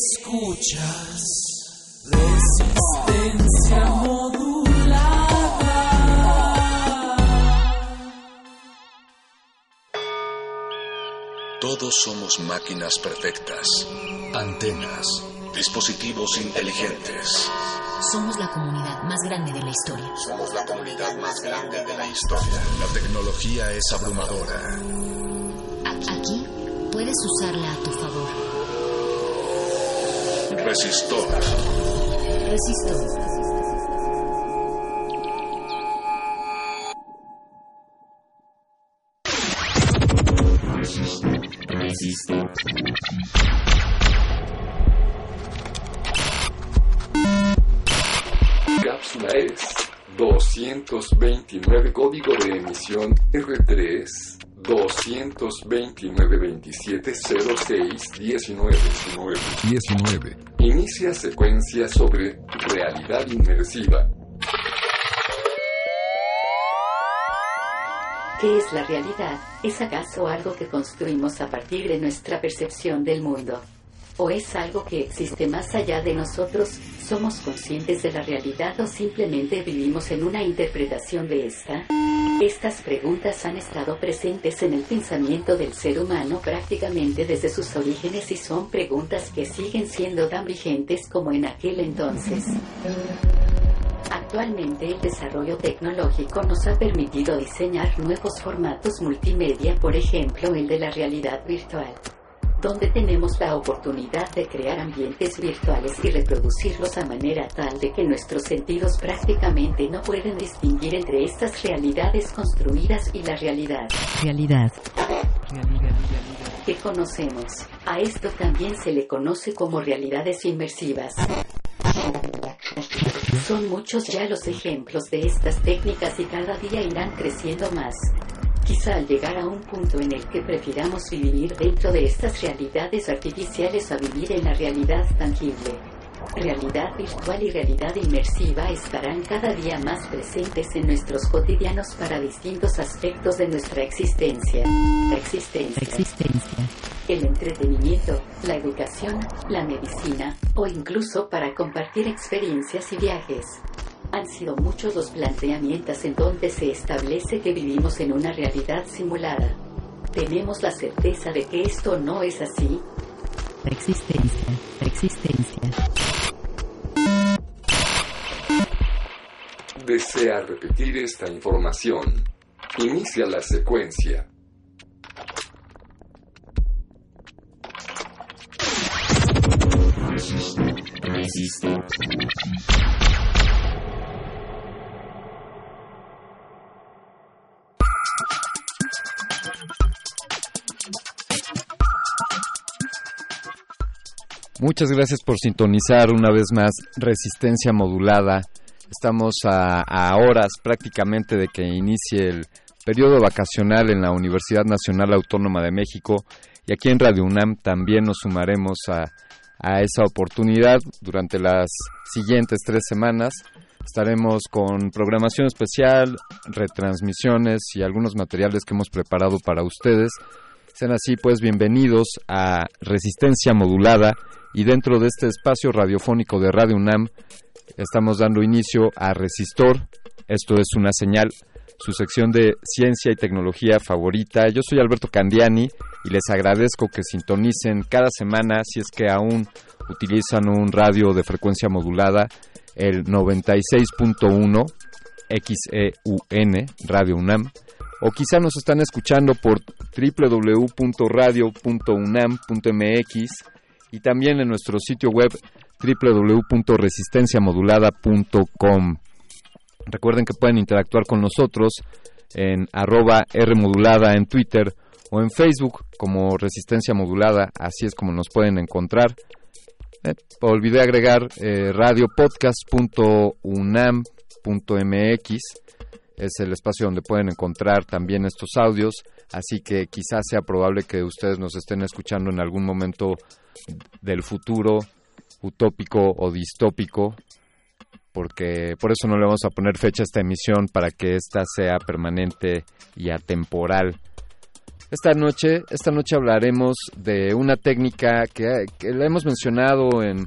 Escuchas. Resistencia modulada. Todos somos máquinas perfectas, antenas, dispositivos inteligentes. Somos la comunidad más grande de la historia. Somos la comunidad más grande de la historia. La tecnología es abrumadora. Aquí puedes usarla a tu favor. Resistor. Resistor. Resistor. Cápsula es 229 código de emisión R3 229 27 06 19 19. Inicia secuencia sobre realidad inmersiva. ¿Qué es la realidad? ¿Es acaso algo que construimos a partir de nuestra percepción del mundo? ¿O es algo que existe más allá de nosotros? ¿Somos conscientes de la realidad o simplemente vivimos en una interpretación de esta? Estas preguntas han estado presentes en el pensamiento del ser humano prácticamente desde sus orígenes y son preguntas que siguen siendo tan vigentes como en aquel entonces. Actualmente el desarrollo tecnológico nos ha permitido diseñar nuevos formatos multimedia, por ejemplo el de la realidad virtual donde tenemos la oportunidad de crear ambientes virtuales y reproducirlos a manera tal de que nuestros sentidos prácticamente no pueden distinguir entre estas realidades construidas y la realidad. Realidad. Que conocemos. A esto también se le conoce como realidades inmersivas. Son muchos ya los ejemplos de estas técnicas y cada día irán creciendo más. Quizá al llegar a un punto en el que prefiramos vivir dentro de estas realidades artificiales a vivir en la realidad tangible. Realidad virtual y realidad inmersiva estarán cada día más presentes en nuestros cotidianos para distintos aspectos de nuestra existencia. Existencia. Existencia. El entretenimiento, la educación, la medicina o incluso para compartir experiencias y viajes. Han sido muchos los planteamientos en donde se establece que vivimos en una realidad simulada. ¿Tenemos la certeza de que esto no es así? Existencia. Existencia. ¿Desea repetir esta información? Inicia la secuencia. Muchas gracias por sintonizar una vez más Resistencia Modulada. Estamos a, horas prácticamente de que inicie el periodo vacacional en la Universidad Nacional Autónoma de México y aquí en Radio UNAM también nos sumaremos a, a esa oportunidad durante las siguientes tres semanas. Estaremos con programación especial, retransmisiones y algunos materiales que hemos preparado para ustedes. Sean así, pues bienvenidos a Resistencia Modulada y dentro de este espacio radiofónico de Radio UNAM estamos dando inicio a Resistor. Esto es una señal, su sección de ciencia y tecnología favorita. Yo soy Alberto Candiani y les agradezco que sintonicen cada semana, si es que aún utilizan un radio de frecuencia modulada, el 96.1 XEUN, Radio UNAM, o quizá nos están escuchando por www.radio.unam.mx y también en nuestro sitio web www.resistenciamodulada.com. Recuerden que pueden interactuar con nosotros en arroba Rmodulada en Twitter o en Facebook como Resistencia Modulada, así es como nos pueden encontrar. Eh, olvidé agregar eh, radiopodcast.unam.mx, es el espacio donde pueden encontrar también estos audios, así que quizás sea probable que ustedes nos estén escuchando en algún momento del futuro utópico o distópico, porque por eso no le vamos a poner fecha a esta emisión para que ésta sea permanente y atemporal. Esta noche, esta noche hablaremos de una técnica que, la hemos mencionado en,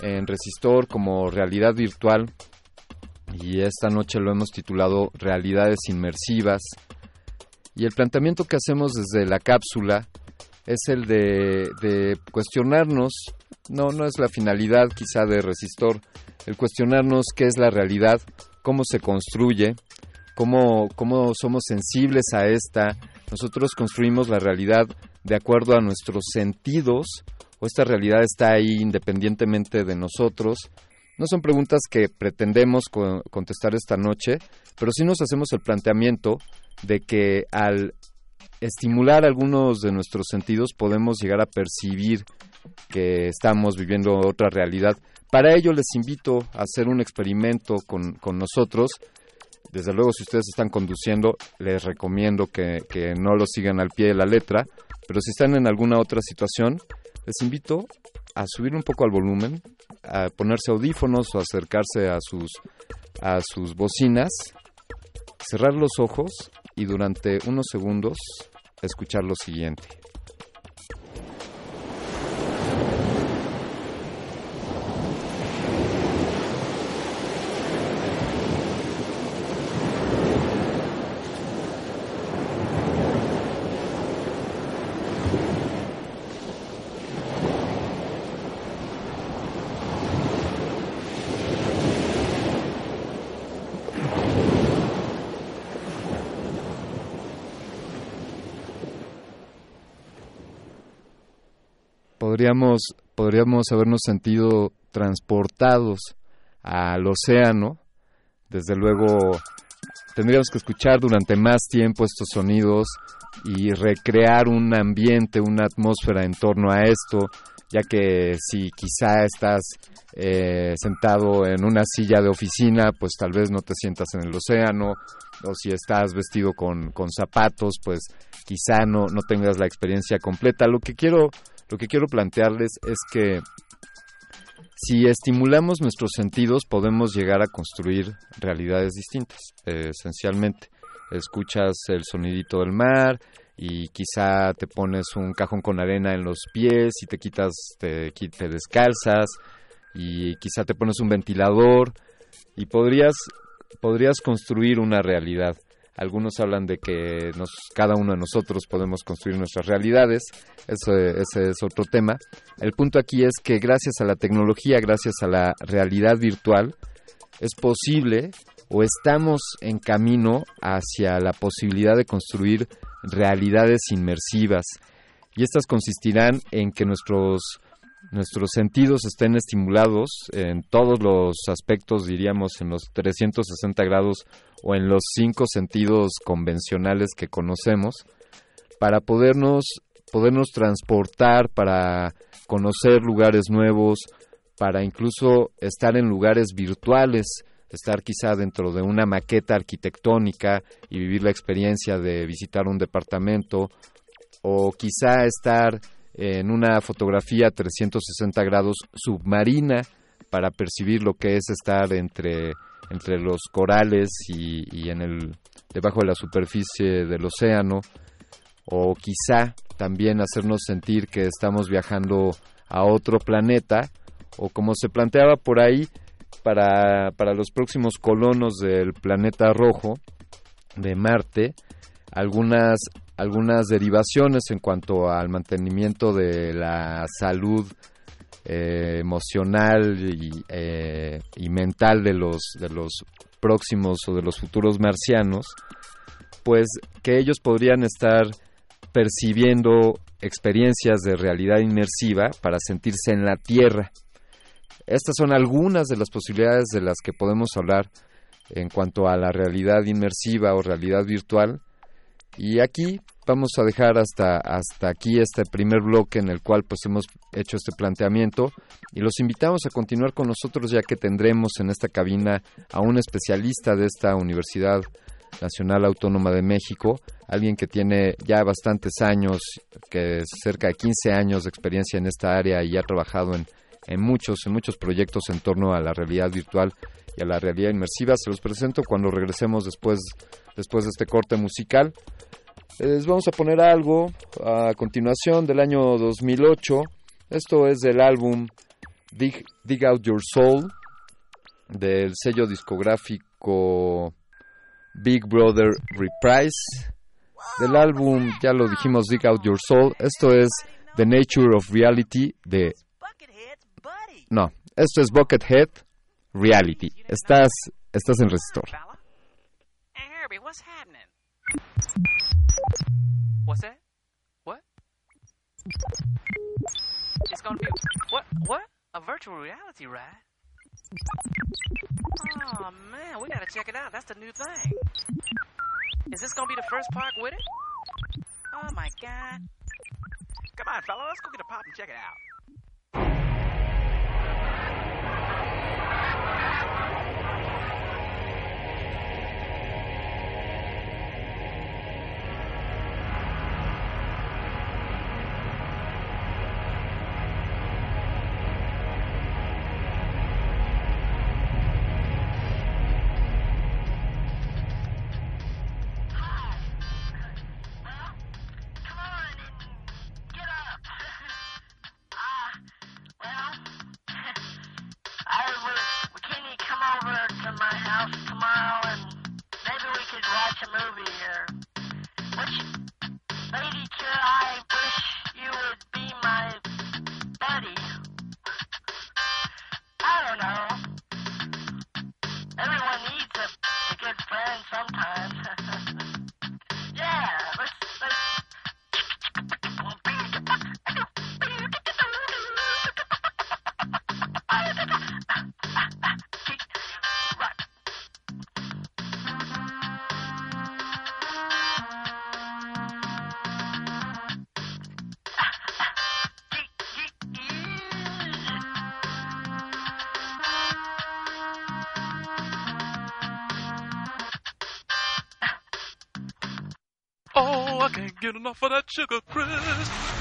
en Resistor como realidad virtual y esta noche lo hemos titulado realidades inmersivas y el planteamiento que hacemos desde la cápsula es el de, cuestionarnos, no, no es la finalidad quizá de Resistor, el cuestionarnos qué es la realidad, cómo se construye, cómo, cómo somos sensibles a esta. Nosotros construimos la realidad de acuerdo a nuestros sentidos, o esta realidad está ahí independientemente de nosotros. No son preguntas que pretendemos co contestar esta noche, pero sí nos hacemos el planteamiento de que al estimular algunos de nuestros sentidos podemos llegar a percibir que estamos viviendo otra realidad. Para ello les invito a hacer un experimento con, con nosotros. Desde luego, si ustedes están conduciendo, les recomiendo que, que no lo sigan al pie de la letra, pero si están en alguna otra situación, les invito a subir un poco al volumen, a ponerse audífonos o acercarse a sus, a sus bocinas, cerrar los ojos y durante unos segundos escuchar lo siguiente. Podríamos, podríamos habernos sentido transportados al océano. Desde luego, tendríamos que escuchar durante más tiempo estos sonidos y recrear un ambiente, una atmósfera en torno a esto, ya que si quizá estás eh, sentado en una silla de oficina, pues tal vez no te sientas en el océano, o si estás vestido con, con zapatos, pues quizá no, no tengas la experiencia completa. Lo que quiero, lo que quiero plantearles es que si estimulamos nuestros sentidos podemos llegar a construir realidades distintas, eh, esencialmente. Escuchas el sonidito del mar y quizá te pones un cajón con arena en los pies y te quitas, te, te descalzas y quizá te pones un ventilador y podrías, podrías construir una realidad. Algunos hablan de que cada uno de nosotros podemos construir nuestras realidades, eso, ese es otro tema. El punto aquí es que gracias a la tecnología, gracias a la realidad virtual, es posible o estamos en camino hacia la posibilidad de construir realidades inmersivas. Y estas consistirán en que nuestros nuestros sentidos estén estimulados en todos los aspectos, diríamos, en los 360 grados o en los cinco sentidos convencionales que conocemos, para podernos, podernos transportar, para conocer lugares nuevos, para incluso estar en lugares virtuales, estar quizá dentro de una maqueta arquitectónica y vivir la experiencia de visitar un departamento, o quizá estar en una fotografía 360 grados submarina para percibir lo que es estar entre, entre los corales y, y en el, debajo de la superficie del océano o quizá también hacernos sentir que estamos viajando a otro planeta o como se planteaba por ahí para, para los próximos colonos del planeta rojo de Marte algunas algunas derivaciones en cuanto al mantenimiento de la salud eh, emocional eh, y, mental de los de los próximos o de los futuros marcianos pues que ellos podrían estar percibiendo experiencias de realidad inmersiva para sentirse en la tierra. Estas son algunas de las posibilidades de las que podemos hablar en cuanto a la realidad inmersiva o realidad virtual y aquí vamos a dejar hasta, hasta aquí este primer bloque en el cual pues hemos hecho este planteamiento y los invitamos a continuar con nosotros ya que tendremos en esta cabina a un especialista de esta Universidad Nacional Autónoma de México, alguien que tiene ya bastantes años, que es cerca de 15 años de experiencia en esta área y ha trabajado en, en muchos, en muchos proyectos en torno a la realidad virtual y a la realidad inmersiva. Se los presento cuando regresemos después, después de este corte musical. Les vamos a poner algo a continuación del año 2008. Esto es del álbum Dig, Dig Out Your Soul del sello discográfico Big Brother Reprise. Del álbum, ya lo dijimos, Dig Out Your Soul. Esto es The Nature of Reality de... No, esto es Buckethead Reality. Estás, estás en resistor. What's that? What? It's gonna be what? What? A virtual reality ride? Oh man, we gotta check it out. That's the new thing. Is this gonna be the first park with it? Oh my god! Come on, fella, let's go get a pop and check it out. Get enough of that sugar crisp.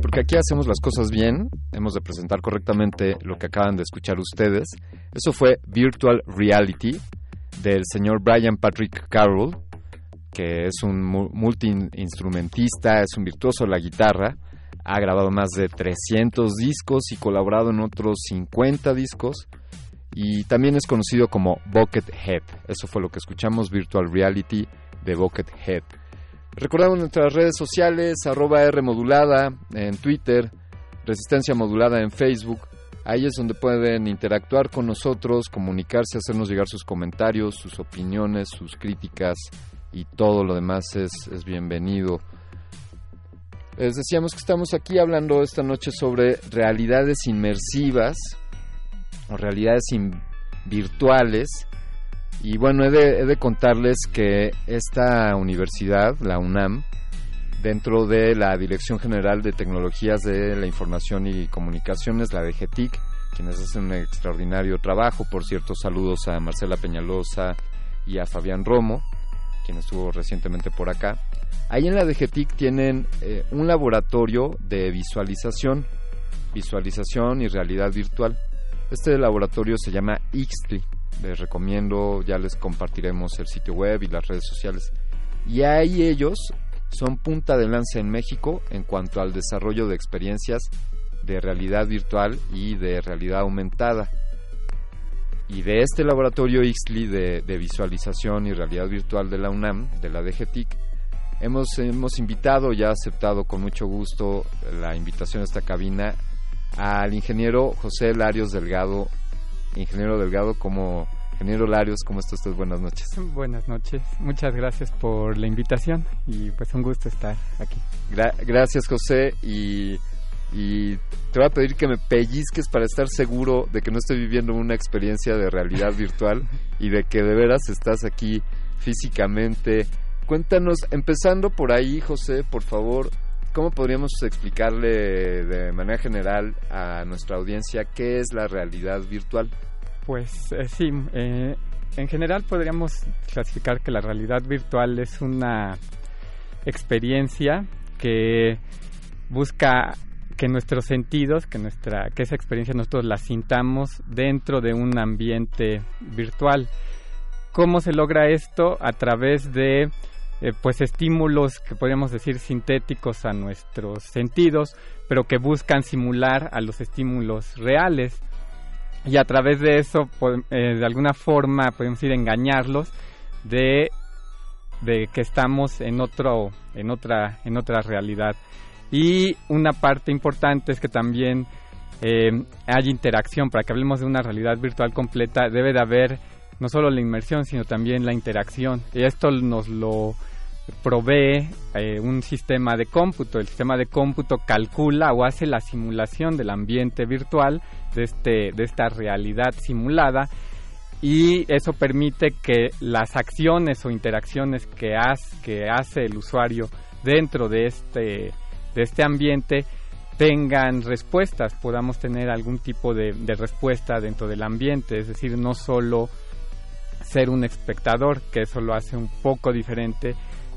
Porque aquí hacemos las cosas bien, hemos de presentar correctamente lo que acaban de escuchar ustedes. Eso fue Virtual Reality del señor Brian Patrick Carroll, que es un mu- multiinstrumentista, es un virtuoso de la guitarra, ha grabado más de 300 discos y colaborado en otros 50 discos y también es conocido como Buckethead. Eso fue lo que escuchamos, Virtual Reality de Buckethead. Recordamos nuestras redes sociales, arroba R en Twitter, Resistencia modulada en Facebook. Ahí es donde pueden interactuar con nosotros, comunicarse, hacernos llegar sus comentarios, sus opiniones, sus críticas y todo lo demás es, es bienvenido. Les decíamos que estamos aquí hablando esta noche sobre realidades inmersivas o realidades virtuales. Y bueno, he de, he de contarles que esta universidad, la UNAM, dentro de la Dirección General de Tecnologías de la Información y Comunicaciones, la DGTIC, quienes hacen un extraordinario trabajo. Por cierto, saludos a Marcela Peñalosa y a Fabián Romo, quien estuvo recientemente por acá. Ahí en la DGTIC tienen eh, un laboratorio de visualización, visualización y realidad virtual. Este laboratorio se llama Ixtli. Les recomiendo, ya les compartiremos el sitio web y las redes sociales. Y ahí ellos son punta de lanza en México en cuanto al desarrollo de experiencias de realidad virtual y de realidad aumentada. Y de este laboratorio Ixtli de, de visualización y realidad virtual de la UNAM, de la DGTIC, hemos, hemos invitado, ya aceptado con mucho gusto la invitación a esta cabina al ingeniero José Larios Delgado. Ingeniero Delgado, como ingeniero Larios, ¿cómo está usted? Buenas noches. Buenas noches, muchas gracias por la invitación y pues un gusto estar aquí. Gra- gracias José y, y te voy a pedir que me pellizques para estar seguro de que no estoy viviendo una experiencia de realidad virtual y de que de veras estás aquí físicamente. Cuéntanos, empezando por ahí José, por favor, ¿cómo podríamos explicarle de manera general a nuestra audiencia qué es la realidad virtual? Pues eh, sí, eh, en general podríamos clasificar que la realidad virtual es una experiencia que busca que nuestros sentidos, que nuestra, que esa experiencia nosotros la sintamos dentro de un ambiente virtual. ¿Cómo se logra esto? A través de eh, pues estímulos que podríamos decir sintéticos a nuestros sentidos, pero que buscan simular a los estímulos reales y a través de eso eh, de alguna forma podemos ir a engañarlos de de que estamos en otro en otra en otra realidad y una parte importante es que también eh, hay interacción. Para que hablemos de una realidad virtual completa debe de haber no solo la inmersión sino también la interacción. Y esto nos lo provee eh, un sistema de cómputo. El sistema de cómputo calcula o hace la simulación del ambiente virtual de, este, de esta realidad simulada. Y eso permite que las acciones o interacciones que, que hace el usuario dentro de este, de este ambiente tengan respuestas, podamos tener algún tipo de, de respuesta dentro del ambiente, es decir, no solo ser un espectador, que eso lo hace un poco diferente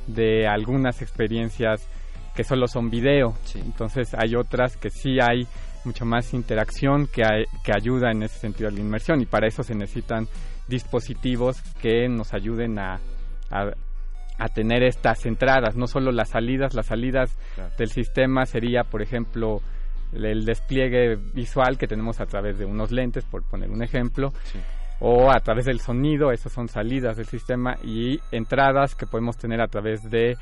de algunas experiencias que solo son video. Entonces hay otras que sí hay mucho más interacción que, que ayuda en ese sentido a la inmersión y para eso se necesitan dispositivos que nos ayuden a, a, tener estas entradas, no solo las salidas, las salidas del sistema sería, por ejemplo, el despliegue visual que tenemos a través de unos lentes, por poner un ejemplo, o a través del sonido, esas son salidas del sistema, y entradas que podemos tener a través de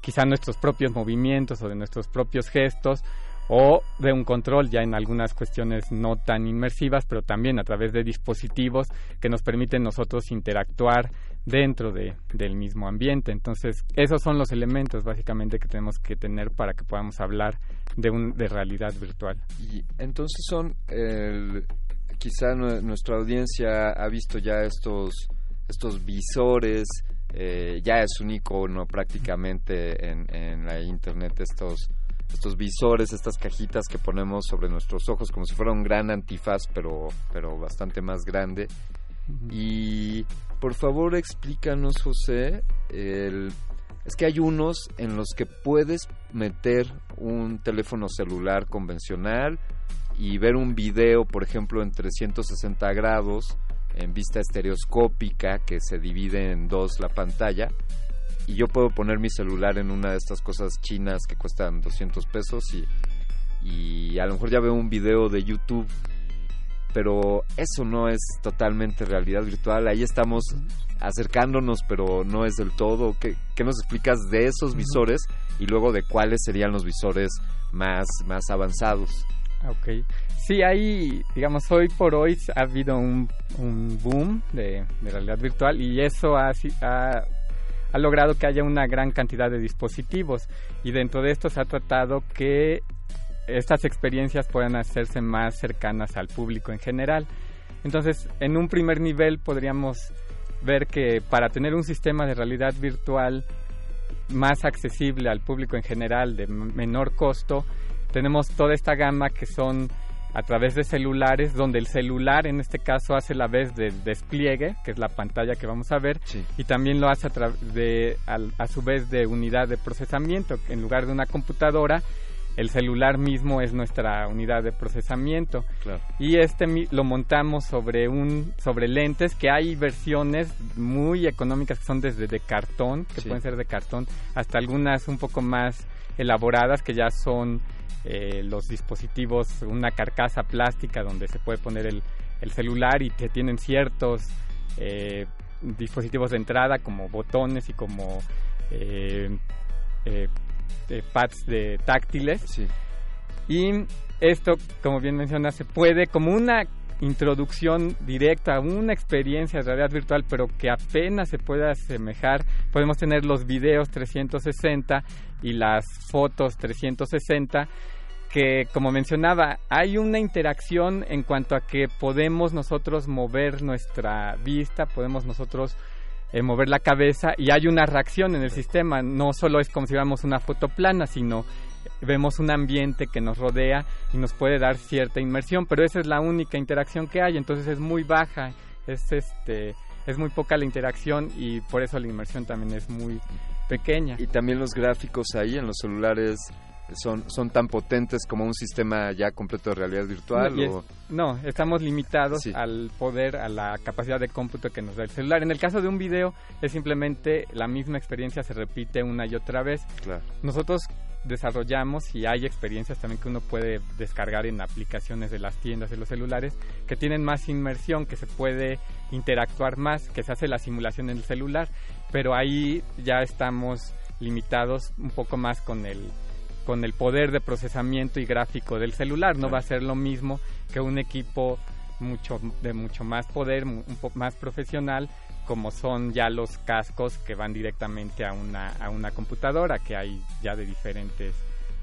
quizá nuestros propios movimientos o de nuestros propios gestos, o de un control ya en algunas cuestiones no tan inmersivas, pero también a través de dispositivos que nos permiten nosotros interactuar dentro de, del mismo ambiente. Entonces, esos son los elementos básicamente que tenemos que tener para que podamos hablar de, un, de realidad virtual. Y entonces son, quizá nuestra audiencia ha visto ya estos, estos visores, eh, ya es un icono prácticamente en, en la internet estos estos visores, estas cajitas que ponemos sobre nuestros ojos como si fuera un gran antifaz, pero, pero bastante más grande. Y por favor explícanos, José, el, es que hay unos en los que puedes meter un teléfono celular convencional y ver un video, por ejemplo, en 360 grados, en vista estereoscópica, que se divide en dos la pantalla y yo puedo poner mi celular en una de estas cosas chinas que cuestan 200 pesos y, y a lo mejor ya veo un video de YouTube, pero eso no es totalmente realidad virtual. Ahí estamos acercándonos, pero no es del todo. ¿Qué, qué nos explicas de esos visores y luego de cuáles serían los visores más, más avanzados? Ok. Sí, hay, digamos, hoy por hoy ha habido un, un boom de, de realidad virtual y eso ha, ha ha logrado que haya una gran cantidad de dispositivos y dentro de esto se ha tratado que estas experiencias puedan hacerse más cercanas al público en general. Entonces, en un primer nivel podríamos ver que para tener un sistema de realidad virtual más accesible al público en general, de menor costo, tenemos toda esta gama que son a través de celulares, donde el celular en este caso hace la vez del despliegue, que es la pantalla que vamos a ver, y también lo hace a, de, a, su vez de unidad de procesamiento. En lugar de una computadora, el celular mismo es nuestra unidad de procesamiento. Y este lo montamos sobre un sobre lentes que hay versiones muy económicas que son desde de cartón, que pueden ser de cartón, hasta algunas un poco más elaboradas que ya son eh, los dispositivos, una carcasa plástica donde se puede poner el, celular y que tienen ciertos eh, dispositivos de entrada como botones y como eh, pads de táctiles. Y esto, como bien menciona, se puede como una introducción directa a una experiencia de realidad virtual, pero que apenas se pueda asemejar. Podemos tener los videos 360 y las fotos 360 que, como mencionaba, hay una interacción en cuanto a que podemos nosotros mover nuestra vista, podemos nosotros eh, mover la cabeza y hay una reacción en el sistema. No solo es como si viéramos una foto plana, sino vemos un ambiente que nos rodea y nos puede dar cierta inmersión, pero esa es la única interacción que hay, entonces es muy baja, es este es muy poca la interacción y por eso la inmersión también es muy pequeña. Y también los gráficos ahí en los celulares son, son tan potentes como un sistema ya completo de realidad virtual? No, estamos limitados al poder, a la capacidad de cómputo que nos da el celular. En el caso de un video es simplemente la misma experiencia se repite una y otra vez. Nosotros desarrollamos y hay experiencias también que uno puede descargar en aplicaciones de las tiendas de los celulares que tienen más inmersión, que se puede interactuar más, que se hace la simulación en el celular, pero ahí ya estamos limitados un poco más con el con el poder de procesamiento y gráfico del celular. No va a ser lo mismo que un equipo mucho de mucho más poder, un poco más profesional como son ya los cascos que van directamente a una, a una computadora que hay ya de diferentes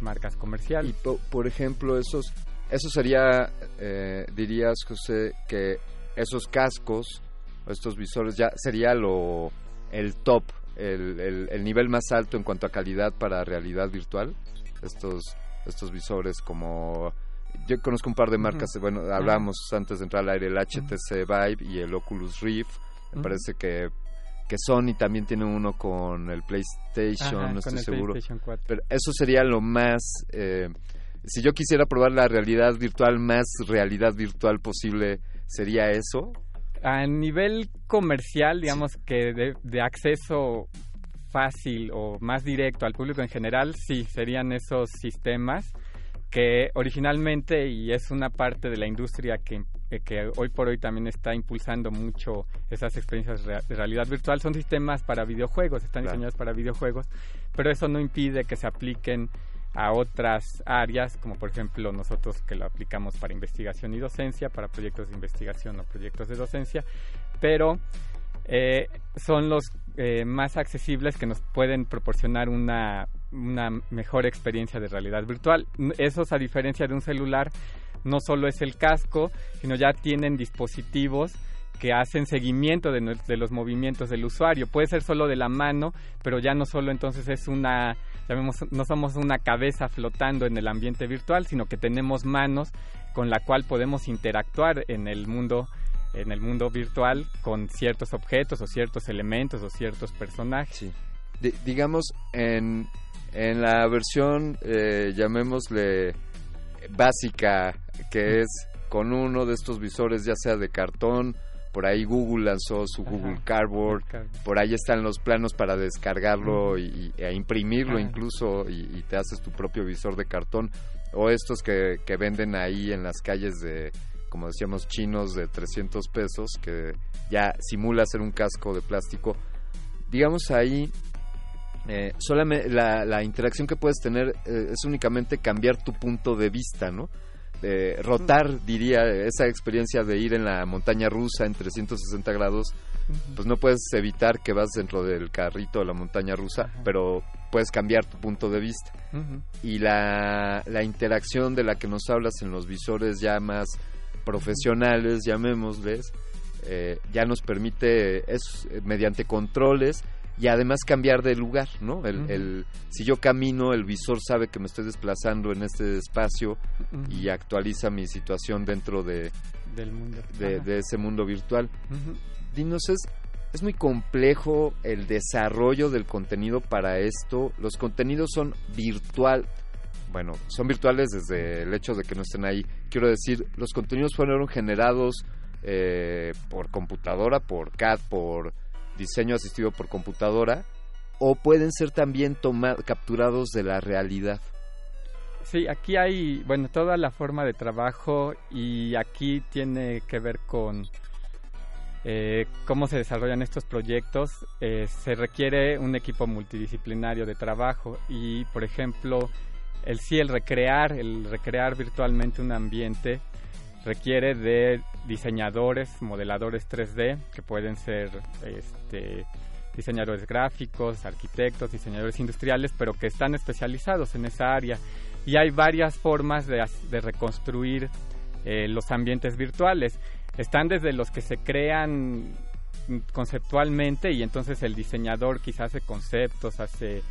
marcas comerciales. Y por ejemplo, esos, eso sería, eh, dirías, José, que esos cascos, estos visores, ya sería lo el top, el, el, nivel más alto en cuanto a calidad para realidad virtual. Estos, estos visores como yo conozco un par de marcas, bueno, hablábamos antes de entrar al aire, el HTC Vive y el Oculus Rift. Me parece que, que Sony también tiene uno con el PlayStation, no estoy seguro. Pero eso sería lo más... Eh, si yo quisiera probar la realidad virtual, más realidad virtual posible, ¿sería eso? A nivel comercial, digamos que de, de acceso fácil o más directo al público en general, sí, serían esos sistemas que originalmente, y es una parte de la industria que, eh, que hoy por hoy también está impulsando mucho esas experiencias de realidad virtual, son sistemas para videojuegos, están diseñados para videojuegos, pero eso no impide que se apliquen a otras áreas, como por ejemplo nosotros que lo aplicamos para investigación y docencia, para proyectos de investigación o proyectos de docencia, pero eh, son los eh, más accesibles que nos pueden proporcionar una, una mejor experiencia de realidad virtual. Esos, a diferencia de un celular, no solo es el casco, sino ya tienen dispositivos que hacen seguimiento de, los movimientos del usuario. Puede ser solo de la mano, pero ya no solo entonces es una, no somos una cabeza flotando en el ambiente virtual, sino que tenemos manos con la cual podemos interactuar en el mundo en el mundo virtual con ciertos objetos o ciertos elementos o ciertos personajes. digamos, en, en la versión, eh, llamémosle básica, que es con uno de estos visores, ya sea de cartón, por ahí Google lanzó su Google Cardboard, por ahí están los planos para descargarlo y, e imprimirlo incluso y, y, te haces tu propio visor de cartón o estos que, que venden ahí en las calles de, como decíamos, chinos de 300 pesos, que ya simula ser un casco de plástico. Digamos ahí, eh, solamente la, interacción que puedes tener eh, es únicamente cambiar tu punto de vista, ¿no? rotar, diría, esa experiencia de ir en la montaña rusa en 360 grados, pues no puedes evitar que vas dentro del carrito de la montaña rusa, pero puedes cambiar tu punto de vista. Y la, la interacción de la que nos hablas en los visores ya más profesionales, llamémosles, eh, ya nos permite, es mediante controles y además cambiar de lugar, ¿no? El, si yo camino, el visor sabe que me estoy desplazando en este espacio y actualiza mi situación dentro de, Del mundo. de, ese mundo virtual. Dinos, es, es muy complejo el desarrollo del contenido para esto. Los contenidos son virtual, bueno, son virtuales desde el hecho de que no estén ahí. Quiero decir, los contenidos fueron generados eh, por computadora, por CAD, por diseño asistido por computadora, o pueden ser también capturados de la realidad. Sí, aquí hay, bueno, toda la forma de trabajo y aquí tiene que ver con eh, cómo se desarrollan estos proyectos. Eh, se requiere un equipo multidisciplinario de trabajo y, por ejemplo, el sí, el recrear, el recrear virtualmente un ambiente requiere de diseñadores, modeladores 3D, que pueden ser este, diseñadores gráficos, arquitectos, diseñadores industriales, pero que están especializados en esa área. Y hay varias formas de, reconstruir eh, los ambientes virtuales. Están desde los que se crean conceptualmente y entonces el diseñador quizás hace conceptos, hace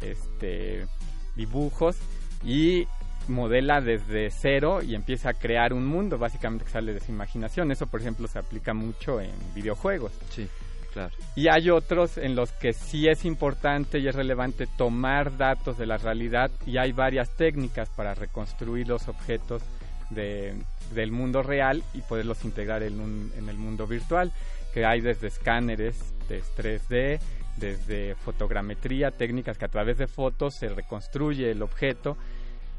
este dibujos y modela desde cero y empieza a crear un mundo, básicamente que sale de su imaginación. Eso, por ejemplo, se aplica mucho en videojuegos. Sí, claro. Y hay otros en los que sí es importante y es relevante tomar datos de la realidad y hay varias técnicas para reconstruir los objetos de, del mundo real y poderlos integrar en, un, en el mundo virtual, que hay desde escáneres de 3D, desde fotogrametría, técnicas que a través de fotos se reconstruye el objeto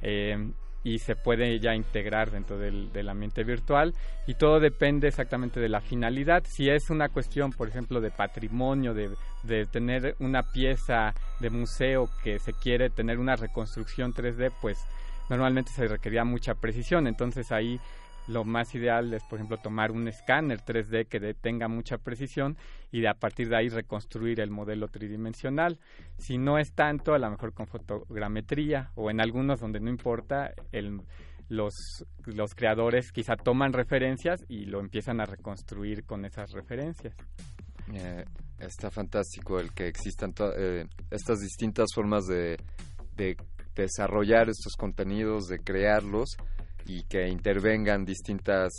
eh, y se puede ya integrar dentro del, ambiente virtual y todo depende exactamente de la finalidad. Si es una cuestión, por ejemplo, de patrimonio, de, de tener una pieza de museo que se quiere tener una reconstrucción 3D, pues normalmente se requería mucha precisión, entonces ahí lo más ideal es, por ejemplo, tomar un escáner 3D que tenga mucha precisión y de a partir de ahí reconstruir el modelo tridimensional. Si no es tanto, a lo mejor con fotogrametría o en algunos donde no importa, el, los, creadores quizá toman referencias y lo empiezan a reconstruir con esas referencias. Eh, está fantástico el que existan eh, estas distintas formas de, de desarrollar estos contenidos, de crearlos y que intervengan distintas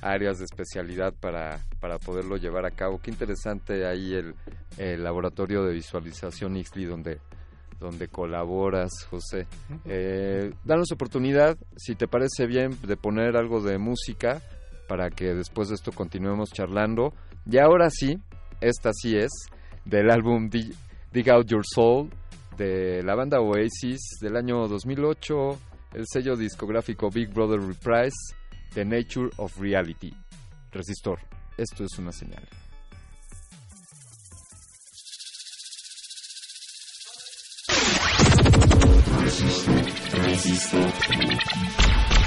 áreas de especialidad para, para poderlo llevar a cabo. Qué interesante ahí el, el laboratorio de visualización IXLI donde, donde colaboras, José. Eh, danos oportunidad, si te parece bien, de poner algo de música para que después de esto continuemos charlando. Y ahora sí, esta sí es, del álbum Dig Out Your Soul de la banda Oasis del año 2008 el sello discográfico Big Brother Reprise, The Nature of Reality. Resistor, esto es una señal. Resistor. Resistor.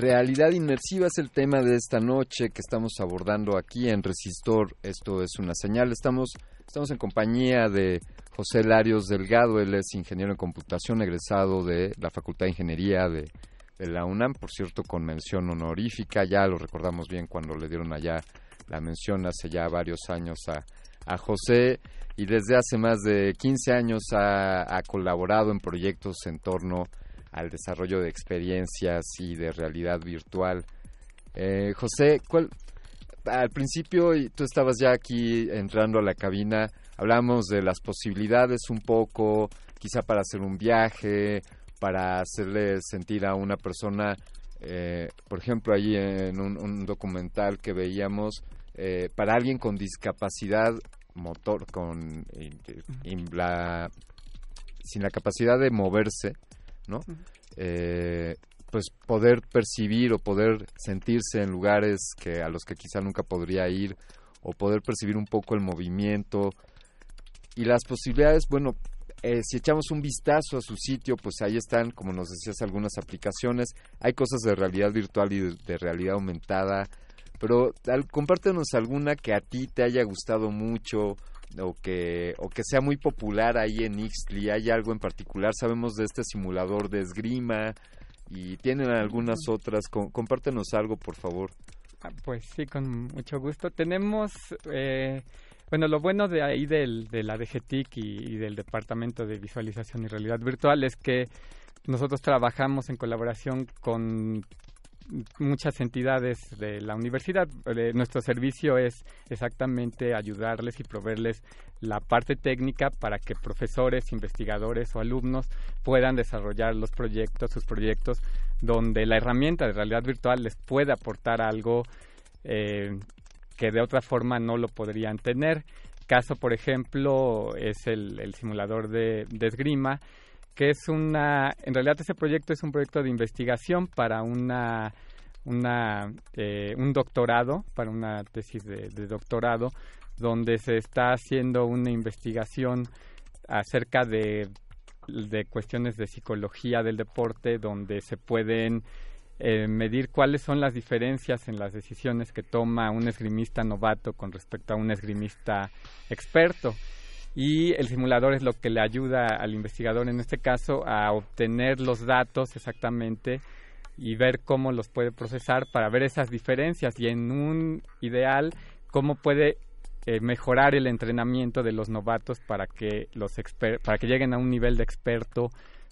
Realidad inmersiva es el tema de esta noche que estamos abordando aquí en Resistor. Esto es una señal. Estamos, estamos en compañía de José Larios Delgado. Él es ingeniero en computación, egresado de la Facultad de Ingeniería de, la UNAM, por cierto, con mención honorífica. Ya lo recordamos bien cuando le dieron allá la mención hace ya varios años a, a José y desde hace más de 15 años ha, ha colaborado en proyectos en torno al desarrollo de experiencias y de realidad virtual. Eh, José, ¿cuál, al principio tú estabas ya aquí entrando a la cabina, hablamos de las posibilidades un poco, quizá para hacer un viaje, para hacerle sentir a una persona, eh, por ejemplo, allí en un, documental que veíamos, eh, para alguien con discapacidad motor, con la, sin la capacidad de moverse, ¿no? Eh, pues poder percibir o poder sentirse en lugares que a los que quizá nunca podría ir o poder percibir un poco el movimiento y las posibilidades, bueno, eh, si echamos un vistazo a su sitio, pues ahí están, como nos decías, algunas aplicaciones. Hay cosas de realidad virtual y de, de realidad aumentada, pero al- compártenos alguna que a ti te haya gustado mucho o que, o que sea muy popular ahí en Ixtli. ¿Hay algo en particular? Sabemos de este simulador de esgrima y tienen algunas otras. Com- compártenos algo, por favor. Ah, Pues sí, con mucho gusto. Tenemos, eh, bueno, lo bueno de ahí del, de la DGTIC y, y del Departamento de Visualización y Realidad Virtual es que nosotros trabajamos en colaboración con muchas entidades de la universidad. Eh, nuestro servicio es exactamente ayudarles y proveerles la parte técnica para que profesores, investigadores o alumnos puedan desarrollar los proyectos, sus proyectos, donde la herramienta de realidad virtual les puede aportar algo eh, que de otra forma no lo podrían tener. Caso, por ejemplo, es el, el simulador de, de esgrima, que es una, en realidad ese proyecto es un proyecto de investigación para una, una eh, un doctorado, para una tesis de, doctorado, donde se está haciendo una investigación acerca de, de cuestiones de psicología del deporte, donde se pueden eh, medir cuáles son las diferencias en las decisiones que toma un esgrimista novato con respecto a un esgrimista experto. Y el simulador es lo que le ayuda al investigador en este caso a obtener los datos exactamente y ver cómo los puede procesar para ver esas diferencias y en un ideal cómo puede eh, mejorar el entrenamiento de los novatos para que los exper- para que lleguen a un nivel de experto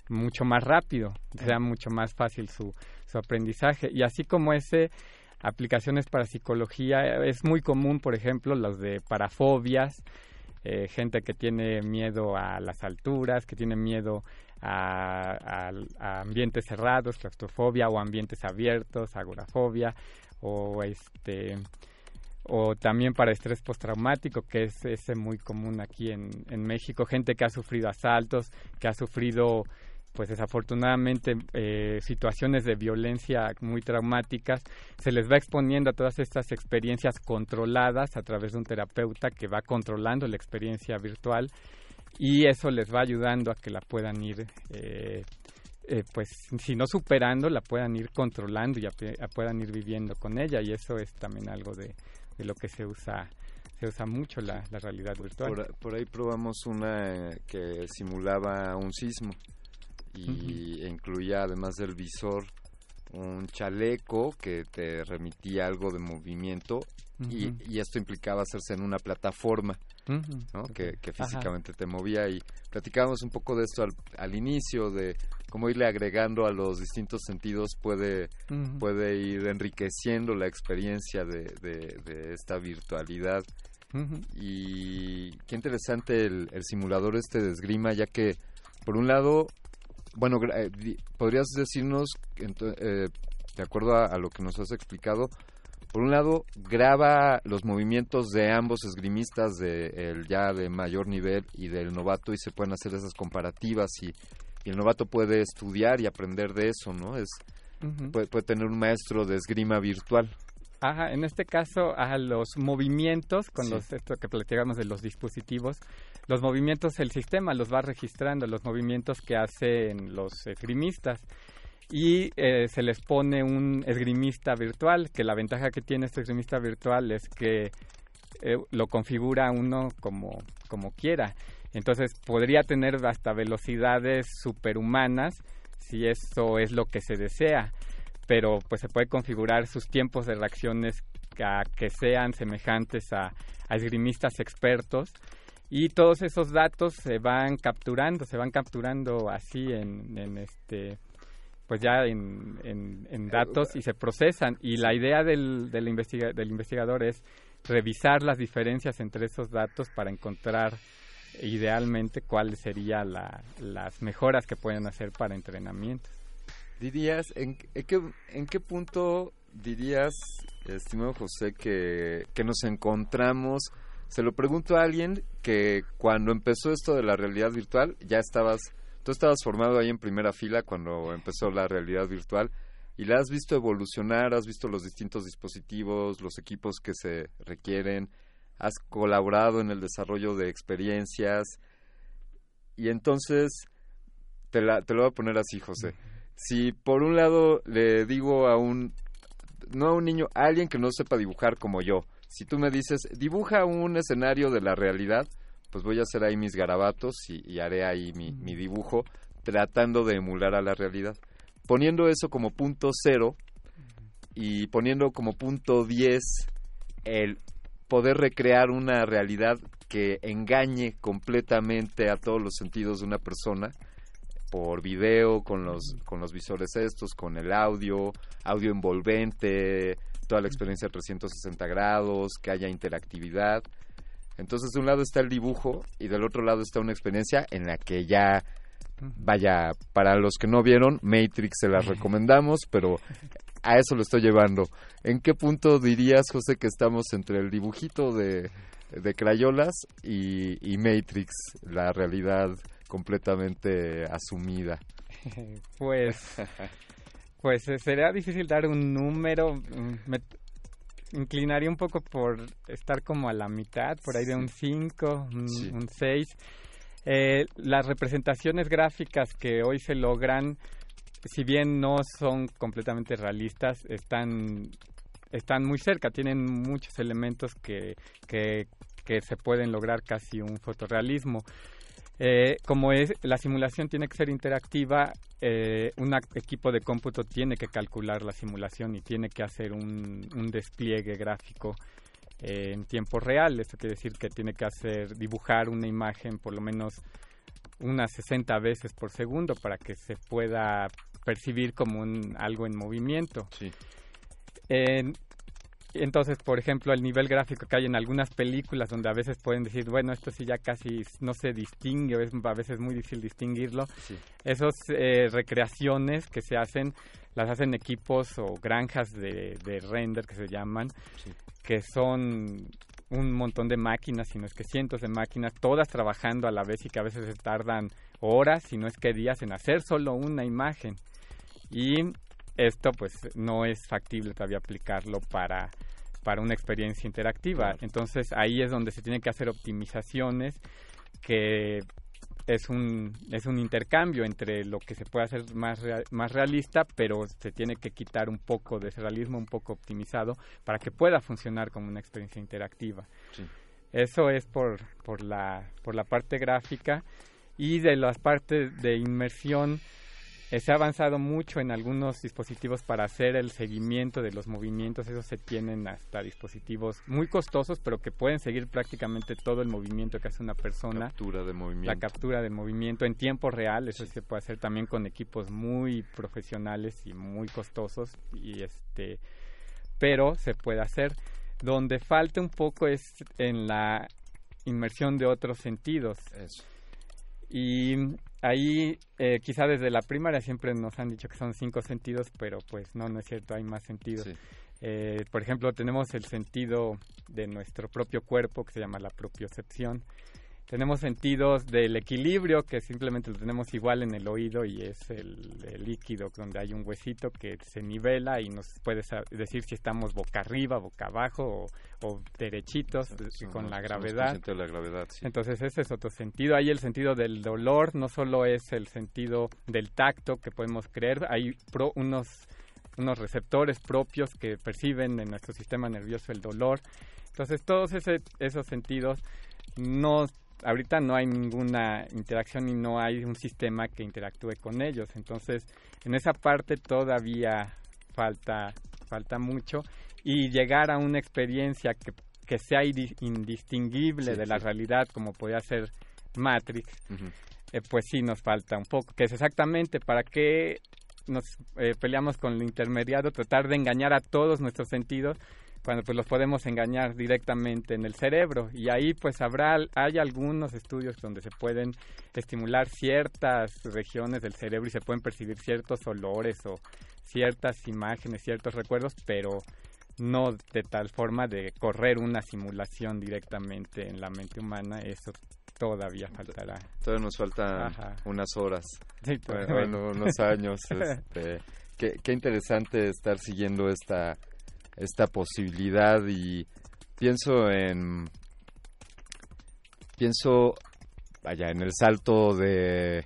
mucho más rápido, sea mucho más fácil su, su aprendizaje. Y así como ese, aplicaciones para psicología, eh, es muy común, por ejemplo, los de parafobias, eh, gente que tiene miedo a las alturas, que tiene miedo a, ambientes cerrados, claustrofobia o ambientes abiertos, agorafobia, o este o también para estrés postraumático, que es ese muy común aquí en México, gente que ha sufrido asaltos, que ha sufrido pues desafortunadamente eh, situaciones de violencia muy traumáticas, se les va exponiendo a todas estas experiencias controladas a través de un terapeuta que va controlando la experiencia virtual y eso les va ayudando a que la puedan ir, eh, eh, pues si no superando, la puedan ir controlando y a- puedan ir viviendo con ella y eso es también algo de, de lo que se usa se usa mucho la, la realidad virtual. Por, ahí probamos una que simulaba un sismo y incluía además del visor un chaleco que te remitía algo de movimiento y, y esto implicaba hacerse en una plataforma que, que Ajá. físicamente te movía y platicábamos un poco de esto al, al inicio de cómo irle agregando a los distintos sentidos puede puede ir enriqueciendo la experiencia de, de, de esta virtualidad. Y qué interesante el, el simulador este de esgrima, ya que, por un lado, bueno, eh, podrías decirnos, eh, de acuerdo a, a lo que nos has explicado, por un lado, graba los movimientos de ambos esgrimistas, de el ya de mayor nivel y del novato, y se pueden hacer esas comparativas y, y el novato puede estudiar y aprender de eso, ¿no? Es puede, puede tener un maestro de esgrima virtual. Ajá, en este caso, a los movimientos, con Sí. los esto que platicamos de los dispositivos, los movimientos el sistema los va registrando, los movimientos que hacen los esgrimistas. y eh, se les pone un esgrimista virtual, que la ventaja que tiene este esgrimista virtual es que eh, lo configura uno como, como quiera. Entonces podría tener hasta velocidades superhumanas si eso es lo que se desea, pero pues se puede configurar sus tiempos de reacciones que sean semejantes a, esgrimistas expertos y todos esos datos se van capturando, se van capturando así en, este pues ya en, en, datos y se procesan y la idea del, del, del investigador es revisar las diferencias entre esos datos para encontrar idealmente cuáles serían las mejoras que pueden hacer para entrenamientos. Dirías, ¿en, qué, ¿en qué punto dirías, estimado José, que, que nos encontramos? Se lo pregunto a alguien que cuando empezó esto de la realidad virtual, ya estabas, tú estabas formado ahí en primera fila cuando empezó la realidad virtual y la has visto evolucionar, has visto los distintos dispositivos, los equipos que se requieren, has colaborado en el desarrollo de experiencias y entonces te, la, te lo voy a poner así, José. Si por un lado le digo a un, no a un niño, a alguien que no sepa dibujar como yo, si tú me dices, dibuja un escenario de la realidad, pues voy a hacer ahí mis garabatos y, haré ahí mi, mi, dibujo tratando de emular a la realidad. Poniendo eso como punto cero y poniendo como punto diez el poder recrear una realidad que engañe completamente a todos los sentidos de una persona por video, con los, con los visores estos, con el audio, audio envolvente, toda la experiencia de 360 grados, que haya interactividad. Entonces, de un lado está el dibujo y del otro lado está una experiencia en la que ya, vaya, para los que no vieron, Matrix se las recomendamos, pero a eso lo estoy llevando. ¿En qué punto dirías, José, que estamos entre el dibujito de, de Crayolas y, Matrix, la realidad completamente asumida? Pues, pues eh, sería difícil dar un número. Mm, me inclinaría un poco por estar como a la mitad, por ahí de un 5, un 6. Eh, las representaciones gráficas que hoy se logran si bien no son completamente realistas, están, están muy cerca, tienen muchos elementos que, que, se pueden lograr casi un fotorrealismo. Eh, como es, la simulación tiene que ser interactiva, eh, un equipo de cómputo tiene que calcular la simulación y tiene que hacer un, un despliegue gráfico eh, en tiempo real. Esto quiere decir que tiene que hacer dibujar una imagen por lo menos unas 60 veces por segundo para que se pueda percibir como un, algo en movimiento. Sí. Entonces, por ejemplo, el nivel gráfico que hay en algunas películas donde a veces pueden decir, bueno, esto sí ya casi no se distingue, es a veces muy difícil distinguirlo. Sí. Esas eh, recreaciones que se hacen, las hacen equipos o granjas de, render que se llaman, que son un montón de máquinas, sino es que cientos de máquinas, todas trabajando a la vez y que a veces se tardan horas, si no es que días en hacer solo una imagen. Y esto pues no es factible todavía aplicarlo para, para una experiencia interactiva. Entonces ahí es donde se tienen que hacer optimizaciones que es un, es un intercambio entre lo que se puede hacer más, más realista, pero se tiene que quitar un poco de ese realismo, un poco optimizado, para que pueda funcionar como una experiencia interactiva. Eso es por, por, la, por la parte gráfica y de las partes de inmersión eh, se ha avanzado mucho en algunos dispositivos para hacer el seguimiento de los movimientos. Esos se tienen hasta dispositivos muy costosos, pero que pueden seguir prácticamente todo el movimiento que hace una persona. Captura de movimiento. La captura del movimiento en tiempo real. Eso se puede hacer también con equipos muy profesionales y muy costosos. Y este, pero se puede hacer. Donde falta un poco es en la inmersión de otros sentidos. Eso. Y ahí eh, quizá desde la primaria siempre nos han dicho que son cinco sentidos, pero pues no, no es cierto, hay más sentidos. Eh, por ejemplo, tenemos el sentido de nuestro propio cuerpo que se llama la propiocepción tenemos sentidos del equilibrio, que simplemente lo tenemos igual en el oído y es el, líquido donde hay un huesito que se nivela y nos puede decir si estamos boca arriba, boca abajo o, derechitos con la gravedad. la gravedad Entonces ese es otro sentido. Hay el sentido del dolor, no solo es el sentido del tacto que podemos creer, hay unos unos receptores propios que perciben en nuestro sistema nervioso el dolor. Entonces todos esos sentidos no ahorita no hay ninguna interacción y no hay un sistema que interactúe con ellos. Entonces, en esa parte todavía falta, falta mucho. Y llegar a una experiencia que, que sea indistinguible de la realidad como podría ser Matrix, eh, pues sí nos falta un poco, que es exactamente para qué nos eh, peleamos con el intermediario, tratar de engañar a todos nuestros sentidos cuando pues los podemos engañar directamente en el cerebro y ahí pues habrá hay algunos estudios donde se pueden estimular ciertas regiones del cerebro y se pueden percibir ciertos olores o ciertas imágenes, ciertos recuerdos, pero no de tal forma de correr una simulación directamente en la mente humana, eso todavía faltará. Todavía nos faltan unas horas, bueno, unos años. Este, qué, qué interesante estar siguiendo esta esta posibilidad y pienso en pienso vaya en el salto de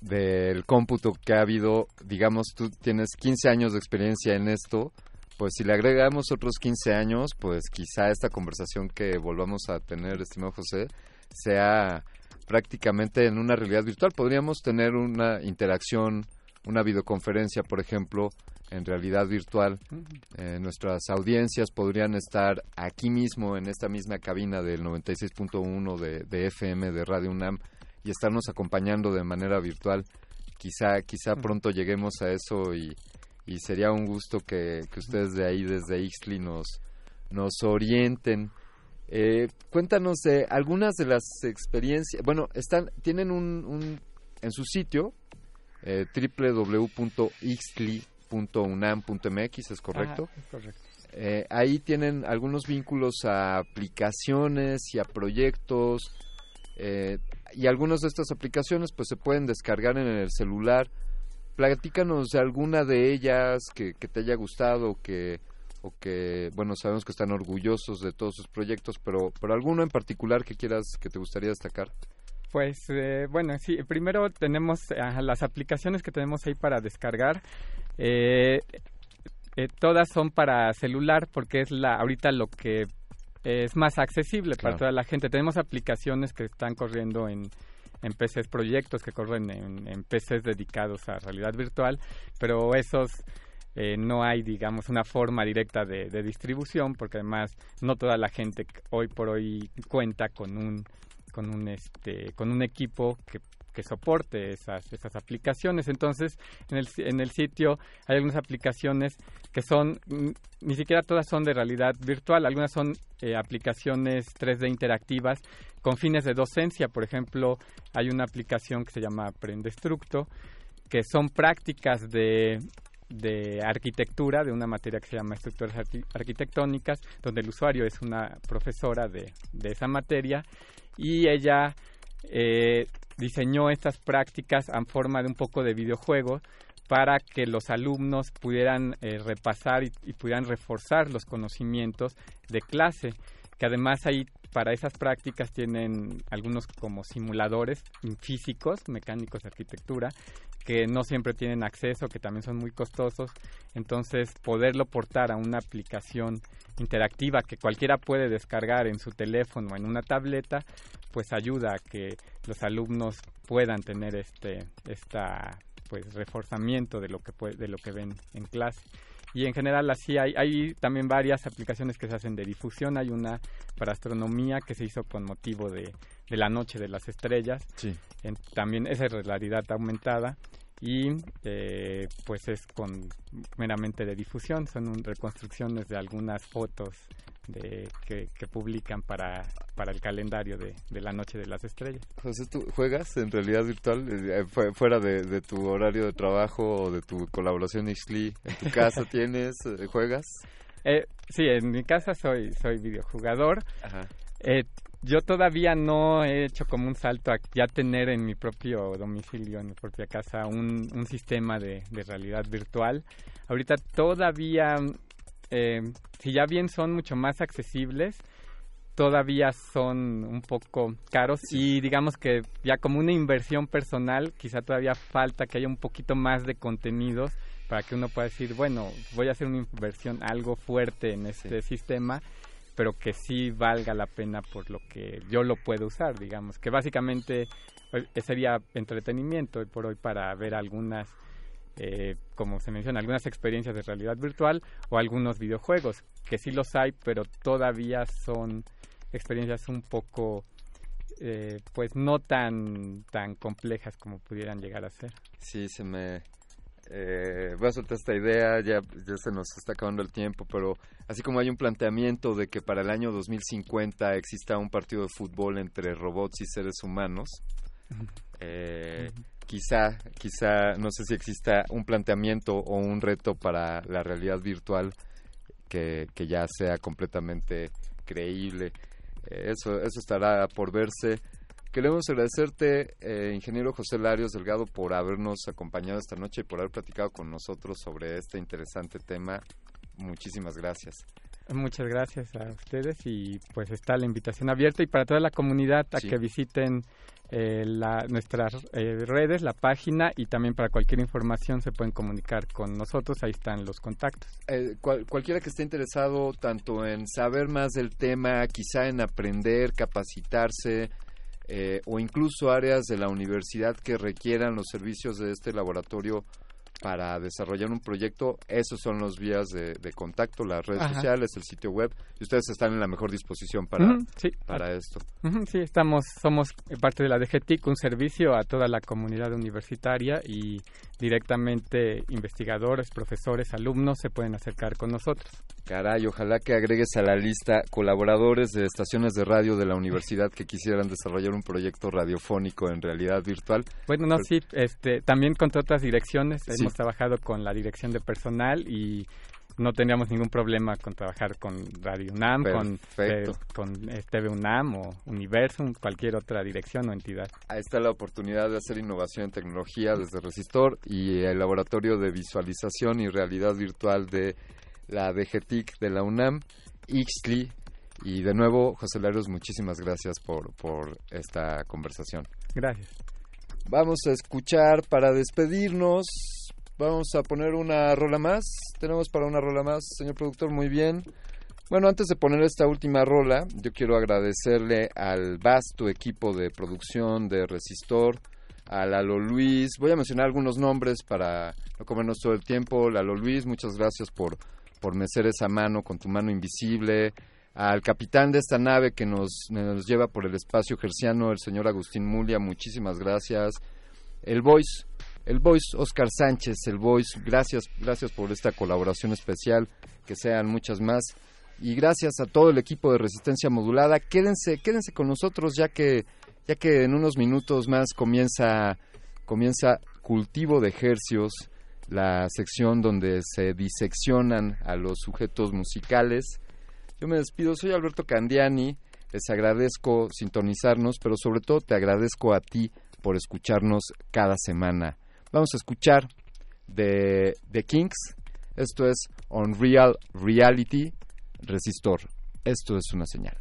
del cómputo que ha habido, digamos, tú tienes 15 años de experiencia en esto, pues si le agregamos otros 15 años, pues quizá esta conversación que volvamos a tener, estimado José, sea prácticamente en una realidad virtual. Podríamos tener una interacción, una videoconferencia, por ejemplo, en realidad virtual. Eh, nuestras audiencias podrían estar aquí mismo, en esta misma cabina del 96.1 de, de, FM de Radio UNAM y estarnos acompañando de manera virtual. Quizá, quizá pronto lleguemos a eso y, y sería un gusto que, que, ustedes de ahí, desde Ixtli, nos, nos orienten. Eh, cuéntanos de algunas de las experiencias. Bueno, están, tienen un, un en su sitio eh, www.ixtli .unam.mx, ¿es correcto? Eh, ahí tienen algunos vínculos a aplicaciones y a proyectos eh, y algunas de estas aplicaciones pues se pueden descargar en el celular. Platícanos de alguna de ellas que, te haya gustado que, o que, bueno, sabemos que están orgullosos de todos sus proyectos, pero, pero alguno en particular que quieras, que te gustaría destacar. Pues eh, bueno, sí, primero tenemos las aplicaciones que tenemos ahí para descargar. Eh, eh, todas son para celular porque es la ahorita lo que es más accesible para toda la gente. Tenemos aplicaciones que están corriendo en, en PCs, proyectos que corren en, en PCs dedicados a realidad virtual, pero esos no hay, digamos, una forma directa de, de, distribución, porque además no toda la gente hoy por hoy cuenta con un con un este con un equipo que, que soporte esas esas aplicaciones. Entonces en el, en el sitio hay algunas aplicaciones que son mm, ni siquiera todas son de realidad virtual algunas son eh, aplicaciones 3D interactivas con fines de docencia. Por ejemplo hay una aplicación que se llama Aprendestructo que son prácticas de de arquitectura, de una materia que se llama estructuras arquitectónicas, donde el usuario es una profesora de, de esa materia y ella eh, diseñó estas prácticas en forma de un poco de videojuego para que los alumnos pudieran eh, repasar y, y, pudieran reforzar los conocimientos de clase, que además ahí para esas prácticas tienen algunos como simuladores físicos, mecánicos de arquitectura, que no siempre tienen acceso, que también son muy costosos. Entonces, poderlo portar a una aplicación interactiva que cualquiera puede descargar en su teléfono o en una tableta, pues ayuda a que los alumnos puedan tener este esta pues reforzamiento de lo que de lo que ven en clase y en general así hay, hay también varias aplicaciones que se hacen de difusión. Hay una para astronomía que se hizo con motivo de, de la noche de las estrellas. Sí. también esa es realidad aumentada y eh, pues es con meramente de difusión. Son reconstrucciones de algunas fotos de, que, publican para, para el calendario de, de, la Noche de las Estrellas. José, ¿tú juegas en realidad virtual eh, fuera de, de, tu horario de trabajo o de tu colaboración Ixli? ¿En tu casa tienes, eh, juegas? Eh, sí, en mi casa soy, soy videojugador. Ajá. Eh, yo todavía no he hecho como un salto a ya tener en mi propio domicilio, en mi propia casa, un, un sistema de, de realidad virtual. Ahorita todavía, eh, si ya bien son mucho más accesibles, todavía son un poco caros y digamos que ya como una inversión personal, quizá todavía falta que haya un poquito más de contenidos para que uno pueda decir, bueno, voy a hacer una inversión algo fuerte en este sistema pero que sí valga la pena por lo que yo lo puedo usar, digamos, que básicamente pues, sería entretenimiento hoy por hoy para ver algunas, eh, como se menciona, algunas experiencias de realidad virtual o algunos videojuegos, que sí los hay, pero todavía son experiencias un poco, eh, pues no tan, tan complejas como pudieran llegar a ser. Sí, se me, eh, voy a soltar esta idea, ya, ya se nos está acabando el tiempo, pero así como hay un planteamiento de que para el año 2050 exista un partido de fútbol entre robots y seres humanos, eh, quizá, quizá, no sé si exista un planteamiento o un reto para la realidad virtual que, que ya sea completamente creíble. Eh, eso, eso estará por verse. Queremos agradecerte, eh, ingeniero José Larios Delgado, por habernos acompañado esta noche y por haber platicado con nosotros sobre este interesante tema. Muchísimas gracias. Muchas gracias a ustedes y pues está la invitación abierta y para toda la comunidad a que visiten eh, la, nuestras eh, redes, la página y también para cualquier información se pueden comunicar con nosotros, ahí están los contactos. Eh, cualquiera que esté interesado tanto en saber más del tema, quizá en aprender, capacitarse, eh, o incluso áreas de la universidad que requieran los servicios de este laboratorio para desarrollar un proyecto, esos son los vías de, contacto, las redes sociales, el sitio web, y ustedes están en la mejor disposición para, para esto. sí, estamos, somos parte de la DGTIC, un servicio a toda la comunidad universitaria y directamente investigadores, profesores, alumnos se pueden acercar con nosotros. Caray, ojalá que agregues a la lista colaboradores de estaciones de radio de la universidad que quisieran desarrollar un proyecto radiofónico en realidad virtual. Bueno, no, sí, este, también con otras direcciones. Hemos trabajado con la dirección de personal y no teníamos ningún problema con trabajar con Radio UNAM, con, eh, con TV UNAM o Universum, cualquier otra dirección o entidad. Ahí está la oportunidad de hacer innovación en tecnología desde Resistor y el Laboratorio de Visualización y Realidad Virtual de la DGTIC de la UNAM, Ixtli. Y de nuevo, José Larios, muchísimas gracias por, por esta conversación. Gracias. Vamos a escuchar para despedirnos. Vamos a poner una rola más. Tenemos para una rola más, señor productor, muy bien. Bueno, antes de poner esta última rola, yo quiero agradecerle al vasto equipo de producción de Resistor, a Lalo Luis. Voy a mencionar algunos nombres para no comernos todo el tiempo. Lalo Luis, muchas gracias por por mecer esa mano con tu mano invisible, al capitán de esta nave que nos, nos lleva por el espacio gerciano, el señor Agustín Mulia, muchísimas gracias. El Voice, el Voice Oscar Sánchez, el Voice, gracias, gracias por esta colaboración especial, que sean muchas más. Y gracias a todo el equipo de Resistencia Modulada. Quédense, quédense con nosotros ya que, ya que en unos minutos más comienza, comienza cultivo de hercios la sección donde se diseccionan a los sujetos musicales. Yo me despido, soy Alberto Candiani, les agradezco sintonizarnos, pero sobre todo te agradezco a ti por escucharnos cada semana. Vamos a escuchar de The Kings, esto es Unreal Reality Resistor. Esto es una señal.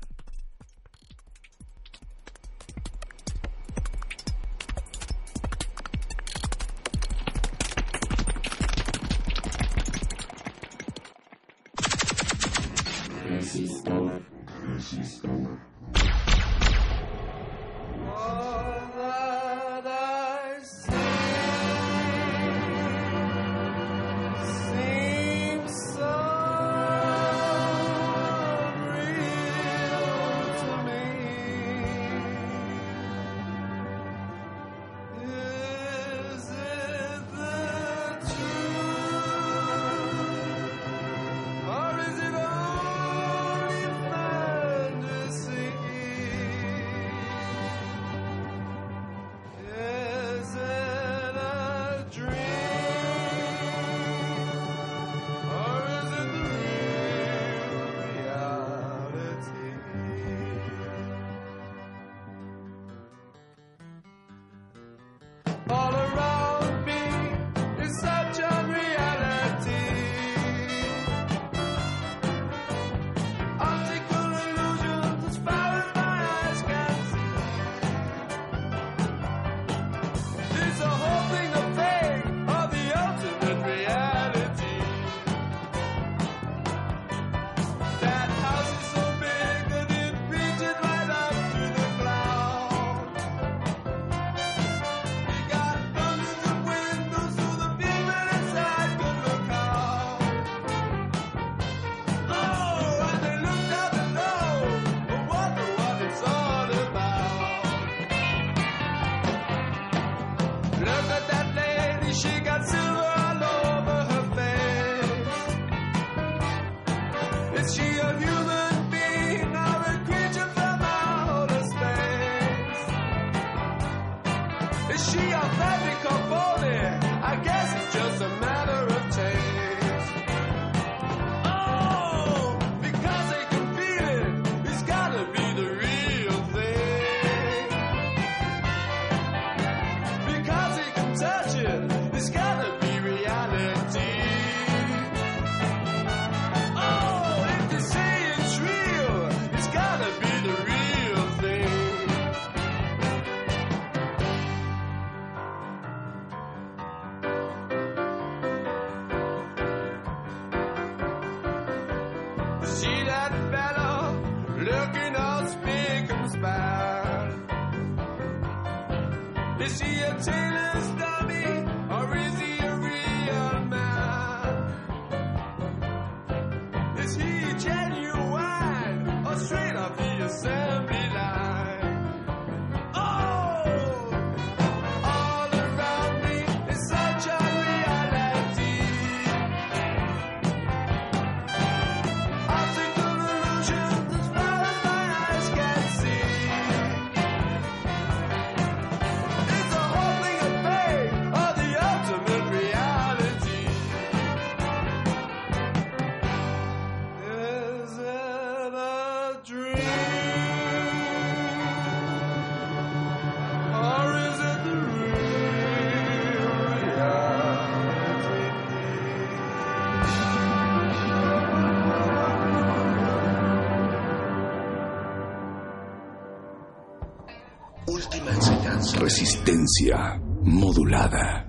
Resistencia modulada.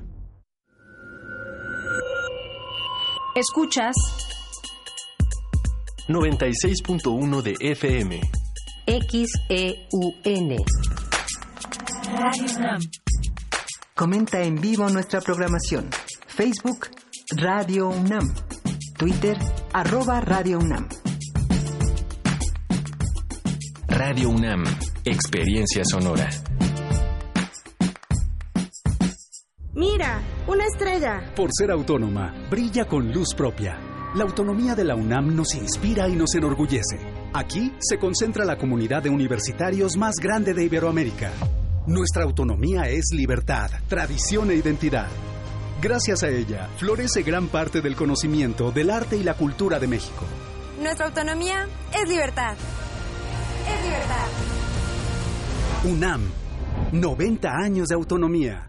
Escuchas 96.1 de FM. XEUN. Radio UNAM. Comenta en vivo nuestra programación. Facebook Radio UNAM. Twitter arroba Radio UNAM. Radio UNAM. Experiencia sonora. Por ser autónoma, brilla con luz propia. La autonomía de la UNAM nos inspira y nos enorgullece. Aquí se concentra la comunidad de universitarios más grande de Iberoamérica. Nuestra autonomía es libertad, tradición e identidad. Gracias a ella, florece gran parte del conocimiento del arte y la cultura de México. Nuestra autonomía es libertad. Es libertad. UNAM, 90 años de autonomía.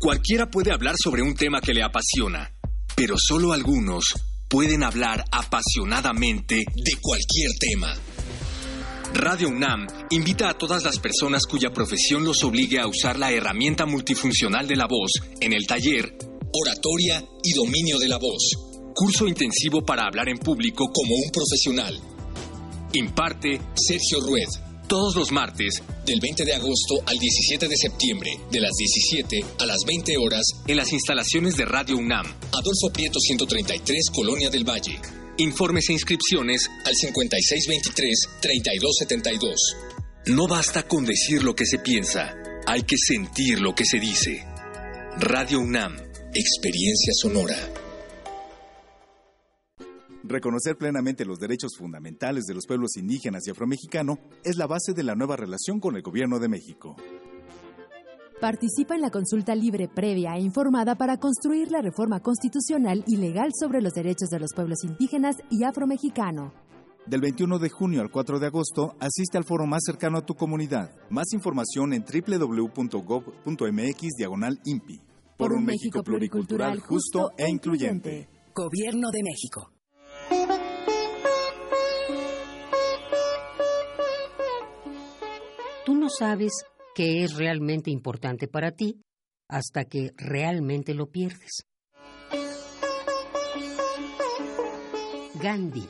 Cualquiera puede hablar sobre un tema que le apasiona, pero solo algunos pueden hablar apasionadamente de cualquier tema. Radio UNAM invita a todas las personas cuya profesión los obligue a usar la herramienta multifuncional de la voz en el taller Oratoria y Dominio de la Voz, curso intensivo para hablar en público como un profesional. Imparte Sergio Rued todos los martes, del 20 de agosto al 17 de septiembre, de las 17 a las 20 horas, en las instalaciones de Radio UNAM, Adolfo Prieto 133, Colonia del Valle. Informes e inscripciones al 5623-3272. No basta con decir lo que se piensa, hay que sentir lo que se dice. Radio UNAM, experiencia sonora. Reconocer plenamente los derechos fundamentales de los pueblos indígenas y afromexicano es la base de la nueva relación con el Gobierno de México. Participa en la consulta libre, previa e informada para construir la reforma constitucional y legal sobre los derechos de los pueblos indígenas y afromexicano. Del 21 de junio al 4 de agosto, asiste al foro más cercano a tu comunidad. Más información en www.gov.mx diagonal INPI. Por un México pluricultural, justo e incluyente. Gobierno de México. Tú no sabes qué es realmente importante para ti hasta que realmente lo pierdes. Gandhi.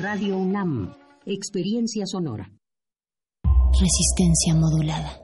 Radio UNAM, experiencia sonora. Resistencia modulada.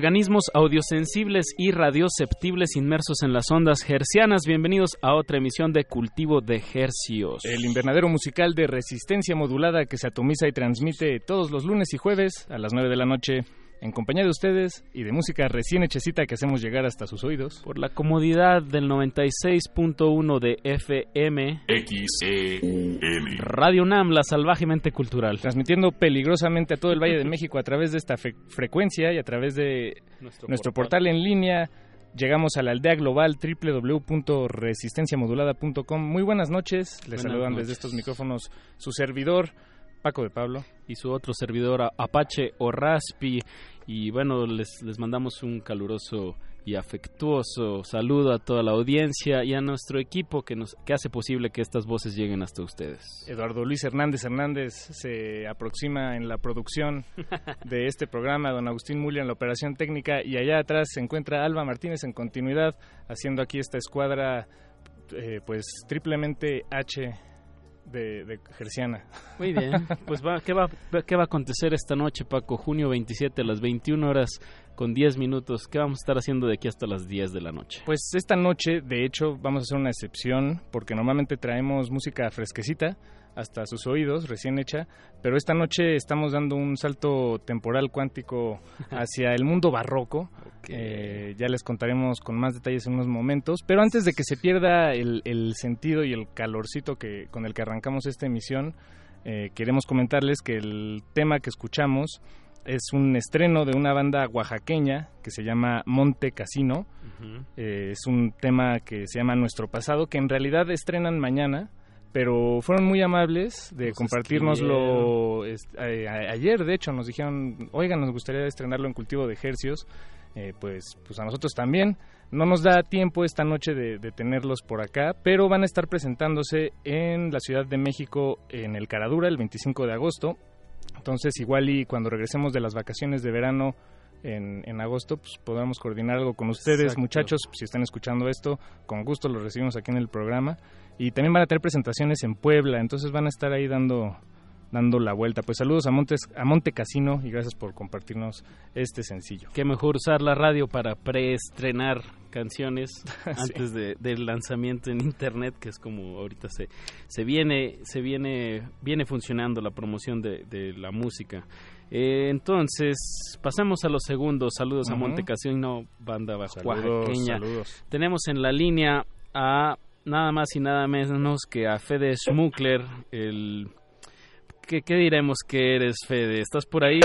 Organismos audiosensibles y radioceptibles inmersos en las ondas hercianas. Bienvenidos a otra emisión de Cultivo de Hercios. El invernadero musical de resistencia modulada que se atomiza y transmite todos los lunes y jueves a las 9 de la noche en compañía de ustedes y de música recién hechecita que hacemos llegar hasta sus oídos. Por la comodidad del 96.1 de FM. XEN. Radio UNAM, la salvajemente cultural. Transmitiendo peligrosamente a todo el Valle de México a través de esta frecuencia y a través de nuestro, nuestro portal. en línea. Llegamos a la aldea global www.resistenciamodulada.com. Muy buenas noches. Les saludan desde estos micrófonos su servidor, Paco de Pablo. Y su otro servidor, Apache o Raspi. Y bueno, les, les mandamos un caluroso y afectuoso saludo a toda la audiencia y a nuestro equipo que, nos, que hace posible que estas voces lleguen hasta ustedes. Eduardo Luis Hernández Hernández se aproxima en la producción de este programa, don Agustín Mulia en la operación técnica y allá atrás se encuentra Alba Martínez en continuidad haciendo aquí esta escuadra eh, pues triplemente H de, de Gerciana. Muy bien, pues va, ¿qué, va, ¿qué va a acontecer esta noche, Paco? Junio 27 a las 21 horas con 10 minutos. ¿Qué vamos a estar haciendo de aquí hasta las 10 de la noche? Pues esta noche, de hecho, vamos a hacer una excepción porque normalmente traemos música fresquecita hasta sus oídos, recién hecha, pero esta noche estamos dando un salto temporal cuántico hacia el mundo barroco. Eh, ya les contaremos con más detalles en unos momentos, pero antes de que se pierda el, sentido y el calorcito que, con el que arrancamos esta emisión, eh, queremos comentarles que el tema que escuchamos es un estreno de una banda oaxaqueña que se llama Monte Casino. Eh, es un tema que se llama Nuestro Pasado, que en realidad estrenan mañana pero fueron muy amables de compartirnoslo ayer, de hecho, nos dijeron, oigan, nos gustaría estrenarlo en cultivo de ejercios, eh, pues, pues a nosotros también. No nos da tiempo esta noche de, tenerlos por acá, pero van a estar presentándose en la Ciudad de México en el Caradura el 25 de agosto. Entonces, igual y cuando regresemos de las vacaciones de verano en, en agosto, pues podamos coordinar algo con ustedes, muchachos, si están escuchando esto, con gusto los recibimos aquí en el programa. Y también van a tener presentaciones en Puebla, entonces van a estar ahí dando dando la vuelta. Pues saludos a, Montes, a Monte Casino y gracias por compartirnos este sencillo. Qué mejor usar la radio para preestrenar canciones antes de, del lanzamiento en internet, que es como ahorita se, se viene, se viene, viene funcionando la promoción de, de la música. Eh, entonces, pasamos a los segundos. Saludos a Monte Casino, banda bajo saludos, Tenemos en la línea a nada más y nada menos que a Fede Schmuckler, el... ¿Qué, ¿Qué, diremos que eres, Fede? ¿Estás por ahí?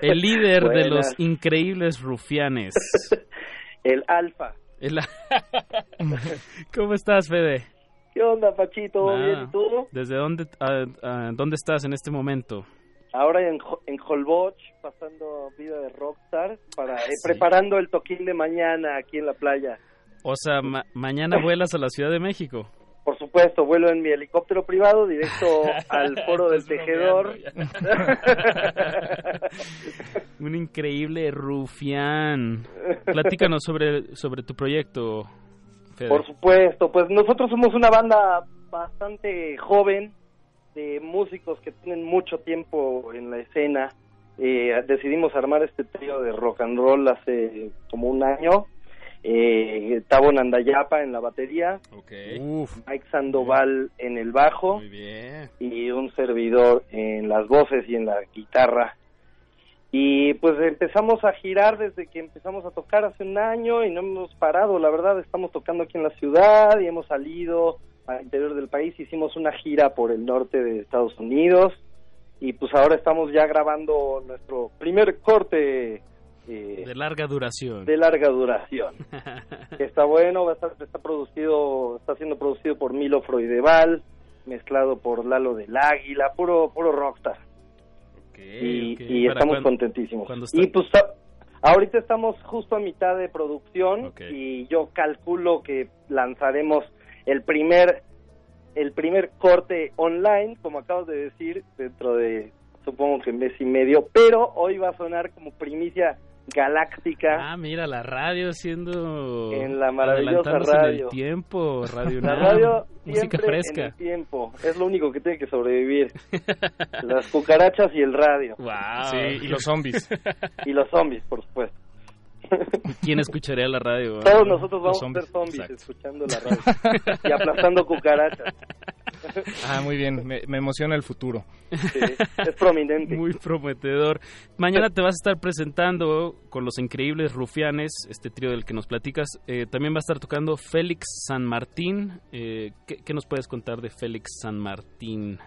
El líder de los increíbles rufianes. El alfa. ¿Cómo estás, Fede? ¿Qué onda, Pachito? ¿Bien tú? ¿Desde dónde, dónde estás en este momento? Ahora en, en Holbox, pasando vida de rockstar, para, eh, preparando el toquín de mañana aquí en la playa. O sea, mañana vuelas a la Ciudad de México. Por supuesto, vuelo en mi helicóptero privado directo al foro del tejedor. Un increíble rufián. Platícanos sobre, sobre tu proyecto. Por supuesto, pues nosotros somos una banda bastante joven de músicos que tienen mucho tiempo en la escena. Eh, decidimos armar este trío de rock and roll hace como un año eh, Tabo Nandayapa en la batería, Mike Sandoval en el bajo. Y un servidor en las voces y en la guitarra. Y pues empezamos a girar desde que empezamos a tocar hace un año y no hemos parado, la verdad. Estamos tocando aquí en la ciudad y hemos salido al interior del país, hicimos una gira por el norte de Estados Unidos. Y pues ahora estamos ya grabando nuestro primer corte eh, de larga duración. De larga duración. está bueno, va a estar, está producido, está siendo producido por Milo Freudeval, mezclado por Lalo del Águila, puro, puro rockstar. y, estamos contentísimos. Y pues ahorita estamos justo a mitad de producción y yo calculo que lanzaremos el primer el primer corte online, como acabas de decir, dentro de supongo que mes y medio, pero hoy va a sonar como primicia galáctica. Ah, mira, la radio siendo... En la maravillosa radio. En el tiempo, radio La radio música fresca. en el tiempo. Es lo único que tiene que sobrevivir. Las cucarachas y el radio. Wow. Sí, y los zombies. y los zombies, por supuesto. ¿Quién escucharía la radio? Todos nosotros vamos a ser zombies escuchando la radio y aplastando cucarachas. Ah, muy bien, me, emociona el futuro. es prominente. Muy prometedor. Mañana te vas a estar presentando con los increíbles rufianes, este trío del que nos platicas. Eh, también va a estar tocando Félix San Martín. Eh, ¿qué, nos puedes contar de Félix San Martín?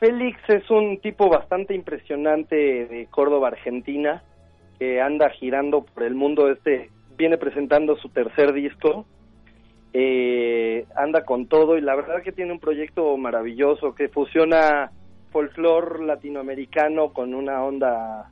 Félix es un tipo bastante impresionante de Córdoba, Argentina, que anda girando por el mundo. Este viene presentando su tercer disco. Eh, anda con todo y la verdad que tiene un proyecto maravilloso que fusiona folclore latinoamericano con una onda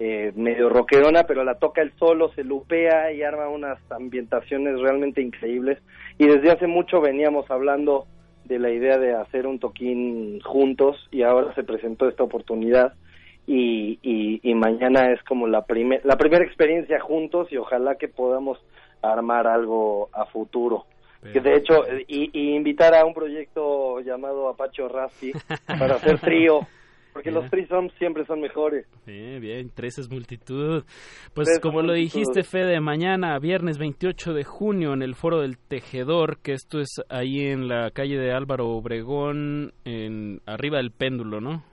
eh, medio rockerona, pero la toca él solo, se lupea y arma unas ambientaciones realmente increíbles. Y desde hace mucho veníamos hablando de la idea de hacer un toquín juntos y ahora se presentó esta oportunidad y, y, mañana es como la, primer, la primera experiencia juntos y ojalá que podamos armar algo a futuro. Que de hecho, y, y, invitar a un proyecto llamado Apache Raspi para hacer trío porque los threesomes siempre son mejores. Bien, bien, tres es multitud. Pues como lo dijiste, Fede, mañana, viernes 28 de junio, en el Foro del Tejedor, que esto es ahí en la calle de Álvaro Obregón, en arriba del péndulo, ¿no?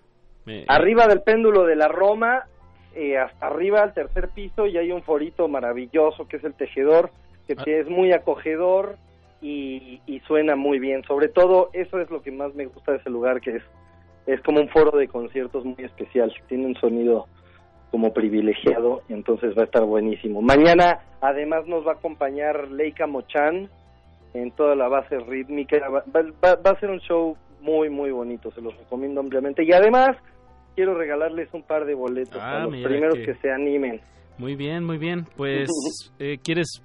Arriba del péndulo de la Roma, eh, hasta arriba al tercer piso, y hay un forito maravilloso que es el Tejedor, que ah. es muy acogedor y, y suena muy bien. Sobre todo, eso es lo que más me gusta de ese lugar, que es es como un foro de conciertos muy especial, tiene un sonido como privilegiado y entonces va a estar buenísimo. Mañana además nos va a acompañar Leica Mochan en toda la base rítmica, va, va, a ser un show muy muy bonito, se los recomiendo ampliamente y además quiero regalarles un par de boletos a ah, los primeros que se animen. Muy bien, muy bien. Pues, eh, ¿quieres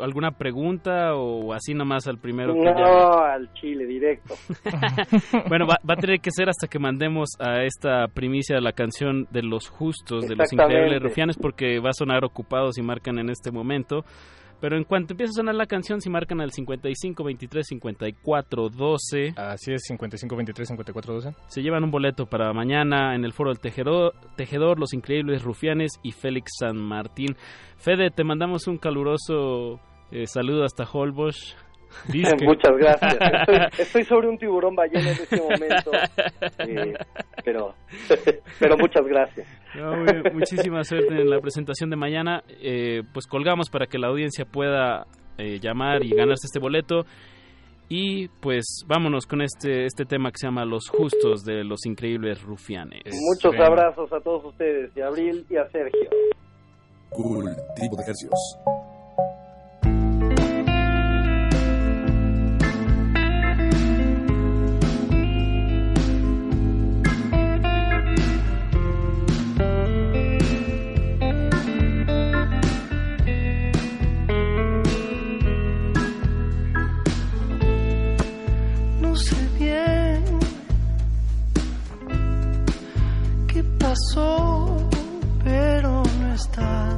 alguna pregunta o así nomás al primero? Que no, al Chile, directo. bueno, va, a tener que ser hasta que mandemos a esta primicia la canción de los justos, de los increíbles rufianes, porque va a sonar ocupado si marcan en este momento. Pero en cuanto empieza a sonar la canción, si marcan al 55 23 54 12. Así es, 55 23 54 12. Se llevan un boleto para mañana en el Foro del Tejedor, Tejedor Los Increíbles Rufianes y Félix San Martín. Fede, te mandamos un caluroso eh, saludo hasta Holbox. Muchas gracias. Estoy, sobre un tiburón ballena en este momento, eh, pero, pero muchas gracias. muchísima suerte en la presentación de mañana. Eh, pues colgamos para que la audiencia pueda eh, llamar y ganarse este boleto. Y pues vámonos con este, este tema que se llama Los Justos de los Increíbles Rufianes. Muchos abrazos a todos ustedes, y a Abril y a Sergio. Cultivo de ejercicios. Pero no estás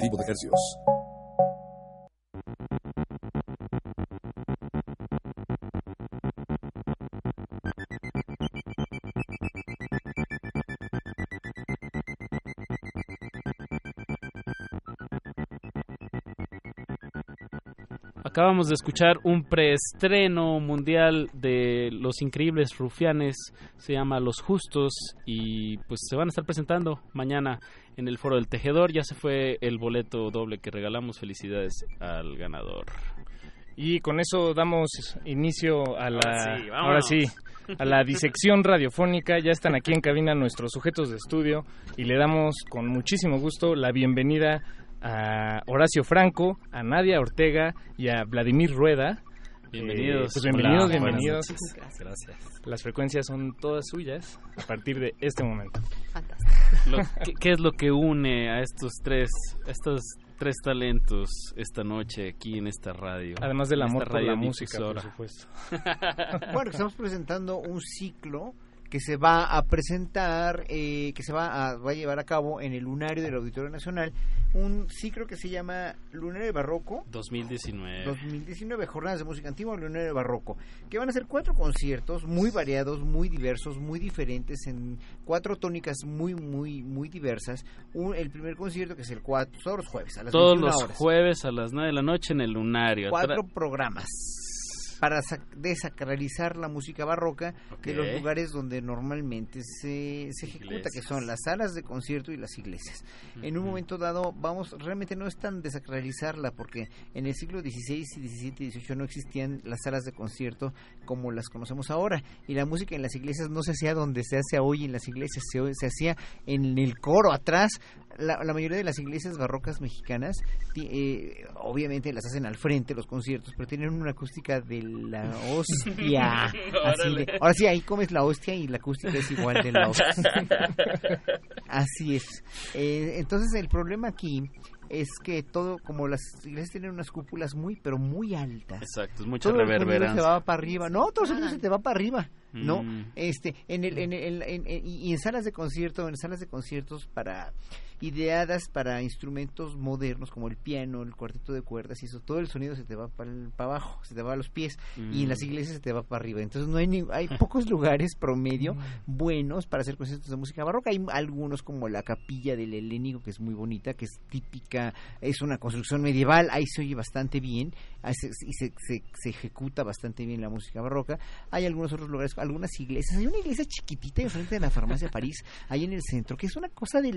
Cultivo de ejercicios. Acabamos de escuchar un preestreno mundial de Los Increíbles Rufianes, se llama Los Justos y pues se van a estar presentando mañana en el Foro del Tejedor. Ya se fue el boleto doble que regalamos. Felicidades al ganador. Y con eso damos inicio a la Ahora sí, vámonos. ahora sí, a la disección radiofónica. Ya están aquí en cabina nuestros sujetos de estudio y le damos con muchísimo gusto la bienvenida a Horacio Franco, a Nadia Ortega y a Vladimir Rueda. Bienvenidos. Eh, pues bienvenidos, Hola, bienvenidos. Gracias. Las frecuencias son todas suyas a partir de este momento. Lo- ¿qué, qué es lo que une a estos tres, a estos tres talentos esta noche aquí en esta radio? Además del amor por la música, por supuesto. Bueno, estamos presentando un ciclo que se va a presentar, eh, que se va a, va a llevar a cabo en el Lunario del Auditorio Nacional, un ciclo que se llama Lunario Barroco 2019. 2019, Jornadas de Música Antigua, Lunario Barroco, que van a ser cuatro conciertos muy variados, muy diversos, muy diferentes, en cuatro tónicas muy, muy, muy diversas. Un- el primer concierto que es el cuatro, todos los jueves, a las Todos 21 los horas. jueves a las 9 de la noche en el Lunario. cuatro programas para sac- desacralizar la música barroca de los lugares donde normalmente se, se ejecuta, que son las salas de concierto y las iglesias. En un momento dado, vamos, realmente no es tan desacralizarla, porque en el siglo XVI, XVII y XVIII no existían las salas de concierto como las conocemos ahora, y la música en las iglesias no se hacía donde se hace hoy en las iglesias, se, se hacía en el coro atrás. La, la mayoría de las iglesias barrocas mexicanas, eh, obviamente las hacen al frente los conciertos, pero tienen una acústica de la hostia. Así Órale. de- ahora sí, ahí comes la hostia y la acústica es igual de la hostia. Así es. Eh, entonces el problema aquí es que todo, como las iglesias tienen unas cúpulas muy, pero muy altas. Exacto, es mucha todo reverberancia. se va para arriba. No, todo el se te va para arriba. No, Mm. este, en el, en, el- en- en- y en salas de concierto, en salas de conciertos para ideadas para instrumentos modernos como el piano, el cuarteto de cuerdas y eso, todo el sonido se te va para abajo, se te va a los pies y en las Mm. iglesias se te va para arriba. Entonces no hay ni- hay pocos lugares promedio buenos para hacer conciertos de música barroca. Hay algunos como la capilla del Helénico que es muy bonita, que es típica, es una construcción medieval, ahí se oye bastante bien y se, se, se ejecuta bastante bien la música barroca. Hay algunos otros lugares, algunas iglesias. Hay una iglesia chiquitita enfrente de la farmacia París, ahí en el centro, que es una cosa de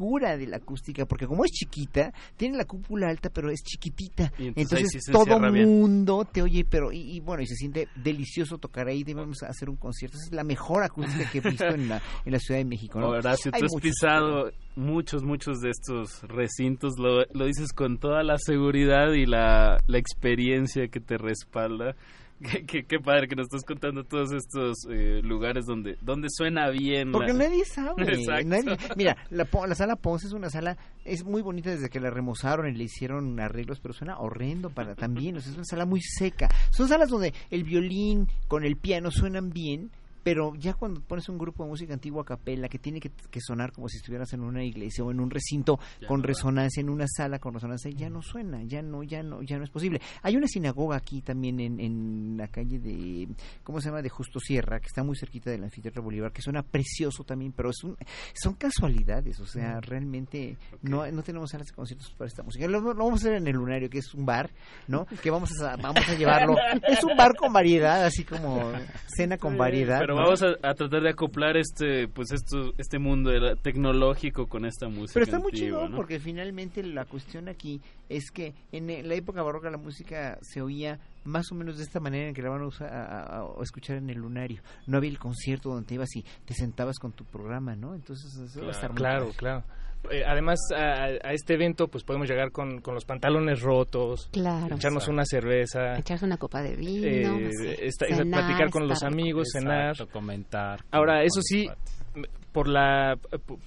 locura de la acústica, porque como es chiquita, tiene la cúpula alta, pero es chiquitita. Y entonces sí todo bien. mundo te oye, pero y, y bueno, y se siente delicioso tocar ahí. Debemos hacer un concierto. Esa es la mejor acústica que he visto en la, en la Ciudad de México. ¿no? Hay tú has muchos. pisado muchos, muchos de estos recintos, lo, lo dices con toda la seguridad y la, la experiencia que te respalda. Qué, qué- qué padre que nos estás contando todos estos eh, lugares donde, donde suena bien. Porque la- nadie sabe. Exacto. nadie- mira, la, la sala Ponce es una sala, es muy bonita desde que la remozaron y le hicieron arreglos, pero suena horrendo para también. O sea, es una sala muy seca. Son salas donde el violín con el piano suenan bien. Pero ya cuando pones un grupo de música antigua a capela que tiene que, que sonar como si estuvieras en una iglesia o en un recinto Ya con no va. resonancia, en una sala con resonancia, ya no suena, ya no, ya no, ya no es posible. Hay una sinagoga aquí también en, en la calle de, ¿cómo se llama? De Justo Sierra, que está muy cerquita del anfiteatro Bolívar, que suena precioso también, pero es un, son casualidades, o sea, realmente no, no tenemos salas de conciertos para esta música. Lo, lo vamos a hacer en el Lunario, que es un bar, ¿no? Que vamos a, vamos a llevarlo. Es un bar con variedad, así como cena con variedad. Vamos a, a tratar de acoplar este, pues esto, este mundo tecnológico con esta música. Pero está muy chido ¿no? porque finalmente la cuestión aquí es que en eh, la época barroca la música se oía más o menos de esta manera en que la van a, usar, a, a- a escuchar en el lunario. No había el concierto donde te ibas y te sentabas con tu programa, ¿no? Entonces eso va a estar muy Claro, claro. Eh, además, a, a este evento pues podemos llegar con, con los pantalones rotos, Claro. echarnos una cerveza, Echarse una copa de vino, eh, esta- cenar, platicar con los amigos, cenar. Comentar. Ahora, eso sí, por la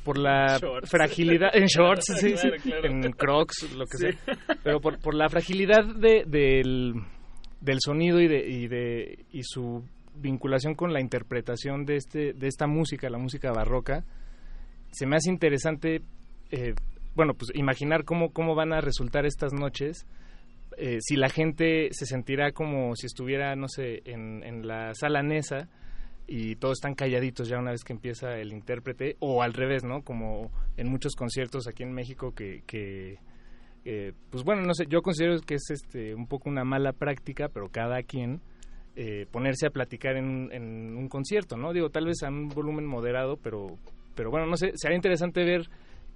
por la Shorts. fragilidad en shorts, sí, sí, Claro, claro. en Crocs, lo que Sí. sea, pero por, por la fragilidad de, del, del sonido y de, y de y su vinculación con la interpretación de este de esta música, la música barroca, se me hace interesante eh, bueno, pues imaginar cómo, cómo van a resultar estas noches. Eh, si la gente se sentirá como si estuviera, no sé, en, en la sala Nesa y todos están calladitos ya una vez que empieza el intérprete, o al revés, ¿no? Como en muchos conciertos aquí en México que, que eh, pues bueno, no sé, yo considero que es este un poco una mala práctica, pero cada quien eh, ponerse a platicar en, en un concierto, ¿no? Digo, tal vez a un volumen moderado, pero, pero bueno, no sé, sería interesante ver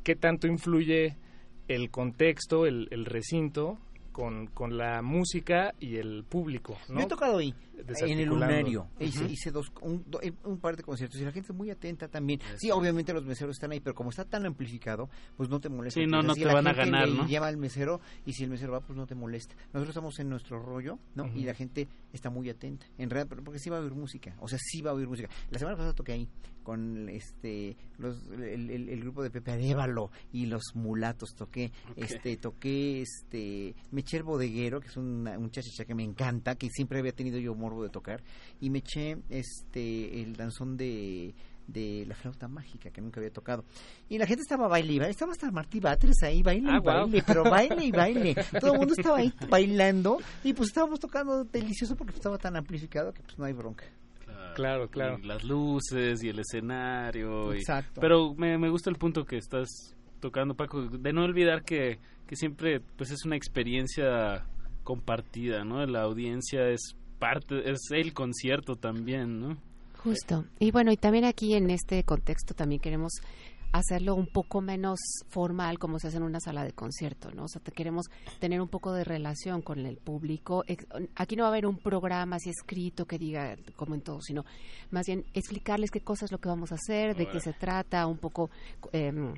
qué tanto influye el contexto, el, el recinto, con, con la música y el público. ¿no? Yo he tocado ahí, en el lunario. Ujú. Hice, hice dos, un, do- eh, un par de conciertos y la gente es muy atenta también. Sí, obviamente los meseros están ahí, pero como está tan amplificado, pues no te molesta. Sí, no, no te la van a ganar, ¿no? Lleva al mesero y si el mesero va, pues no te molesta. Nosotros estamos en nuestro rollo, ¿no? Y la gente está muy atenta. En realidad, porque sí va a oír música. O sea, sí va a oír música. La semana pasada toqué ahí con este los, el, el- el grupo de Pepe Arevalo y los mulatos toqué. Este, toqué este Mecher Bodeguero, que es una, un chachacha que me encanta, que siempre había tenido yo morbo de tocar. Y me eché este, el danzón de de la flauta mágica que nunca había tocado. Y la gente estaba baile y baile. Estaba hasta Martí Batres ahí, baile Ah, y baile, pero baile y baile. Todo el mundo estaba ahí bailando y pues estábamos tocando delicioso porque estaba tan amplificado que pues no hay bronca. Claro, claro. Y las luces y el escenario. y- Exacto. pero me, me gusta el punto que estás tocando, Paco, de no olvidar que, que siempre pues es una experiencia compartida, ¿no? La audiencia es parte, es el concierto también, ¿no? Justo. Y bueno, y también aquí en este contexto también queremos hacerlo un poco menos formal como se hace en una sala de concierto, ¿no? O sea, te queremos tener un poco de relación con el público. Aquí no va a haber un programa así escrito que diga como en todo, sino más bien explicarles qué cosa es lo que vamos a hacer, de qué se trata, un poco, em,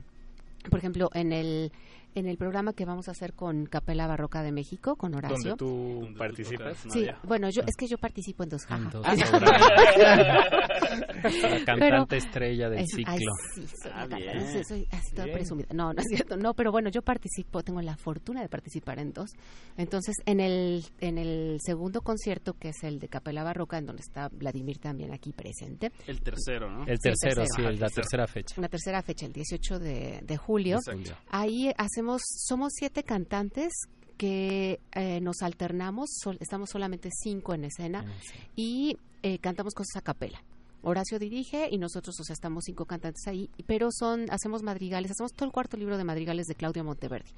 por ejemplo, en el en el programa que vamos a hacer con Capela Barroca de México, con Horacio. Donde tú participas. Sí, bueno, yo es que yo participo en dos. En jaja. dos Ah. La cantante estrella del es- ay, ciclo. sí, soy, Ah, bien. cantante, soy- soy así toda Bien. presumida. No, no es cierto. No, pero bueno, yo participo, tengo la fortuna de participar en dos. Entonces, en el en el segundo concierto que es el de Capela Barroca, en donde está Vladimir también aquí presente. El tercero, ¿no? El tercero, sí, tercero. el- la tercera fecha. La tercera fecha, el 18 de, de julio. Exacto. Ahí hacemos, somos siete cantantes que eh, nos alternamos, sol- estamos solamente cinco en escena y eh, cantamos cosas a capela. Horacio dirige y nosotros, o sea, estamos cinco cantantes ahí, pero son, hacemos madrigales, hacemos todo el cuarto libro de madrigales de Claudia Monteverdi.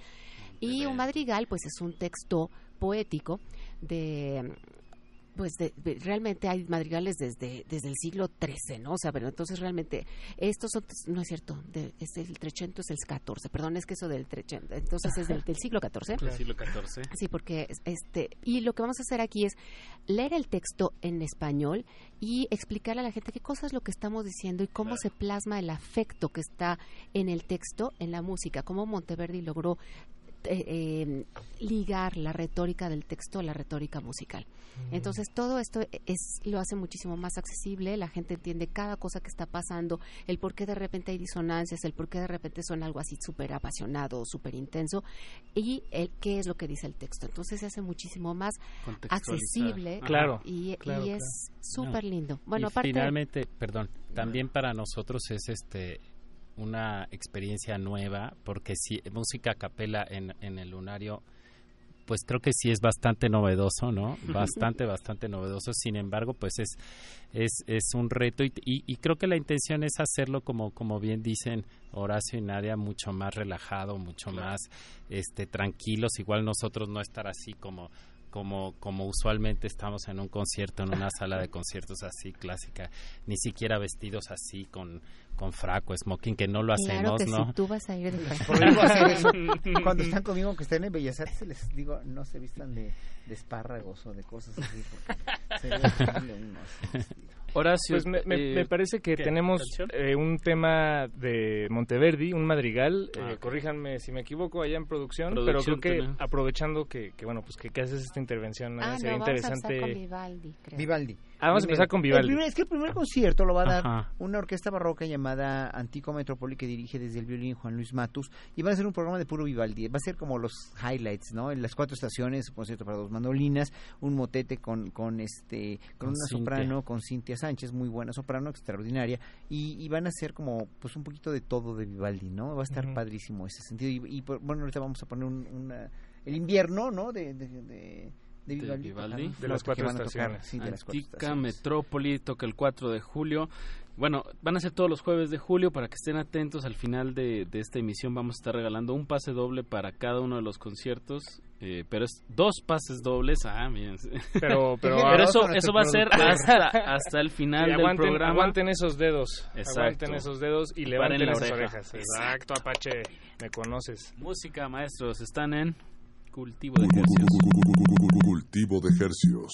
Y un madrigal, pues es un texto poético de pues de- de- realmente hay madrigales desde desde el siglo XIII, ¿no? O sea, pero entonces realmente estos son, no es cierto, de, es el Trecento es el XIV, perdón, es que eso del Trecento, entonces es del, del siglo XIV. Del siglo XIV. Sí, porque es- este y lo que vamos a hacer aquí es leer el texto en español y explicarle a la gente qué cosa es lo que estamos diciendo y cómo se plasma el afecto que está en el texto, en la música, cómo Monteverdi logró eh, eh, ligar la retórica del texto a la retórica musical. Entonces todo esto es lo hace muchísimo más accesible, la gente entiende cada cosa que está pasando, el por qué de repente hay disonancias, el por qué de repente son algo así súper apasionado, súper intenso y el qué es lo que dice el texto. Entonces se hace muchísimo más accesible. Claro, y, es claro. súper lindo. Bueno, y aparte finalmente, perdón, también para nosotros es este una experiencia nueva porque si música a capela en, en el lunario pues creo que sí es bastante novedoso, ¿no? Bastante, bastante novedoso. Sin embargo, pues es es, es un reto y, y, y creo que la intención es hacerlo como como bien dicen Horacio y Nadia mucho más relajado, mucho más este tranquilos. Igual nosotros no estar así como como, como usualmente estamos en un concierto, en una sala de conciertos así clásica, ni siquiera vestidos así con, con fraco, smoking, que no lo claro hacemos, que ¿no? sí, tú vas a ir de. Cuando están conmigo, aunque estén en Bellas Artes, les digo, no se vistan de, de espárragos o de cosas así, porque sería horrible uno así vestido. Horacio, Pues me, me- eh, me parece que ¿qué? tenemos eh, un tema de Monteverdi, un madrigal. Ah, eh, ok. Corríjanme si me equivoco allá en producción, Producción pero creo que aprovechando que, que, bueno, pues que, que haces esta intervención, Ah, sería no, vamos a empezar interesante. con Vivaldi, creo. Vivaldi. Ah, vamos a empezar con Vivaldi. El primer- es que el primer concierto lo va a dar Ajá. una orquesta barroca llamada Antico Metrópoli que dirige desde el violín Juan Luis Matus y van a hacer un programa de puro Vivaldi. Va a ser como los highlights, ¿no? En las cuatro estaciones, un concierto para dos mandolinas, un motete con, con este con, Con una Cintia. soprano, con Cintia Sánchez, muy buena soprano, extraordinaria, y, y van a hacer como pues un poquito de todo de Vivaldi, ¿no? Va a estar padrísimo ese sentido. Y, y, bueno, ahorita vamos a poner un, una- el invierno, ¿no? De, de, de, de Vivaldi. Van a tocar, sí, de las cuatro estaciones. Metrópoli toca el 4 de julio. Bueno, van a ser todos los jueves de julio para que estén atentos. Al final de, de esta emisión vamos a estar regalando un pase doble para cada uno de los conciertos. eh, pero es dos pases dobles. Ah, miren. Pero- pero eso, eso va a ser hasta, hasta el final Y aguanten, del programa. aguanten esos dedos. Exacto. Aguanten esos dedos y levanten la esas oreja. orejas. Exacto, Apache. Me conoces. Música, maestros. Están en Cultivo de Ejercicios.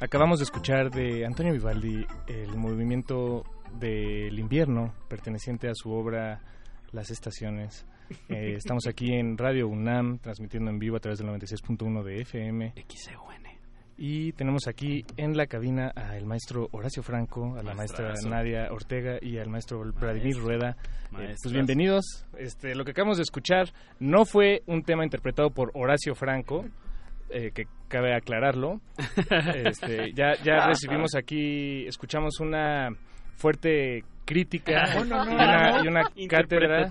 Acabamos de escuchar de Antonio Vivaldi el movimiento del invierno perteneciente a su obra Las Estaciones. Eh, estamos aquí en Radio UNAM transmitiendo en vivo a través del 96.1 de FM. XEUN. Y tenemos aquí en la cabina al maestro Horacio Franco, a la maestra. Nadia Ortega y al maestro Vladimir Rueda. Eh, pues bienvenidos. Este, lo que acabamos de escuchar no fue un tema interpretado por Horacio Franco, eh, que cabe aclararlo. Este, ya, ya recibimos aquí, escuchamos una fuerte crítica No, no, no, y una, y una cátedra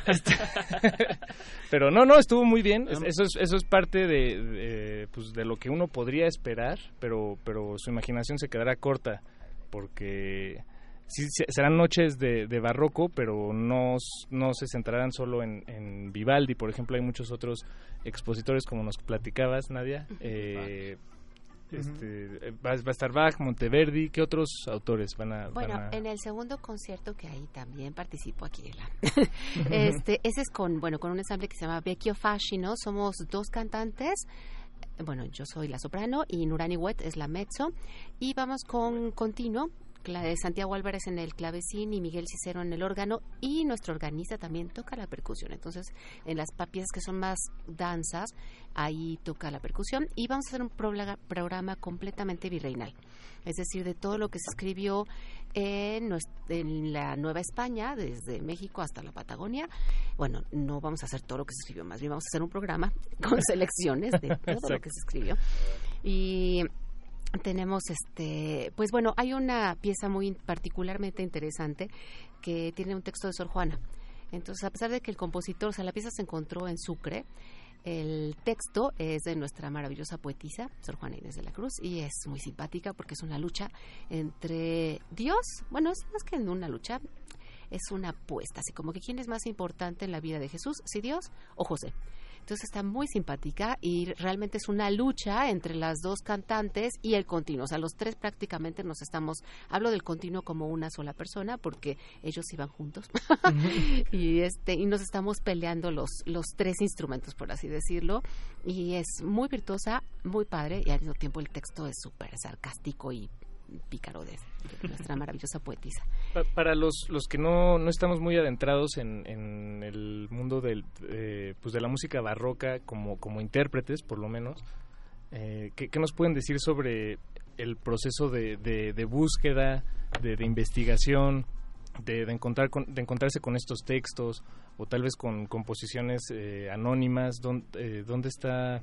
este- pero no, no, estuvo muy bien. Es- Eso es, eso es parte de, de, pues, de lo que uno podría esperar, pero, pero su imaginación se quedará corta, porque sí, se- serán noches de, de barroco, pero no, no se centrarán solo en, en Vivaldi. Por ejemplo, hay muchos otros expositores, como nos platicabas, Nadia. Eh, este, eh, va, va a estar Bach, Monteverdi, ¿qué otros autores van a...? Bueno, van a- en el segundo concierto que ahí también participo aquí, la- este, ese es con, bueno, con un ensamble que se llama Vecchio Fascino. Somos dos cantantes. Bueno, yo soy la soprano y Nurani Wet es la mezzo. Y vamos con continuo. Cla- Santiago Álvarez en el clavecín y Miguel Cicero en el órgano y nuestro organista también toca la percusión. Entonces, en las piezas que son más danzas, ahí toca la percusión y vamos a hacer un programa completamente virreinal. Es decir, de todo lo que se escribió en, en la Nueva España, desde México hasta la Patagonia. Bueno, no vamos a hacer todo lo que se escribió, más bien vamos a hacer un programa con selecciones de todo lo que se escribió. Y tenemos este pues bueno hay una pieza muy particularmente interesante que tiene un texto de Sor Juana. Entonces a pesar de que el compositor o sea la pieza se encontró en Sucre el texto es de nuestra maravillosa poetisa Sor Juana Inés de la Cruz y es muy simpática porque es una lucha entre Dios bueno es más que una lucha es una apuesta así como que quién es más importante en la vida de Jesús si Dios o José entonces está muy simpática y realmente es una lucha entre las dos cantantes y el continuo. O sea, los tres prácticamente nos estamos, hablo del continuo como una sola persona porque ellos iban juntos. Y este y nos estamos peleando los los tres instrumentos por así decirlo. Y es muy virtuosa, muy padre y al mismo tiempo el texto es súper sarcástico y pícaro de, de nuestra maravillosa poetisa. Pa- Para los, los que no, no estamos muy adentrados en, en el mundo del, eh, pues de la música barroca como, como intérpretes, por lo menos, eh, ¿qué, qué nos pueden decir sobre el proceso de, de, de búsqueda, de, de investigación, de, de encontrar con- de encontrarse con estos textos o tal vez con composiciones eh, anónimas? ¿Dónde, eh, ¿Dónde está...?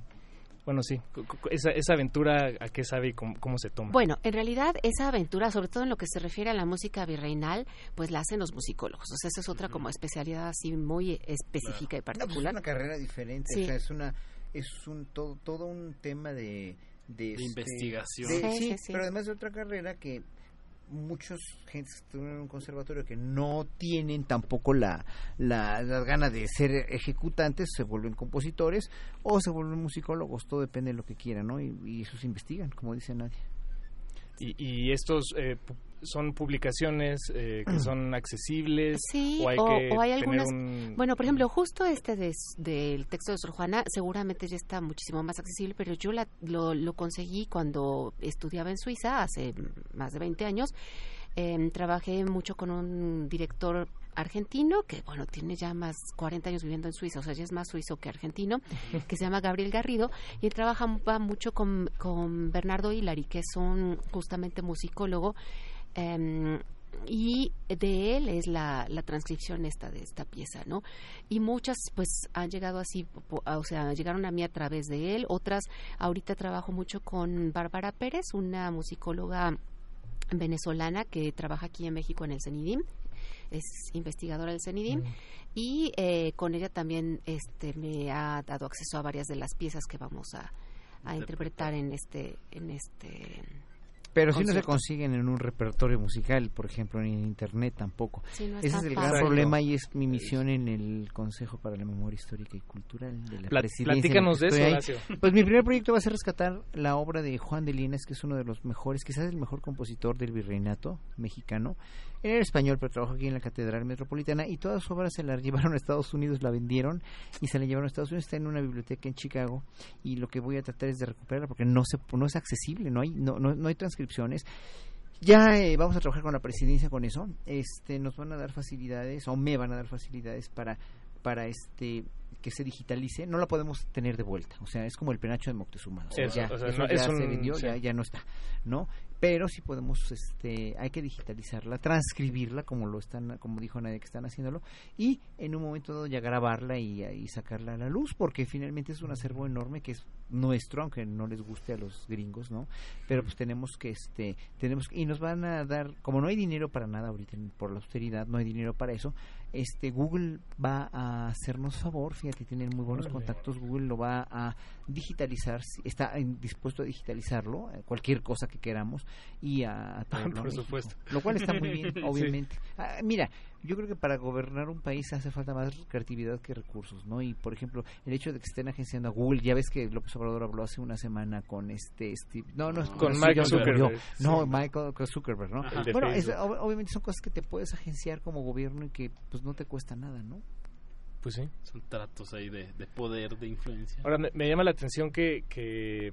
Bueno, sí, esa, esa aventura, ¿a qué sabe y cómo, cómo se toma? Bueno, en realidad esa aventura, sobre todo en lo que se refiere a la música virreinal, pues la hacen los musicólogos. O sea, esa es otra como especialidad así muy específica y No, pues particular. es una carrera diferente, Sí. o sea, es una es un todo todo un tema de de, este, investigación. de- Sí, sí, sí, sí. pero además de otra carrera que muchos gentes que estuvieron en un conservatorio que no tienen tampoco la, la las ganas de ser ejecutantes se vuelven compositores o se vuelven musicólogos todo depende de lo que quieran no y, y esos investigan como dice Nadia Y, y estos eh, son publicaciones eh, que son accesibles Sí, o hay o, que o hay algunas. un Bueno, por ejemplo, justo este des- del texto de Sor Juana, seguramente ya está muchísimo más accesible, pero yo la- lo, lo conseguí cuando estudiaba en Suiza hace más de 20 años. Em, trabajé mucho con un director argentino que, bueno, tiene ya más 40 años viviendo en Suiza, o sea, ya es más suizo que argentino, que se llama Gabriel Garrido, y él trabaja va mucho con, con Bernardo Hilary, que es un justamente musicólogo. Em, y de él es la, la transcripción esta de esta pieza, ¿no? Y muchas pues han llegado así, po- o sea, llegaron a mí a través de él, otras ahorita trabajo mucho con Bárbara Pérez, una musicóloga venezolana que trabaja aquí en México en el CENIDIM, es investigadora del CENIDIM. Y eh, con ella también este me ha dado acceso a varias de las piezas que vamos a, a interpretar en este en este Pero si no se consiguen en un repertorio musical, por ejemplo, en internet tampoco. Sí, no es Ese es el gran fácil. problema y es mi misión en el Consejo para la Memoria Histórica y Cultural de la Presidencia. platícanos de eso. Horacio. Pues mi primer proyecto va a ser rescatar la obra de Juan de Linares, que es uno de los mejores, quizás el mejor compositor del virreinato mexicano. Era español, pero trabajó aquí en la Catedral Metropolitana y todas sus obras se las llevaron a Estados Unidos, la vendieron y se la llevaron a Estados Unidos. Está en una biblioteca en Chicago y lo que voy a tratar es de recuperarla porque no se no es accesible, no hay no no, no hay transcripciones. Ya eh, vamos a trabajar con la presidencia con eso. Este nos van a dar facilidades o me van a dar facilidades para para este que se digitalice, no la podemos tener de vuelta. O sea, es como el penacho de Moctezuma. O sea, Eso, ya, o sea, eso no- ya es se vendió, sí. ya, ya no está, ¿no? Pero sí podemos, este, hay que digitalizarla, transcribirla, como lo están, como dijo Nadia que están haciéndolo, y en un momento dado ya grabarla y, y sacarla a la luz, porque finalmente es un acervo enorme que es nuestro, aunque no les guste a los gringos, ¿no? Pero pues tenemos que, este, tenemos y nos van a dar, como no hay dinero para nada ahorita por la austeridad, no hay dinero para eso, este Google va a hacernos favor, fíjate, tienen muy buenos Órale. contactos, Google lo va a digitalizar, si- está en- dispuesto a digitalizarlo, eh, cualquier cosa que queramos y a, a Por supuesto. Lo cual está muy bien, Sí. obviamente. Ah, mira, yo creo que para gobernar un país hace falta más creatividad que recursos, ¿no? Y por ejemplo, el hecho de que estén agenciando a Google, ya ves que López Obrador habló hace una semana con este Steve, no, no, Con Michael. Zuckerberg, no, sí. Michael Zuckerberg, ¿no? Ajá. Bueno, es- obviamente son cosas que te puedes agenciar como gobierno y que pues no te cuesta nada, ¿no? Pues sí. Son tratos ahí de, de poder, de influencia. Ahora, me, me llama la atención que, que,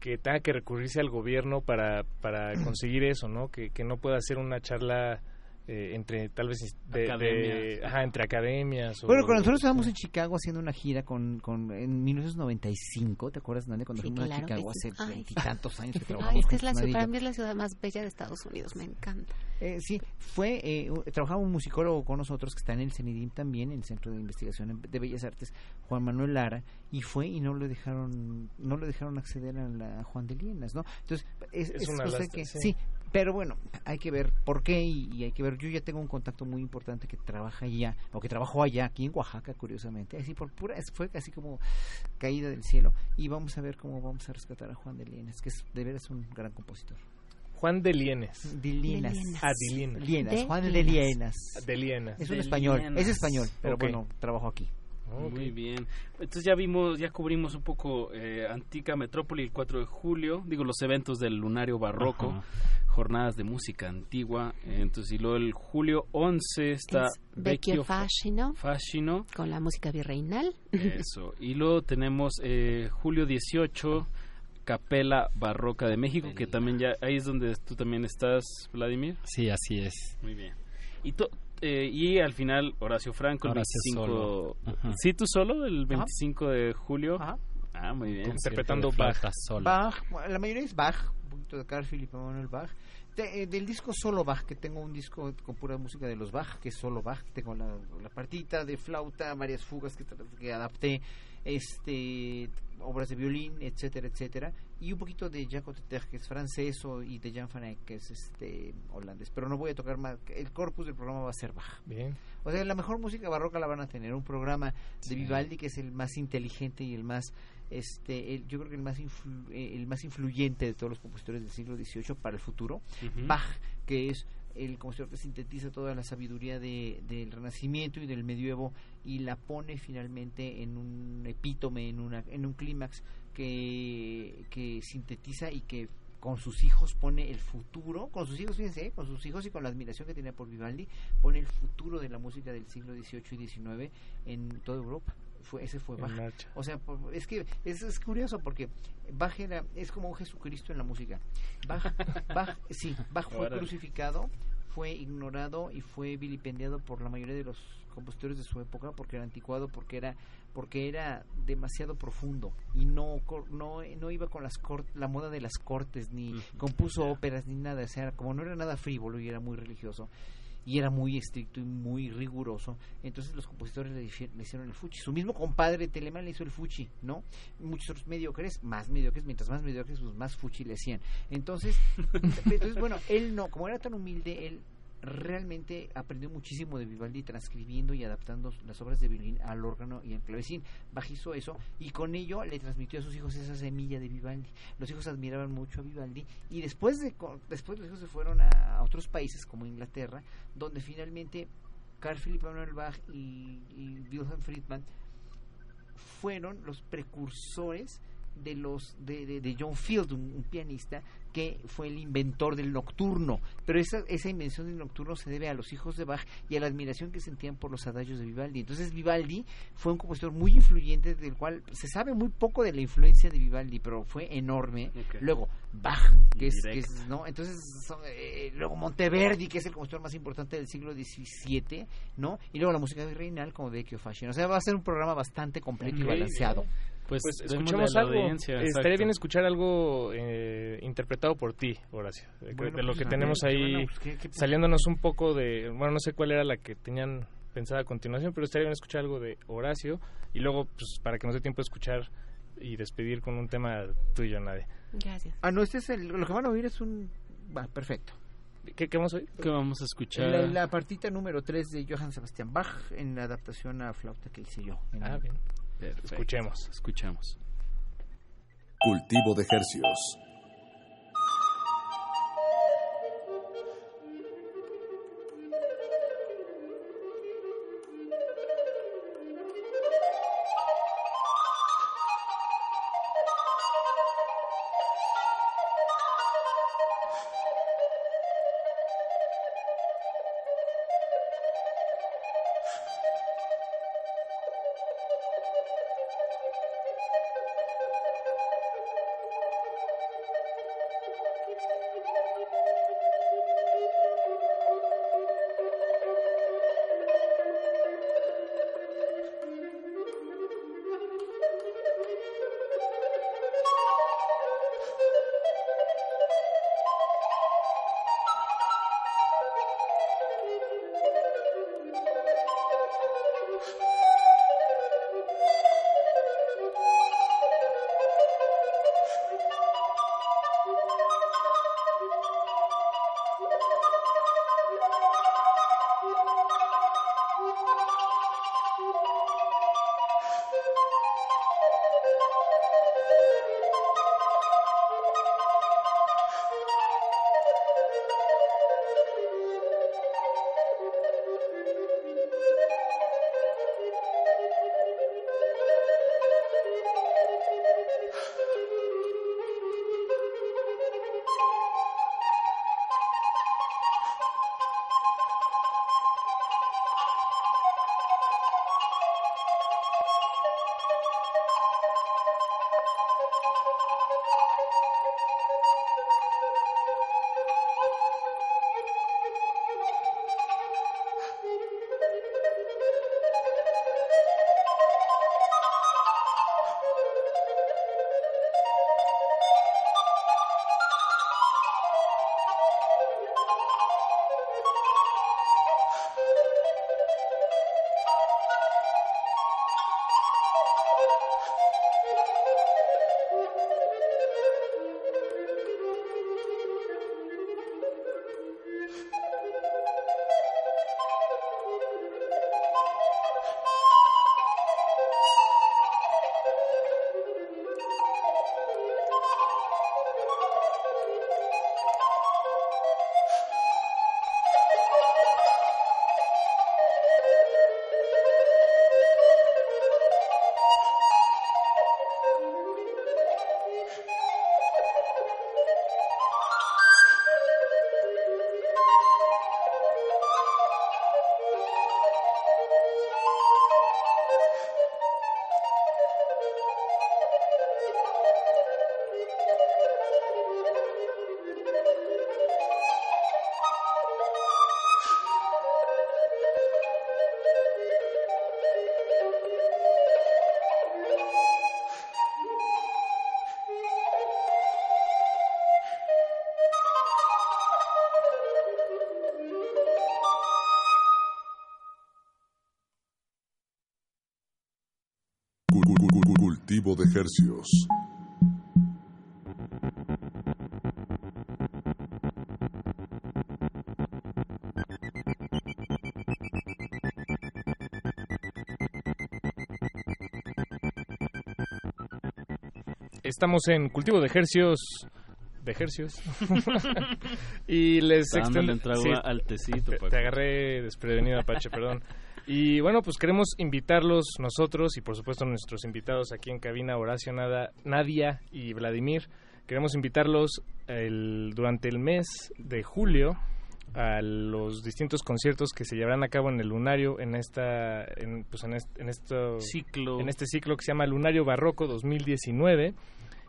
que tenga que recurrirse al gobierno para, para conseguir eso, ¿no? Que, que no pueda hacer una charla eh, entre, tal vez, de, de- Academias. ajá, entre academias. o- Bueno, cuando nosotros estábamos en Chicago haciendo una gira con, con en 1995, ¿te acuerdas, Nande? Cuando Sí, fuimos claro a Chicago sí. hace Ay. veintitantos años que Ay, trabajamos es que es la para mí es la ciudad más bella de Estados Unidos, me encanta. Eh, sí, fue, eh, trabajaba un musicólogo con nosotros que está en el CENIDIM también, en el Centro de Investigación de Bellas Artes, Juan Manuel Lara, y fue y no le dejaron, no le dejaron acceder a la Juan de Lienas, ¿no? Entonces, es, Es es una cosa lástima, que, sí. sí, pero bueno, hay que ver por qué y, y hay que ver, yo ya tengo un contacto muy importante que trabaja allá, o que trabajó allá, aquí en Oaxaca, curiosamente, así por pura, es- fue casi como caída del cielo, y vamos a ver cómo vamos a rescatar a Juan de Lienas, que es de veras un gran compositor. Juan de Lienes. De Lienas. Ah, de Lienas. Lienas, Juan de Lienas. De Lienas. Es un De español, Lienas. es español, pero bueno, trabajo aquí. Muy bien. Entonces ya vimos, ya cubrimos un poco eh, Antica Metrópoli el 4 de julio, digo los eventos del Lunario Barroco, Ajá. Jornadas de música antigua. entonces y luego el julio 11 está Es Vecchio Fascino, Fascino. con la música virreinal. Eso. Y luego tenemos eh, julio 18 Capela Barroca de México, que también ya ahí es donde tú también estás, Vladimir. Sí, así es. Muy bien. Y to- eh, y al final Horacio Franco el Horacio 25 solo. Ajá. Sí, tú solo el 25 de julio. Ah, muy bien. Interpretando Bach. Bach, la mayoría es Bach, poquito de Carl Philipp Emanuel Bach. De- eh, del disco solo Bach, que tengo un disco con pura música de los Bach, que es solo Bach, tengo la, la partita de flauta, varias fugas que, adapté, este obras de violín, etcétera, etcétera, y un poquito de Jacques Teter, que es francés, o, y de Jan van Eyck, que es este holandés, pero no voy a tocar más, el corpus del programa va a ser Bach. Bien. O sea, la mejor música barroca la van a tener. Un programa de Vivaldi que es el más inteligente y el más, este, el- yo creo que el más, influ- eh, el más influyente de todos los compositores del siglo XVIII para el futuro. Bach, que es el compositor que sintetiza toda la sabiduría de, del Renacimiento y del Medievo y la pone finalmente en un epítome, en, una, en un clímax que, que sintetiza y que con sus hijos pone el futuro, con sus hijos, fíjense, con sus hijos y con la admiración que tenía por Vivaldi, pone el futuro de la música del siglo XVIII y XIX en toda Europa. Fue, ese fue Bach. O sea, por- es que es, es curioso porque Bach era, es como un Jesucristo en la música. Bach, Bach sí, Bach fue crucificado, fue ignorado y fue vilipendiado por la mayoría de los compositores de su época porque era anticuado, porque era porque era demasiado profundo y no no no iba con las cor- la moda de las cortes ni compuso óperas ni nada, o sea, como no era nada frívolo y era muy religioso y era muy estricto y muy riguroso. Entonces los compositores le, hici- le hicieron el fuchi. Su mismo compadre Telemán le hizo el fuchi, ¿no? Muchos otros mediocres, más mediocres, mientras más mediocres, pues más fuchi le hacían. Entonces, entonces bueno, él no, como era tan humilde, él realmente aprendió muchísimo de Vivaldi transcribiendo y adaptando las obras de violín al órgano y al clavecín. Bach hizo eso y con ello le transmitió a sus hijos esa semilla de Vivaldi. Los hijos admiraban mucho a Vivaldi y después de después los hijos se fueron a, a otros países como Inglaterra, donde finalmente Carl Philipp Emanuel Bach y, y Wilhelm Friedman fueron los precursores de los de, de, de John Field, un, un pianista que fue el inventor del nocturno. Pero esa, esa invención del nocturno se debe a los hijos de Bach y a la admiración que sentían por los adagios de Vivaldi. Entonces Vivaldi fue un compositor muy influyente del cual se sabe muy poco de la influencia de Vivaldi, pero fue enorme. Luego Bach, que es, que es, no, entonces son, eh, luego Monteverdi, que es el compositor más importante del siglo XVII, ¿no? Y luego la música virreinal como Vecchio Fashion. O sea, va a ser un programa bastante completo y balanceado. Pues, Pues, escuchemos algo. audiencia, Estaría exacto. bien escuchar algo eh, interpretado por ti, Horacio. De, Bueno, de lo pues, que tenemos ver, ahí, bueno, pues, ¿qué- qué- saliéndonos un poco de... Bueno, no sé cuál era la que tenían pensada a continuación, pero estaría bien escuchar algo de Horacio. Y luego, pues para que nos dé tiempo de escuchar y despedir con un tema tuyo, Nadia. Gracias. Ah, no, este es el, lo que van a oír es un... Va, perfecto. ¿Qué, qué vamos a oír? ¿Qué vamos a escuchar? La, la partita número 3 de Johann Sebastian Bach en la adaptación a flauta que hice yo. en Ah, el- bien. Perfecto. Escuchemos. Escuchamos. Cultivo de hercios. Cultivo de hercios. Estamos en cultivo de ejercios. De ejercios. y les un trago al tecito, Te, te agarré desprevenido, Apache, perdón. Y bueno, pues queremos invitarlos nosotros y por supuesto nuestros invitados aquí en cabina, Horacio, Nada, Nadia y Vladimir. Queremos invitarlos el, durante el mes de julio a los distintos conciertos que se llevarán a cabo en el Lunario en esta en, pues en, este, en esto, ciclo en este ciclo que se llama Lunario Barroco 2019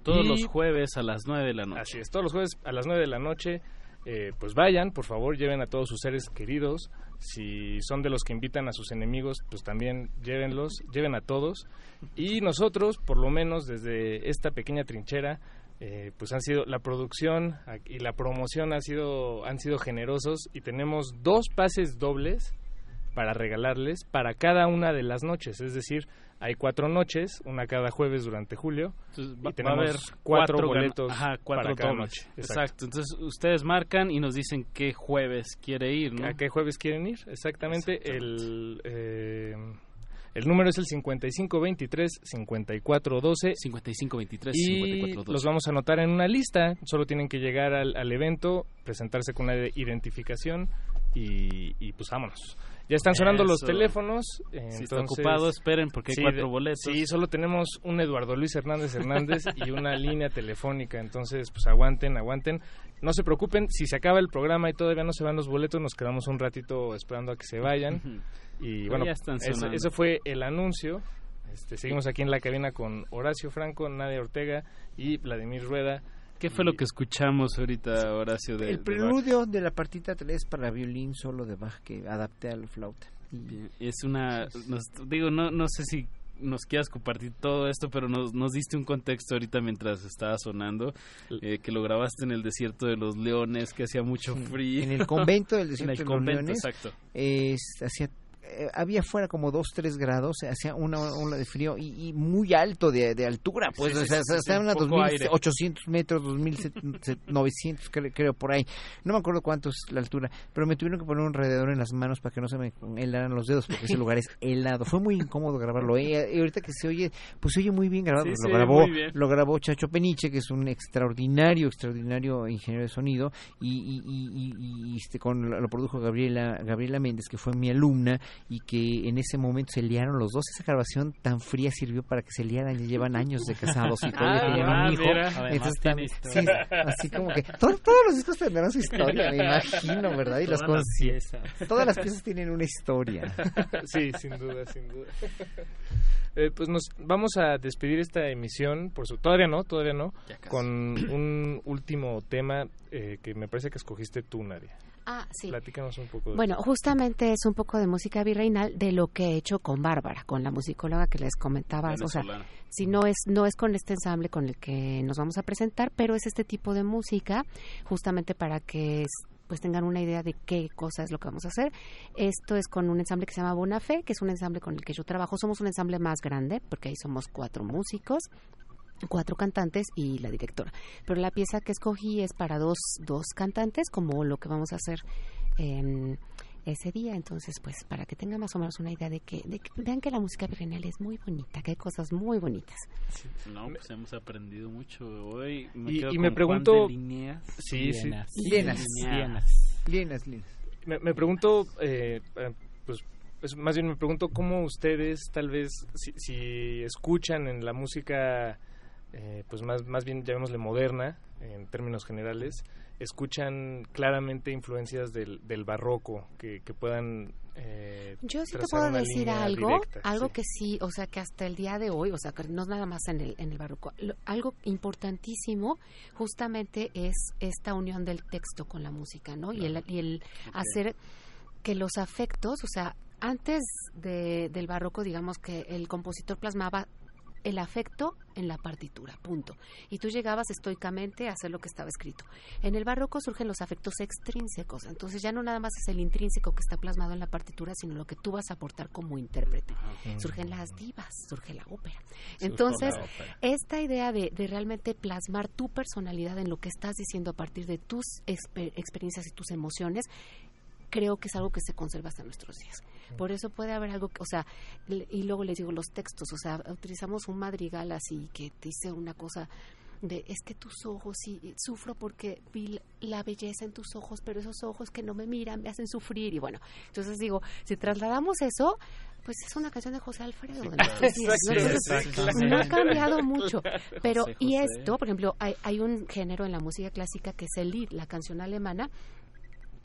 todos Y- los jueves a las 9 de la noche. Así es, todos los jueves a las 9 de la noche, eh, pues vayan, por favor, lleven a todos sus seres queridos. Si son de los que invitan a sus enemigos, pues también llévenlos, lleven a todos. Y nosotros, por lo menos desde esta pequeña trinchera, eh, pues han sido la producción y la promoción ha sido, han sido generosos y tenemos dos pases dobles para regalarles para cada una de las noches. Es decir, hay cuatro noches, una cada jueves durante julio. Entonces, y tenemos va a haber cuatro, boletos Ajá, cuatro para cada noche. Exacto. Entonces ustedes marcan y nos dicen qué jueves quiere ir, ¿no? ¿A qué jueves quieren ir? Exactamente. El, eh, el número es el 5523-5412. 5523 Y los vamos a anotar en una lista. Solo tienen que llegar al, al evento, presentarse con una identificación y, y pues vámonos. Ya están sonando los teléfonos. Si está entonces- ocupado, esperen porque hay Sí, cuatro boletos. Sí, solo tenemos un Eduardo Luis Hernández Hernández y una línea telefónica. Entonces, pues aguanten, aguanten. No se preocupen, si se acaba el programa y todavía no se van los boletos, nos quedamos un ratito esperando a que se vayan. Y Pero bueno, ya están eso, eso fue el anuncio. Este, seguimos aquí en la cabina con Horacio Franco, Nadia Ortega y Vladimir Rueda. ¿Qué fue lo que escuchamos ahorita, Horacio? De, el preludio de la partita 3 para violín solo de Bach que adapté a la flauta. Es una... nos- digo, no, no sé si nos quieras compartir todo esto, pero nos, nos diste un contexto ahorita mientras estaba sonando, eh, que lo grabaste en el desierto de los leones, que hacía mucho frío. En el convento del En desierto el de los convento, Leones, exacto. es- hacía eh, había fuera como 2, 3 grados, hacía una ola de frío y, y muy alto de, de altura, pues, Sí, o sí, sea, sí, sí, estaban a poco aire. 2.800 metros, 2.900 creo, creo por ahí, no me acuerdo cuánto es la altura, pero me tuvieron que poner un radiador en las manos para que no se me helaran los dedos, porque ese lugar es helado, fue muy incómodo grabarlo, ¿eh? y ahorita que se oye, pues se oye muy bien grabado, Sí, lo grabó, lo grabó Chacho Peniche, que es un extraordinario, extraordinario ingeniero de sonido, y, y, y- y- y, este, con, lo produjo Gabriela, Gabriela Méndez, que fue mi alumna, y que en ese momento se liaron los dos. Esa grabación tan fría sirvió para que se liaran, ya llevan años de casados y todavía Ah, tenían ah, un hijo. Entonces, sí, así como que to- todos los discos tendrán su historia, me imagino, ¿verdad? Y las Todas las cosas- piezas. Todas las piezas tienen una historia. sí, sin duda, sin duda. Eh, pues nos vamos a despedir esta emisión, por su todavía no, todavía no, con un último tema eh, que me parece que escogiste tú, Nadia. Ah, sí. Platícanos un poco. de Bueno, eso. justamente es un poco de música virreinal de lo que he hecho con Bárbara, con la musicóloga que les comentaba. O sea, si no es no es con este ensamble con el que nos vamos a presentar, pero es este tipo de música justamente para que pues tengan una idea de qué cosa es lo que vamos a hacer. Esto es con un ensamble que se llama Bonafé, que es un ensamble con el que yo trabajo. Somos un ensamble más grande, porque ahí somos cuatro músicos cuatro cantantes y la directora. Pero la pieza que escogí es para dos, dos cantantes, como lo que vamos a hacer en ese día. Entonces, pues, para que tengan más o menos una idea de que, de que vean que la música virreinal es muy bonita, que hay cosas muy bonitas. No, pues hemos aprendido mucho hoy. Me Y- quedo y me pregunto- Lineas. Sí, sí. Lienas. Lienas. Lienas. Lienas, lienas. Me, me pregunto, eh, eh, pues, pues, más bien me pregunto cómo ustedes tal vez, si, si escuchan en la música, eh, pues más, más bien llamémosle moderna, en términos generales, escuchan claramente influencias del, del barroco que, que puedan... eh, Yo sí te puedo decir algo, directa, algo sí. que sí, o sea, que hasta el día de hoy, o sea, que no es nada más en el, en el barroco, lo- algo importantísimo justamente es esta unión del texto con la música, ¿no? Y el, y el hacer que los afectos, o sea, antes de- del barroco, digamos que el compositor plasmaba el afecto en la partitura, punto. Y tú llegabas estoicamente a hacer lo que estaba escrito. En el barroco surgen los afectos extrínsecos, entonces ya no nada más es el intrínseco que está plasmado en la partitura, sino lo que tú vas a aportar como intérprete. Surgen las divas, surge la ópera. Surge Entonces, la ópera. esta idea de, de realmente plasmar tu personalidad en lo que estás diciendo a partir de tus exper- experiencias y tus emociones, creo que es algo que se conserva hasta nuestros días. Por eso puede haber algo, que- o sea, y luego les digo los textos, o sea, utilizamos un madrigal así que te dice una cosa de es que tus ojos y sufro porque vi la belleza en tus ojos, pero esos ojos que no me miran me hacen sufrir y bueno, entonces digo, si trasladamos eso, pues es una canción de José Alfredo. ¿no? ha cambiado mucho. Pero, y esto, por ejemplo, hay, hay un género en la música clásica que es el Lied, la canción alemana,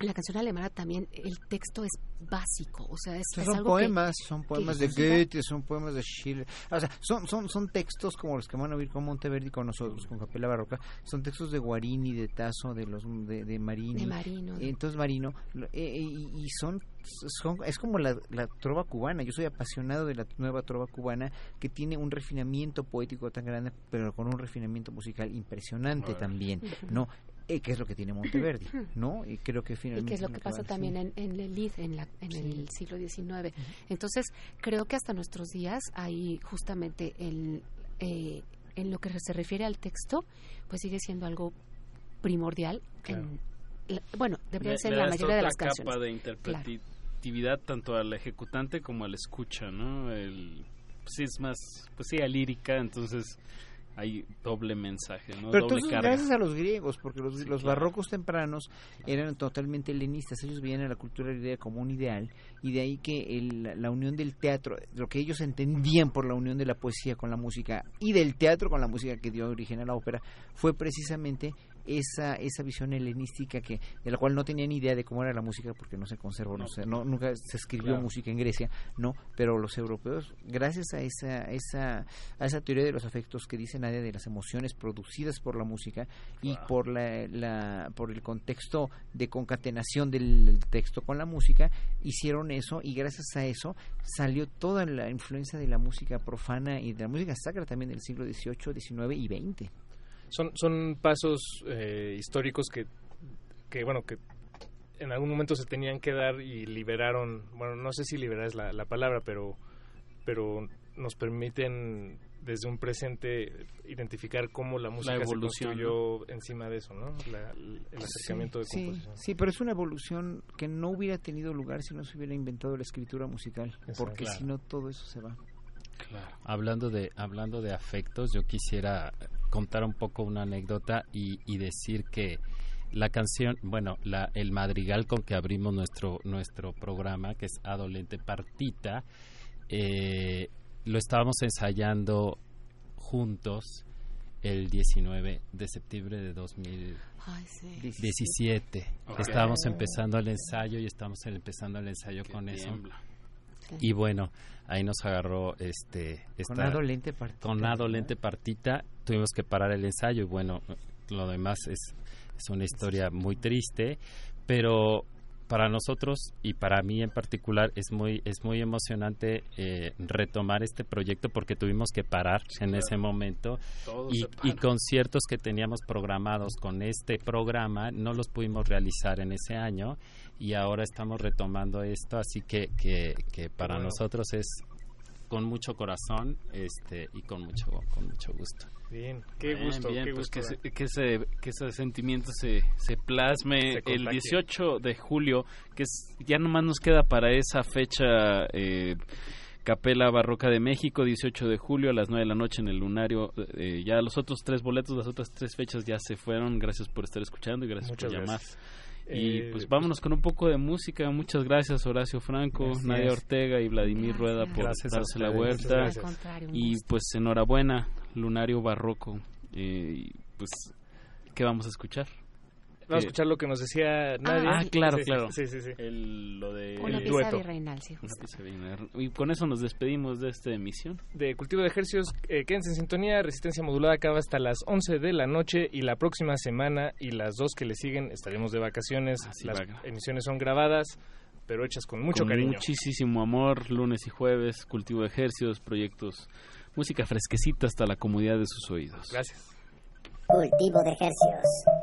la canción alemana también el texto es básico, o sea, es, son poemas, son poemas de Goethe, son poemas de Schiller, o sea, son son son textos como los que van a oír con Monteverdi con nosotros, con Capella Barroca, son textos de Guarini, de Tasso, de los de, de Marini, de Marino, entonces Marino eh, eh, y, y son son, es como la, la, trova cubana. Yo soy apasionado de la nueva trova cubana que tiene un refinamiento poético tan grande, pero con un refinamiento musical impresionante también, ¿no? Eh, que es lo que tiene Monteverdi, ¿no? Y creo que finalmente... Y que es lo que pasa también en, en, el Lid, en, la, en el siglo XIX. Entonces, creo que hasta nuestros días hay justamente el, eh, en lo que se refiere al texto, pues sigue siendo algo primordial. En, bueno, debería ser en la mayoría de las canciones. capa de interpretatividad tanto al ejecutante como al escucha, ¿no? El, pues sí, es más, pues sí, a lírica, entonces hay doble mensaje, ¿no? Pero doble entonces, carga. gracias a los griegos, porque los, los barrocos tempranos eran totalmente helenistas, ellos veían a la cultura griega como un ideal, y de ahí que el, la unión del teatro, lo que ellos entendían por la unión de la poesía con la música y del teatro con la música que dio origen a la ópera, fue precisamente esa esa visión helenística que de la cual no tenían idea de cómo era la música porque no se conservó, no, sé, no nunca se escribió Claro. música en Grecia, no, pero los europeos gracias a esa esa a esa teoría de los afectos que dice Nadia de las emociones producidas por la música y por la, la por el contexto de concatenación del texto con la música hicieron eso y gracias a eso salió toda la influencia de la música profana y de la música sacra también del siglo XVIII, XIX y XX. Son, son pasos eh, históricos que, que, bueno, que en algún momento se tenían que dar y liberaron, bueno, no sé si liberar es la, la palabra, pero, pero nos permiten desde un presente identificar cómo la música evolución, se construyó encima de eso, ¿no? La- el acercamiento sí, de composición. Sí, pero es una evolución que no hubiera tenido lugar si no se hubiera inventado la escritura musical, porque Claro. si no todo eso se va. Hablando de hablando de afectos, yo quisiera contar un poco una anécdota y, y decir que la canción, bueno, la, el madrigal con que abrimos nuestro nuestro programa, que es Adolente Partita, eh, lo estábamos ensayando juntos el 19 de septiembre de 2017. Ok. Estábamos empezando el ensayo y estamos empezando el ensayo con eso. Y bueno, ahí nos agarró este Con esta- Adolente Partita, con Adolente Partita, tuvimos que parar el ensayo y bueno, lo demás es, es una historia muy triste, pero para nosotros y para mí en particular es muy es muy emocionante eh, retomar este proyecto porque tuvimos que parar en claro. ese momento y, y conciertos que teníamos programados con este programa no los pudimos realizar en ese año y ahora estamos retomando esto así que que, que para Bueno. nosotros es con mucho corazón este y con mucho con mucho gusto Bien, qué Bien, gusto, bien, qué pues gusto. que, se- que ese, que ese sentimiento se, se plasme Se el contagie. 18 de julio, que es ya nomás nos queda para esa fecha eh, Capela Barroca de México, 18 de julio a las 9 de la noche en el Lunario. eh, ya los otros tres boletos, las otras tres fechas ya se fueron. Gracias por estar escuchando y gracias Muchas por llamar. gracias. Y Eh, pues vámonos con un poco de música. Muchas gracias Horacio Franco, Gracias. Nadia Ortega y Vladimir Rueda por Gracias darse la vuelta. Y pues enhorabuena, Lunario Barroco. Eh, y, pues, ¿qué vamos a escuchar? Vamos a escuchar lo que nos decía Nadia. Ah, claro, Sí, claro. Sí, sí, sí. El, lo de Una el pieza dueto. virreinal, sí, justo. Y con eso nos despedimos de esta emisión. de Cultivo de Ejercicios. Eh, quédense en sintonía. Resistencia modulada acaba hasta las 11 de la noche y la próxima semana y las dos que le siguen estaremos de vacaciones. Así las emisiones son grabadas, pero hechas con mucho Con cariño. Muchísimo amor, lunes y jueves, cultivo de ejercicios, proyectos, música fresquecita hasta la comodidad de sus oídos. Gracias. Cultivo de ejercicios.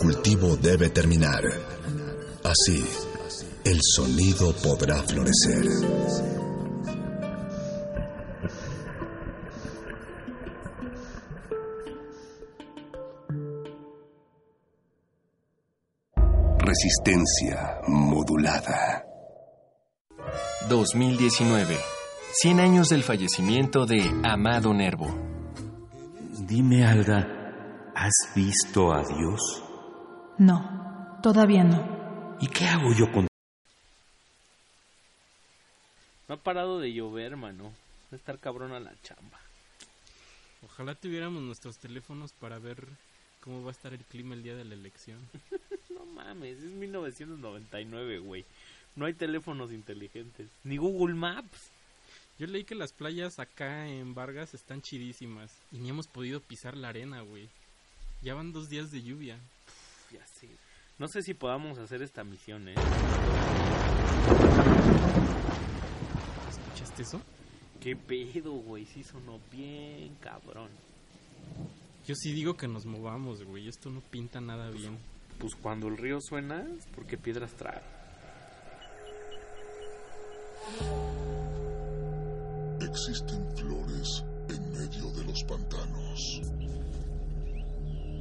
Cultivo debe terminar. Así, el sonido podrá florecer. Resistencia modulada. 2019. 100 años del fallecimiento de Amado Nervo. Dime, Alga, ¿has visto a Dios? No, todavía no. ¿Y qué hago yo con... No ha parado de llover, mano. Va a estar cabrón a la chamba. Ojalá tuviéramos nuestros teléfonos para ver cómo va a estar el clima el día de la elección. no mames, es 1999, güey. No hay teléfonos inteligentes. Ni Google Maps. Yo leí que las playas acá en Vargas están chidísimas. Y ni hemos podido pisar la arena, güey. Ya van dos días de lluvia. Uf, ya sé. No sé si podamos hacer esta misión, ¿eh? ¿Escuchaste eso? ¿Qué pedo, güey? Sí sonó bien cabrón. Yo sí digo que nos movamos, güey. Esto no pinta nada bien. Pues cuando el río suena, es porque piedras trae. Existen flores en medio de los pantanos.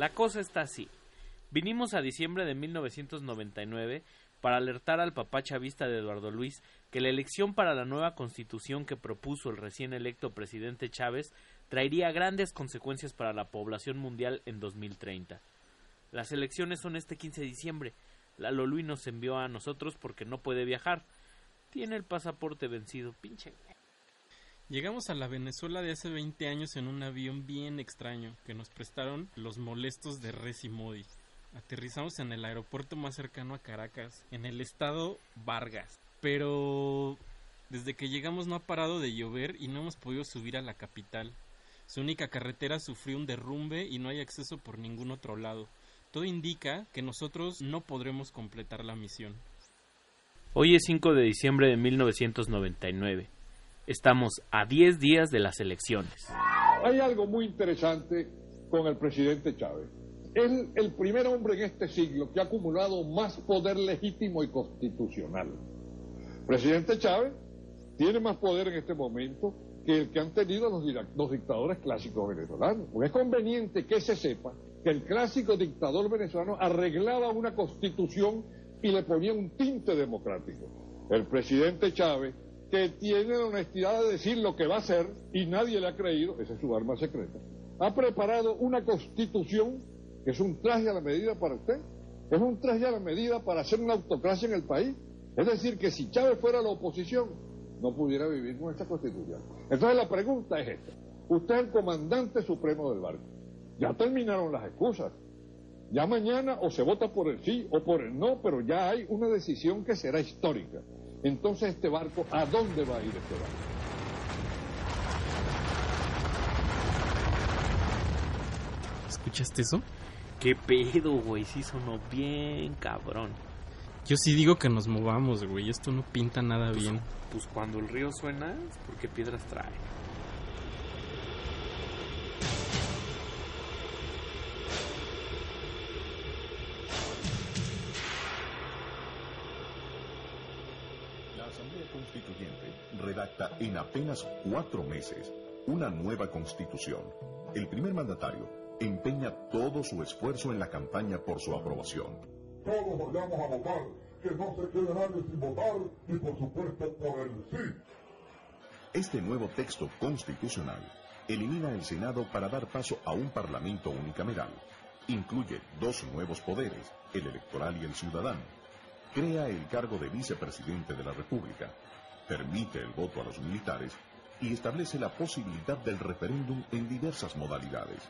La cosa está así. Vinimos a diciembre de 1999 para alertar al papá chavista de Eduardo Luis que la elección para la nueva constitución que propuso el recién electo presidente Chávez traería grandes consecuencias para la población mundial en 2030. Las elecciones son este 15 de diciembre. Lalo Luis nos envió a nosotros porque no puede viajar. Tiene el pasaporte vencido, pinche. Llegamos a la Venezuela de hace 20 años en un avión bien extraño que nos prestaron los molestos de Res y Modi. Aterrizamos en el aeropuerto más cercano a Caracas, en el estado Vargas. Pero desde que llegamos no ha parado de llover y no hemos podido subir a la capital. Su única carretera sufrió un derrumbe y no hay acceso por ningún otro lado. Todo indica que nosotros no podremos completar la misión. Hoy es 5 de diciembre de 1999. Estamos a 10 días de las elecciones. Hay algo muy interesante con el presidente Chávez. Es el primer hombre en este siglo que ha acumulado más poder legítimo y constitucional. Presidente Chávez tiene más poder en este momento que el que han tenido los, dictadores clásicos venezolanos. Es conveniente que se sepa que el clásico dictador venezolano arreglaba una constitución y le ponía un tinte democrático. El presidente Chávez, que tiene la honestidad de decir lo que va a hacer y nadie le ha creído, esa es su arma secreta, ha preparado una constitución que es un traje a la medida para usted Es un traje a la medida para hacer una autocracia en el país. Es decir, que si Chávez fuera la oposición, no pudiera vivir con esta constitución. Entonces la pregunta es esta. Usted es el comandante supremo del barco. Ya terminaron las excusas. Ya mañana o se vota por el sí o por el no, pero ya hay una decisión que será histórica. Entonces este barco, ¿a dónde va a ir este barco? ¿Escuchaste eso? ¿Qué pedo, güey? Sí sonó bien cabrón. Yo sí digo que nos movamos, güey. Esto no pinta nada Pues, bien. Pues cuando el río suena, es porque piedras trae. La Asamblea Constituyente redacta en apenas cuatro meses una nueva constitución. El primer mandatario empeña todo su esfuerzo en la campaña por su aprobación. Todos vayamos a votar, que no se quede nadie sin votar y por supuesto por el sí. Este nuevo texto constitucional elimina el Senado para dar paso a un Parlamento unicameral. Incluye dos nuevos poderes, el electoral y el ciudadano. Crea el cargo de vicepresidente de la República. Permite el voto a los militares y establece la posibilidad del referéndum en diversas modalidades.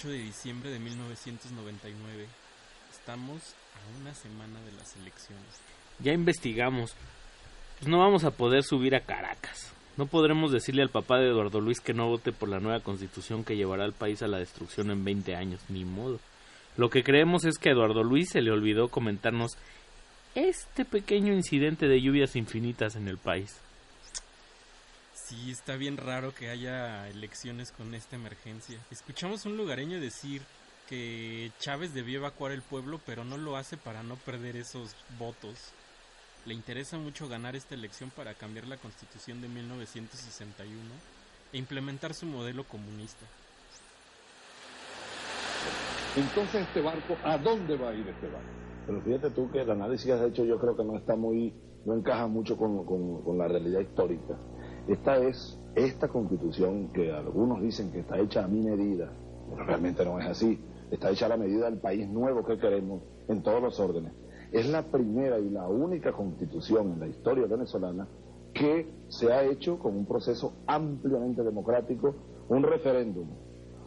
8 de diciembre de 1999. Estamos a una semana de las elecciones. Ya investigamos. Pues no vamos a poder subir a Caracas. No podremos decirle al papá de Eduardo Luis que no vote por la nueva constitución que llevará al país a la destrucción en 20 años, ni modo. Lo que creemos es que a Eduardo Luis se le olvidó comentarnos este pequeño incidente de lluvias infinitas en el país. Sí, está bien raro que haya elecciones con esta emergencia. Escuchamos un lugareño decir que Chávez debió evacuar el pueblo, pero no lo hace para no perder esos votos. Le interesa mucho ganar esta elección para cambiar la constitución de 1961 e implementar su modelo comunista. Entonces, este barco, ¿a dónde va a ir este barco? Pero fíjate tú que el análisis que has hecho yo creo que no está muy, no encaja mucho con, con, con la realidad histórica. Esta es, esta constitución que algunos dicen que está hecha a mi medida, pero realmente no es así. Está hecha a la medida del país nuevo que queremos en todos los órdenes. Es la primera y la única constitución en la historia venezolana que se ha hecho con un proceso ampliamente democrático, un referéndum,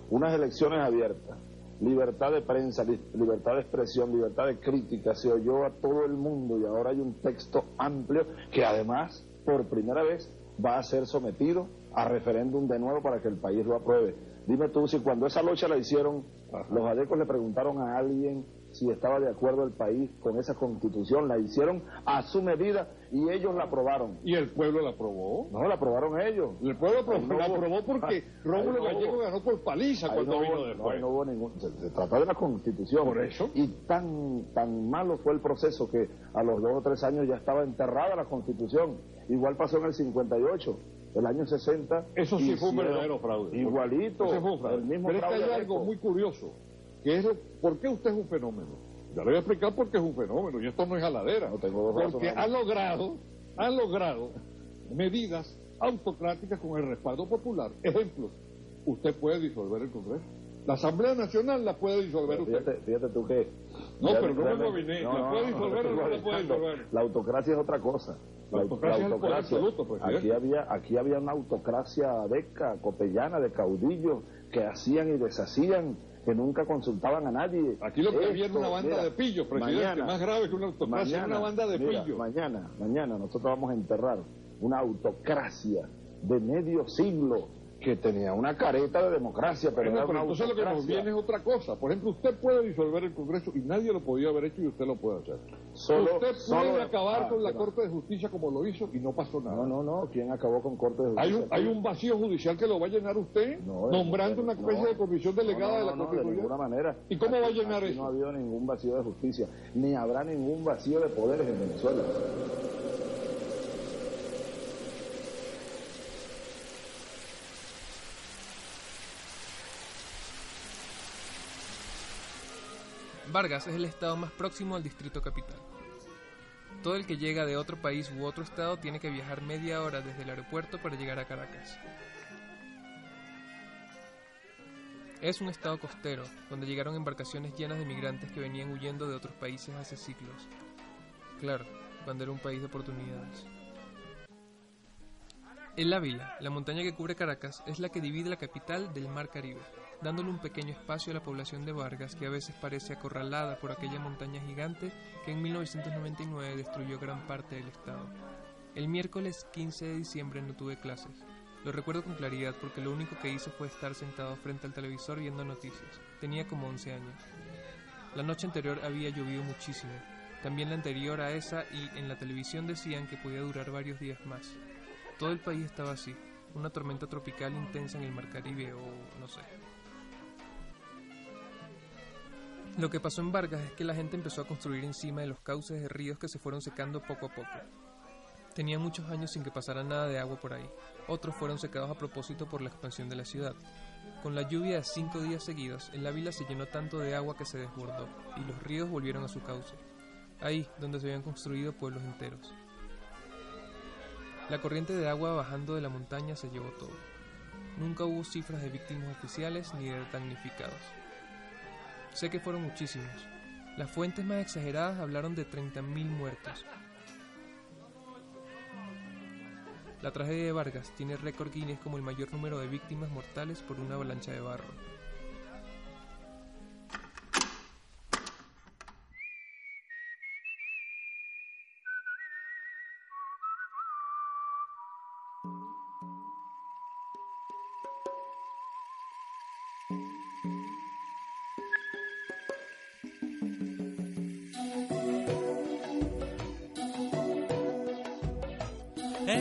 unas elecciones abiertas, libertad de prensa, libertad de expresión, libertad de crítica, se oyó a todo el mundo y ahora hay un texto amplio que además, por primera vez, va a ser sometido a referéndum de nuevo para que el país lo apruebe. Dime tú, si cuando esa lucha la hicieron, los adecos le preguntaron a alguien si estaba de acuerdo el país con esa constitución, la hicieron a su medida y ellos la aprobaron. ¿Y el pueblo la aprobó? No, la aprobaron ellos. El pueblo aprobó, la aprobó porque Rómulo no Gallego ganó por paliza cuando no vino hubo, después. No, no hubo ningún, se, se trató de la constitución. Por eso. Y tan, tan malo fue el proceso que a los dos o tres años ya estaba enterrada la constitución. Igual pasó en el 58. El año 60. Eso sí fue un verdadero fraude. Igualito. Ese fue un fraude. El mismo Pero es que fraude hay algo muy curioso, que es por qué usted es un fenómeno. Ya le voy a explicar por qué es un fenómeno, y esto no es jaladera. No tengo porque ha logrado, ha logrado medidas autocráticas con el respaldo popular. Ejemplo, usted puede disolver el Congreso. La Asamblea Nacional la puede disolver usted. Fíjate, fíjate tú que. No, pero no me realmente- moviné. ¿La puede disolver o no la puede disolver? La autocracia es otra cosa. La autocracia es el poder absoluto, presidente. aquí había, aquí había una autocracia deca, copellana, de caudillos que hacían y deshacían, que nunca consultaban a nadie. Aquí lo que había era una banda mira, de pillos, presidente, mañana- más grave que una autocracia, mañana, una banda de mira, pillos. Mañana, mañana nosotros vamos a enterrar una autocracia de medio siglo que tenía una careta de democracia, pero pero una entonces lo que nos viene es otra cosa. Por ejemplo, usted puede disolver el Congreso y nadie lo podía haber hecho y usted lo puede hacer. Solo- usted solo- puede acabar ah, con la pero- Corte de Justicia como lo hizo y no pasó nada. No, no, no. ¿Quién acabó con Corte de Hay Justicia? un, hay un vacío judicial que lo va a llenar usted, No, nombrando una especie de comisión delegada de la no, no, de Constitución. ninguna manera. ¿Y cómo va a llenar eso? No ha habido ningún vacío de justicia, ni habrá ningún vacío de poderes en Venezuela. Vargas es el estado más próximo al distrito capital. Todo el que llega de otro país u otro estado tiene que viajar media hora desde el aeropuerto para llegar a Caracas. Es un estado costero, donde llegaron embarcaciones llenas de migrantes que venían huyendo de otros países hace siglos. Claro, cuando era un país de oportunidades. El Ávila, la montaña que cubre Caracas, es la que divide la capital del Mar Caribe, dándole un pequeño espacio a la población de Vargas que a veces parece acorralada por aquella montaña gigante que en 1999 destruyó gran parte del estado. El miércoles 15 de diciembre no tuve clases. Lo recuerdo con claridad porque lo único que hice fue estar sentado frente al televisor viendo noticias. Tenía como 11 años. La noche anterior había llovido muchísimo. También la anterior a esa y en la televisión decían que podía durar varios días más. Todo el país estaba así, una tormenta tropical intensa en el Mar Caribe o no sé. Lo que pasó en Vargas es que la gente empezó a construir encima de los cauces de ríos que se fueron secando poco a poco. Tenían muchos años sin que pasara nada de agua por ahí. Otros fueron secados a propósito por la expansión de la ciudad. Con la lluvia de cinco días seguidos, el Ávila se llenó tanto de agua que se desbordó y los ríos volvieron a su cauce. Ahí, donde se habían construido pueblos enteros. La corriente de agua bajando de la montaña se llevó todo. Nunca hubo cifras de víctimas oficiales ni de damnificados. Sé que fueron muchísimos. Las fuentes más exageradas hablaron de 30.000 muertos. La tragedia de Vargas tiene récord Guinness como el mayor número de víctimas mortales por una avalancha de barro.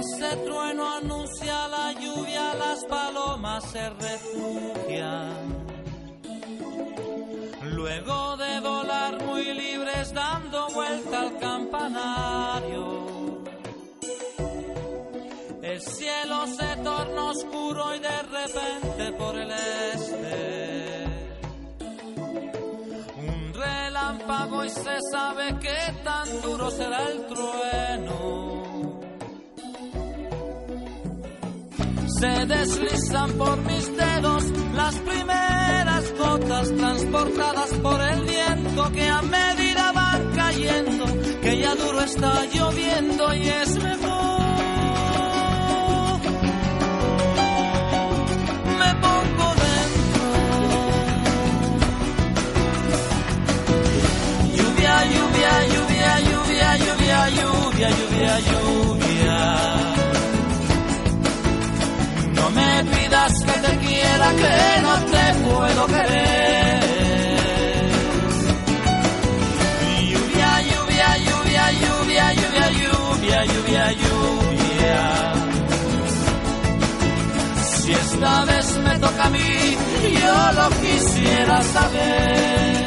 Ese trueno anuncia la lluvia, las palomas se refugian. Luego de volar muy libres dando vuelta al campanario, el cielo se torna oscuro y de repente por el este un relámpago y se sabe que tan duro será el trueno. Se deslizan por mis dedos las primeras gotas transportadas por el viento que a medida van cayendo, que ya duro está lloviendo y es mejor. Me pongo dentro. Lluvia, lluvia, lluvia, lluvia, lluvia, lluvia, lluvia, lluvia. Me pidas que te quiera, que no te puedo querer. Lluvia, lluvia, lluvia, lluvia, lluvia, lluvia, lluvia, lluvia. Si esta vez me toca a mí, yo lo quisiera saber.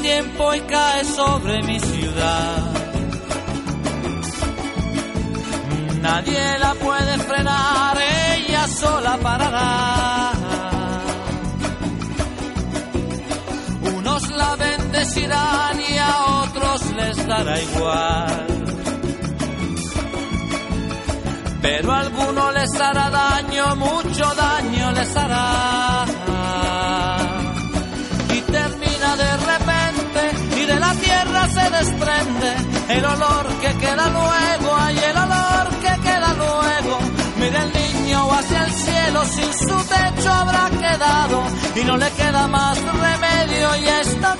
Tiempo y cae sobre mi ciudad. Nadie la puede frenar, ella sola parará. Unos la bendecirán y a otros les dará igual. Pero a alguno les hará daño, mucho daño les hará se desprende el olor que queda luego, hay el olor que queda luego. Mira el niño hacia el cielo, sin su techo habrá quedado y no le queda más remedio y está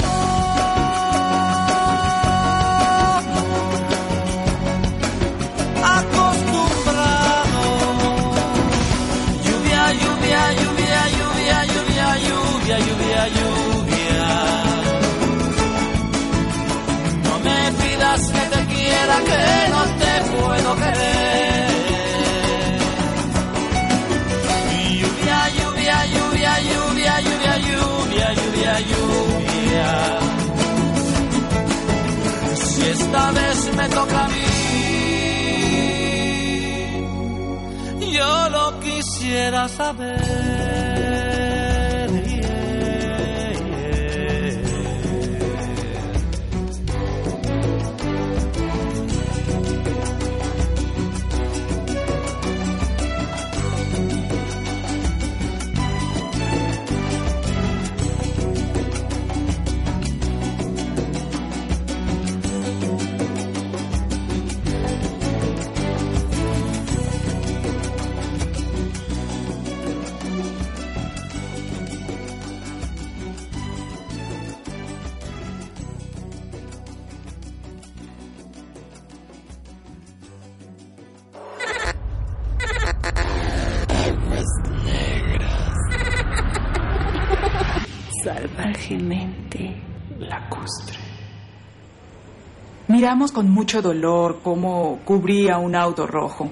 acostumbrado. Lluvia, lluvia, lluvia, lluvia, lluvia, lluvia, lluvia, lluvia. Esta vez me toca a mí, yo lo quisiera saber. Miramos con mucho dolor cómo cubría un auto rojo.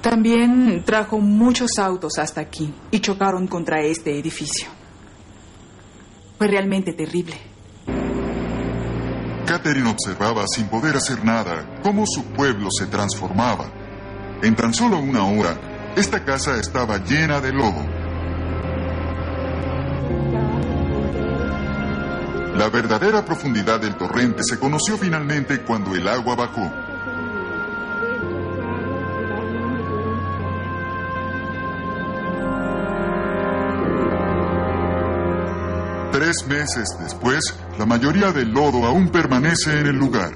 También trajo muchos autos hasta aquí y chocaron contra este edificio. Fue realmente terrible. Catherine observaba sin poder hacer nada cómo su pueblo se transformaba. En tan solo una hora, esta casa estaba llena de lodo. La verdadera profundidad del torrente se conoció finalmente cuando el agua bajó. Tres meses después, la mayoría del lodo aún permanece en el lugar.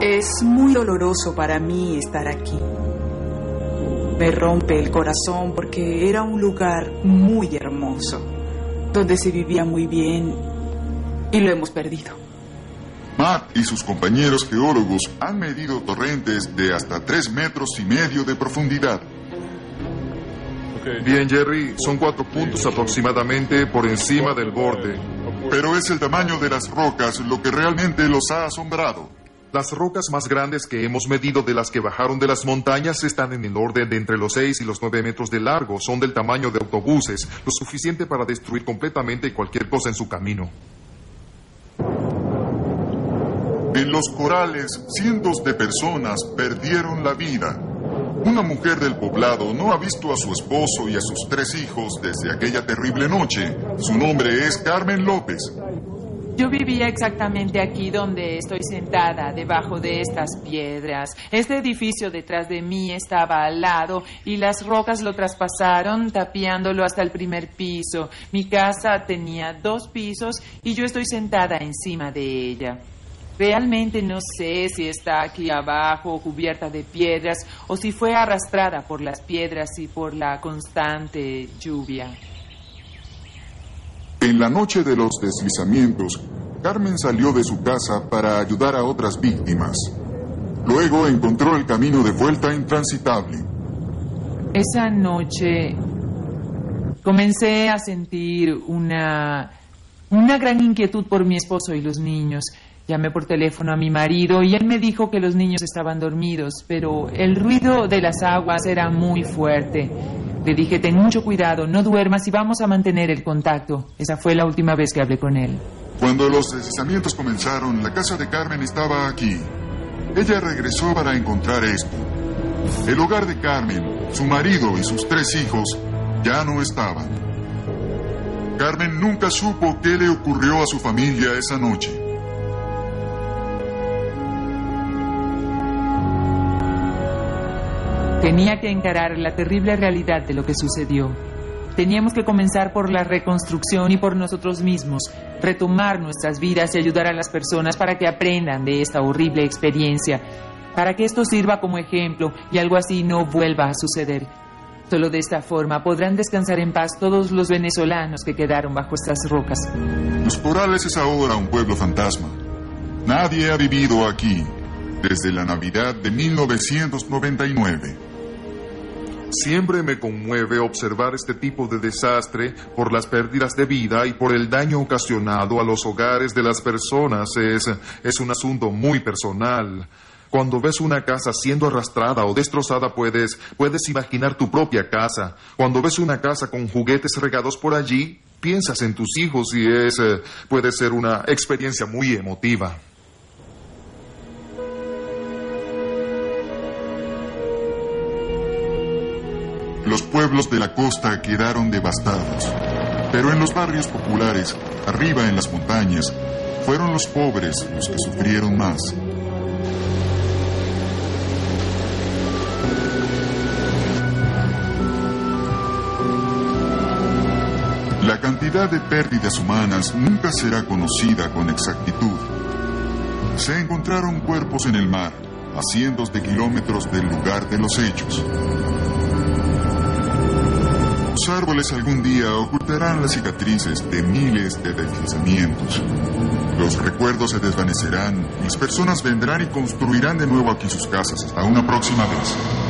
Es muy doloroso para mí estar aquí. Me rompe el corazón porque era un lugar muy hermoso, donde se vivía muy bien y lo hemos perdido. Matt y sus compañeros geólogos han medido torrentes de hasta 3 metros y medio de profundidad. Bien, Jerry, son cuatro puntos aproximadamente por encima del borde. Pero es el tamaño de las rocas lo que realmente los ha asombrado. Las rocas más grandes que hemos medido de las que bajaron de las montañas están en el orden de entre los 6 y los 9 metros de largo. Son del tamaño de autobuses, lo suficiente para destruir completamente cualquier cosa en su camino. En los corales, cientos de personas perdieron la vida. Una mujer del poblado no ha visto a su esposo y a sus tres hijos desde aquella terrible noche. Su nombre es Carmen López. Yo vivía exactamente aquí donde estoy sentada, debajo de estas piedras. Este edificio detrás de mí estaba al lado y las rocas lo traspasaron, tapiándolo hasta el primer piso. Mi casa tenía dos pisos y yo estoy sentada encima de ella. Realmente no sé si está aquí abajo cubierta de piedras o si fue arrastrada por las piedras y por la constante lluvia. En la noche de los deslizamientos, Carmen salió de su casa para ayudar a otras víctimas. Luego encontró el camino de vuelta intransitable. Esa noche comencé a sentir una, una gran inquietud por mi esposo y los niños. Llamé por teléfono a mi marido y él me dijo que los niños estaban dormidos, pero el ruido de las aguas era muy fuerte. Le dije, ten mucho cuidado, no duermas y vamos a mantener el contacto. Esa fue la última vez que hablé con él. Cuando los deslizamientos comenzaron, la casa de Carmen estaba aquí. Ella regresó para encontrar esto. El hogar de Carmen, su marido y sus tres hijos ya no estaban. Carmen nunca supo qué le ocurrió a su familia esa noche. Tenía que encarar la terrible realidad de lo que sucedió. Teníamos que comenzar por la reconstrucción y por nosotros mismos, retomar nuestras vidas y ayudar a las personas para que aprendan de esta horrible experiencia, para que esto sirva como ejemplo y algo así no vuelva a suceder. Solo de esta forma podrán descansar en paz todos los venezolanos que quedaron bajo estas rocas. Los Corales es ahora un pueblo fantasma. Nadie ha vivido aquí desde la Navidad de 1999. Siempre me conmueve observar este tipo de desastre por las pérdidas de vida y por el daño ocasionado a los hogares de las personas. Es, es un asunto muy personal. Cuando ves una casa siendo arrastrada o destrozada puedes, puedes imaginar tu propia casa. Cuando ves una casa con juguetes regados por allí, piensas en tus hijos y es, eh, puede ser una experiencia muy emotiva. Los pueblos de la costa quedaron devastados, pero en los barrios populares, arriba en las montañas, fueron los pobres los que sufrieron más. La cantidad de pérdidas humanas nunca será conocida con exactitud. Se encontraron cuerpos en el mar, a cientos de kilómetros del lugar de los hechos. Los árboles algún día ocultarán las cicatrices de miles de deslizamientos. Los recuerdos se desvanecerán, las personas vendrán y construirán de nuevo aquí sus casas. Hasta una próxima vez.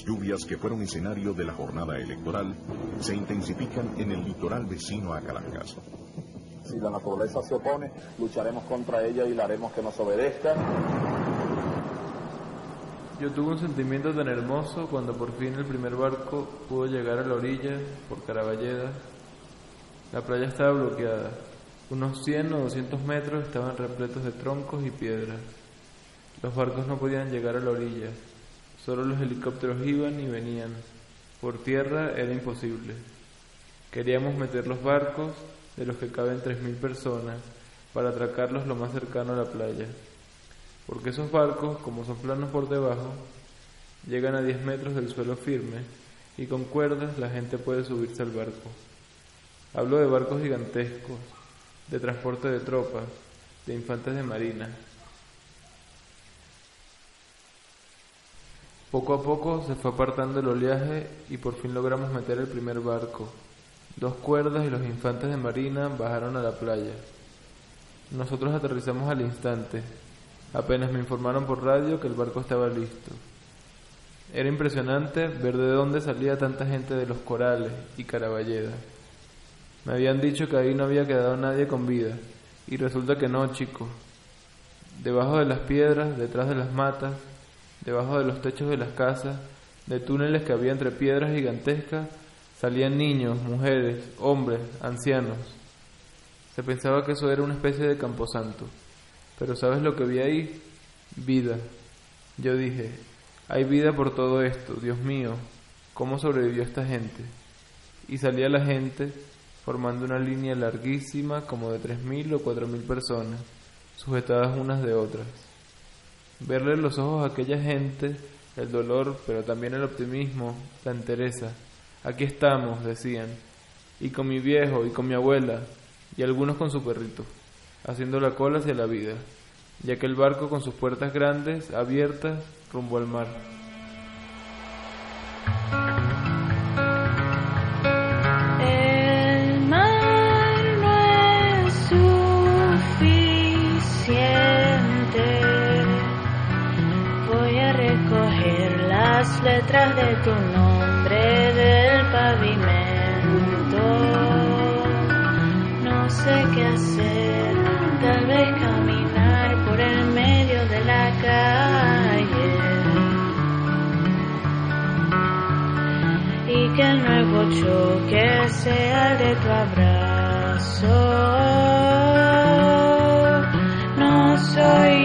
Las lluvias que fueron escenario de la jornada electoral se intensifican en el litoral vecino a Caracas. Si la naturaleza se opone, lucharemos contra ella y la haremos que nos obedezca. Yo tuve un sentimiento tan hermoso cuando por fin el primer barco pudo llegar a la orilla por Caraballeda. La playa estaba bloqueada. Unos 100 o 200 metros estaban repletos de troncos y piedras. Los barcos no podían llegar a la orilla. Solo los helicópteros iban y venían. Por tierra era imposible. Queríamos meter los barcos, de los que caben 3.000 personas, para atracarlos lo más cercano a la playa. Porque esos barcos, como son planos por debajo, llegan a 10 metros del suelo firme y con cuerdas la gente puede subirse al barco. Hablo de barcos gigantescos, de transporte de tropas, de infantes de marina, Poco a poco se fue apartando el oleaje y por fin logramos meter el primer barco. Dos cuerdas y los infantes de marina bajaron a la playa. Nosotros aterrizamos al instante. Apenas me informaron por radio que el barco estaba listo. Era impresionante ver de dónde salía tanta gente de los corales y Caraballeda. Me habían dicho que ahí no había quedado nadie con vida, y resulta que no, chicos. Debajo de las piedras, detrás de las matas, debajo de los techos de las casas, de túneles que había entre piedras gigantescas, salían niños, mujeres, hombres, ancianos. Se pensaba que eso era una especie de camposanto. Pero ¿sabes lo que vi ahí? Vida. Yo dije, hay vida por todo esto, Dios mío, ¿cómo sobrevivió esta gente? Y salía la gente formando una línea larguísima como de tres mil o cuatro mil personas, sujetadas unas de otras. Verle los ojos a aquella gente, el dolor, pero también el optimismo, la entereza. Aquí estamos, decían, y con mi viejo y con mi abuela, y algunos con su perrito, haciendo la cola hacia la vida, ya que el barco con sus puertas grandes, abiertas, rumbo al mar. Las letras de tu nombre del pavimento. No sé qué hacer, tal vez caminar por el medio de la calle. Y que el nuevo choque sea el de tu abrazo. No soy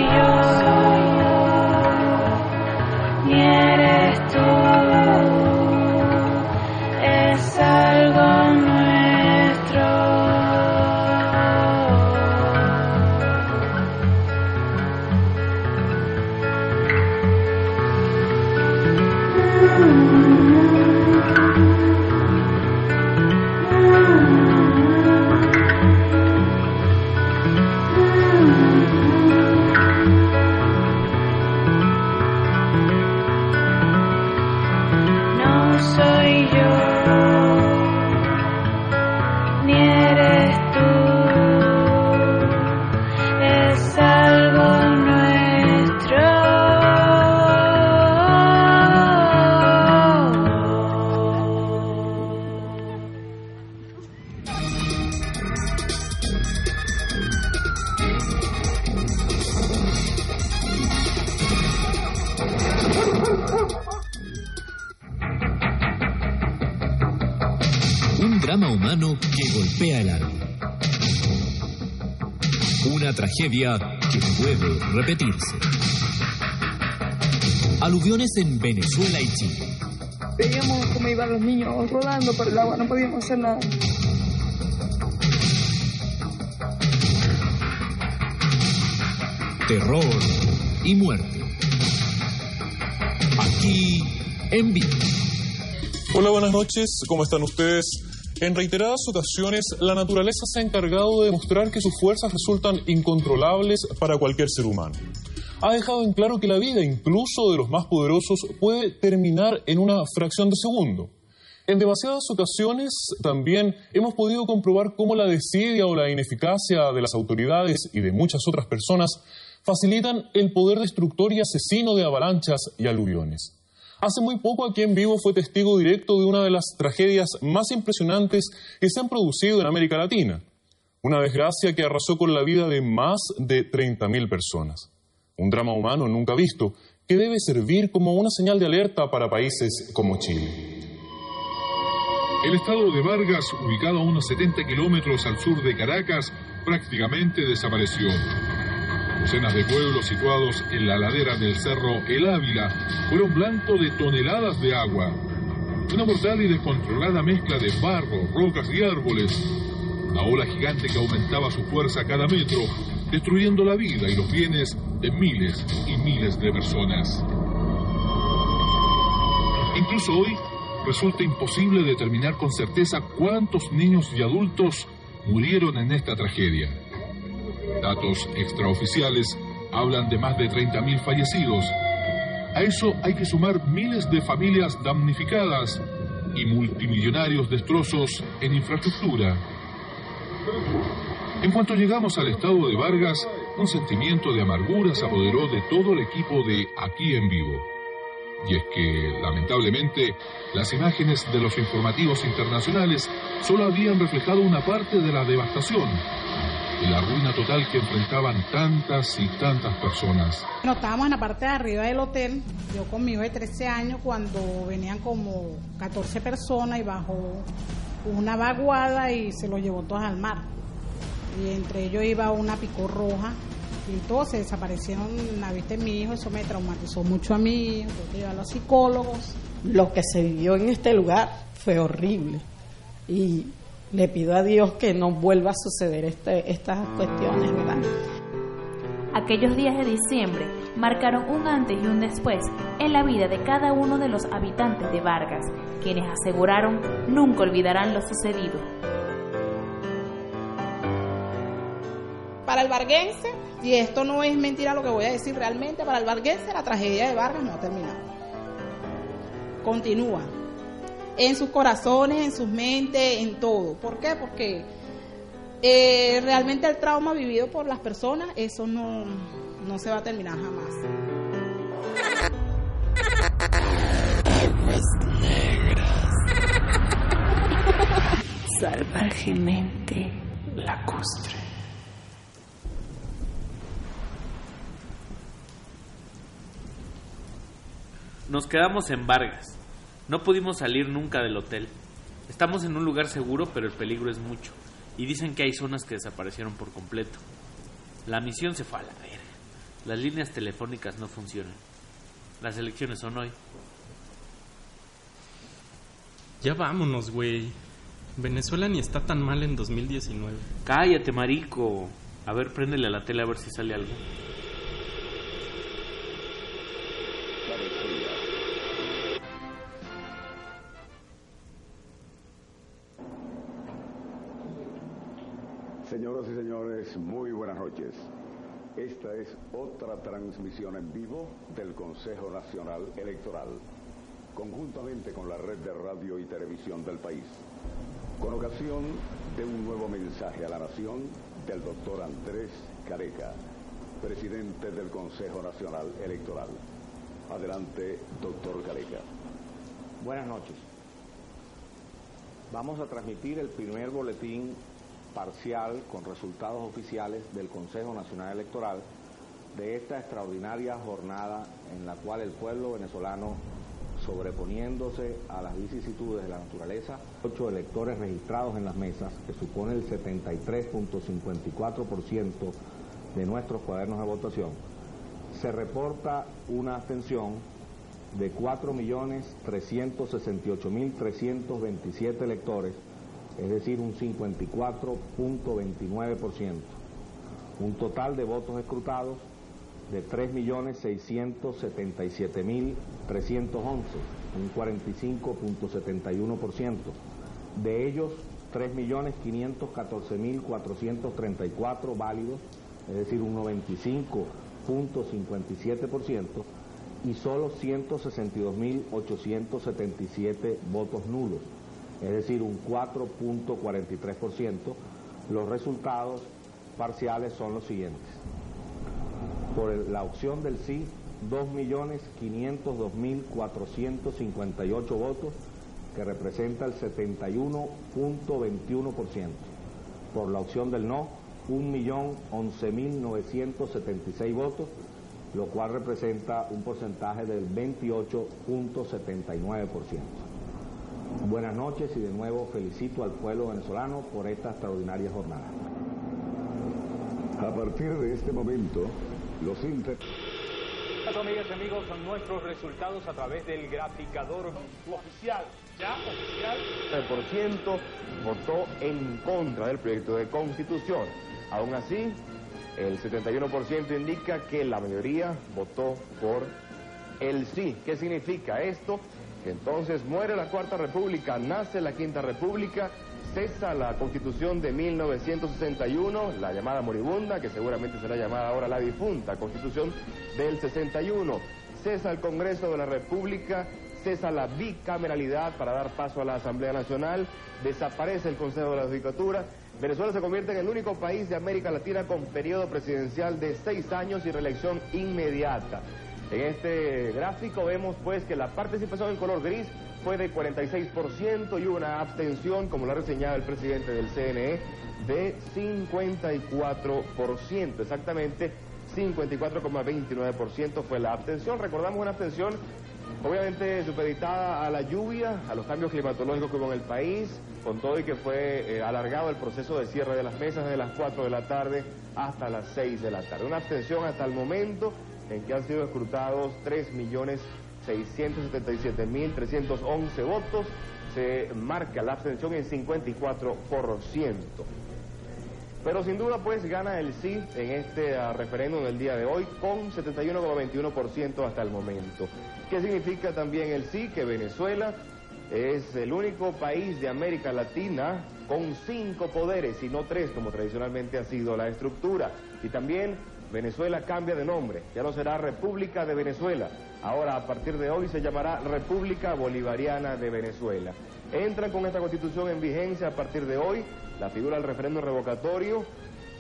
tragedia que puede repetirse. Aluviones en Venezuela y Chile. Veíamos cómo iban los niños rodando por el agua, no podíamos hacer nada. Terror y muerte. Aquí en vivo. Hola, buenas noches. ¿Cómo están ustedes? En reiteradas ocasiones, la naturaleza se ha encargado de demostrar que sus fuerzas resultan incontrolables para cualquier ser humano. Ha dejado en claro que la vida, incluso de los más poderosos, puede terminar en una fracción de segundo. En demasiadas ocasiones también hemos podido comprobar cómo la desidia o la ineficacia de las autoridades y de muchas otras personas facilitan el poder destructor y asesino de avalanchas y aluviones. Hace muy poco aquí en vivo fue testigo directo de una de las tragedias más impresionantes que se han producido en América Latina. Una desgracia que arrasó con la vida de más de 30.000 personas. Un drama humano nunca visto que debe servir como una señal de alerta para países como Chile. El estado de Vargas, ubicado a unos 70 kilómetros al sur de Caracas, prácticamente desapareció. Docenas de pueblos situados en la ladera del cerro El Ávila fueron blanco de toneladas de agua. Una mortal y descontrolada mezcla de barro, rocas y árboles. Una ola gigante que aumentaba su fuerza cada metro, destruyendo la vida y los bienes de miles y miles de personas. Incluso hoy resulta imposible determinar con certeza cuántos niños y adultos murieron en esta tragedia. Datos extraoficiales hablan de más de 30.000 fallecidos. A eso hay que sumar miles de familias damnificadas y multimillonarios destrozos en infraestructura. En cuanto llegamos al estado de Vargas, un sentimiento de amargura se apoderó de todo el equipo de Aquí en Vivo. Y es que, lamentablemente, las imágenes de los informativos internacionales solo habían reflejado una parte de la devastación la ruina total que enfrentaban tantas y tantas personas. Bueno, estábamos en la parte de arriba del hotel, yo con mi hijo de 13 años, cuando venían como 14 personas y bajó una vaguada y se lo llevó todas al mar. Y entre ellos iba una picó roja y todos se desaparecieron la vista de mi hijo, eso me traumatizó mucho a mí, tuve que llevar a los psicólogos. Lo que se vivió en este lugar fue horrible y le pido a Dios que no vuelva a suceder este, estas cuestiones, ¿verdad? Aquellos días de diciembre marcaron un antes y un después en la vida de cada uno de los habitantes de Vargas, quienes aseguraron nunca olvidarán lo sucedido. Para el varguense, y esto no es mentira lo que voy a decir realmente, para el varguense la tragedia de Vargas no ha terminado. Continúa. En sus corazones, en sus mentes, en todo. ¿Por qué? Porque eh, realmente el trauma vivido por las personas, eso no, no se va a terminar jamás. Salvajemente lacustre. Nos quedamos en Vargas. No pudimos salir nunca del hotel. Estamos en un lugar seguro, pero el peligro es mucho. Y dicen que hay zonas que desaparecieron por completo. La misión se fue a la verga. Las líneas telefónicas no funcionan. Las elecciones son hoy. Ya vámonos, güey. Venezuela ni está tan mal en 2019. Cállate, marico. A ver, préndele a la tele a ver si sale algo. Señoras y señores, muy buenas noches. Esta es otra transmisión en vivo del Consejo Nacional Electoral, conjuntamente con la red de radio y televisión del país, con ocasión de un nuevo mensaje a la nación del doctor Andrés Careca, presidente del Consejo Nacional Electoral. Adelante, doctor Careca. Buenas noches. Vamos a transmitir el primer boletín parcial con resultados oficiales del Consejo Nacional Electoral de esta extraordinaria jornada en la cual el pueblo venezolano, sobreponiéndose a las vicisitudes de la naturaleza, ocho electores registrados en las mesas, que supone el 73.54% de nuestros cuadernos de votación, se reporta una abstención de 4.368.327 electores, es decir, un 54.29%. Un total de votos escrutados de 3.677.311, un 45.71%. De ellos, 3.514.434 válidos, es decir, un 95.57%, y solo 162.877 votos nulos, es decir, un 4.43%. Los resultados parciales son los siguientes. Por la opción del sí, 2.502.458 votos, que representa el 71.21%. Por la opción del no, 1.011.976 votos, lo cual representa un porcentaje del 28.79%. Buenas noches y de nuevo felicito al pueblo venezolano por esta extraordinaria jornada. A partir de este momento, los inter... Amigas y amigos, son nuestros resultados a través del graficador oficial. ¿Ya? ¿Oficial? El por ciento votó en contra del proyecto de constitución. Aún así, el 71% indica que la mayoría votó por el sí. ¿Qué significa esto? Entonces muere la Cuarta República, nace la Quinta República, cesa la Constitución de 1961, la llamada moribunda, que seguramente será llamada ahora la difunta Constitución del 61, cesa el Congreso de la República, cesa la bicameralidad para dar paso a la Asamblea Nacional, desaparece el Consejo de la Judicatura, Venezuela se convierte en el único país de América Latina con periodo presidencial de seis años y reelección inmediata. En este gráfico vemos pues que la participación en color gris fue de 46% y una abstención, como lo ha reseñado el presidente del CNE, de 54%. Exactamente 54,29% fue la abstención. Recordamos una abstención obviamente supeditada a la lluvia, a los cambios climatológicos que hubo en el país, con todo y que fue eh, alargado el proceso de cierre de las mesas de las 4 de la tarde hasta las 6 de la tarde. Una abstención hasta el momento en que han sido escrutados 3.677.311 votos, se marca la abstención en 54%. Pero sin duda pues gana el sí en este uh, referéndum del día de hoy con 71,21% hasta el momento. ¿Qué significa también el sí? Que Venezuela es el único país de América Latina con cinco poderes y no tres como tradicionalmente ha sido la estructura. Y también Venezuela cambia de nombre, ya no será República de Venezuela, ahora a partir de hoy se llamará República Bolivariana de Venezuela. Entran con esta constitución en vigencia a partir de hoy la figura del referéndum revocatorio,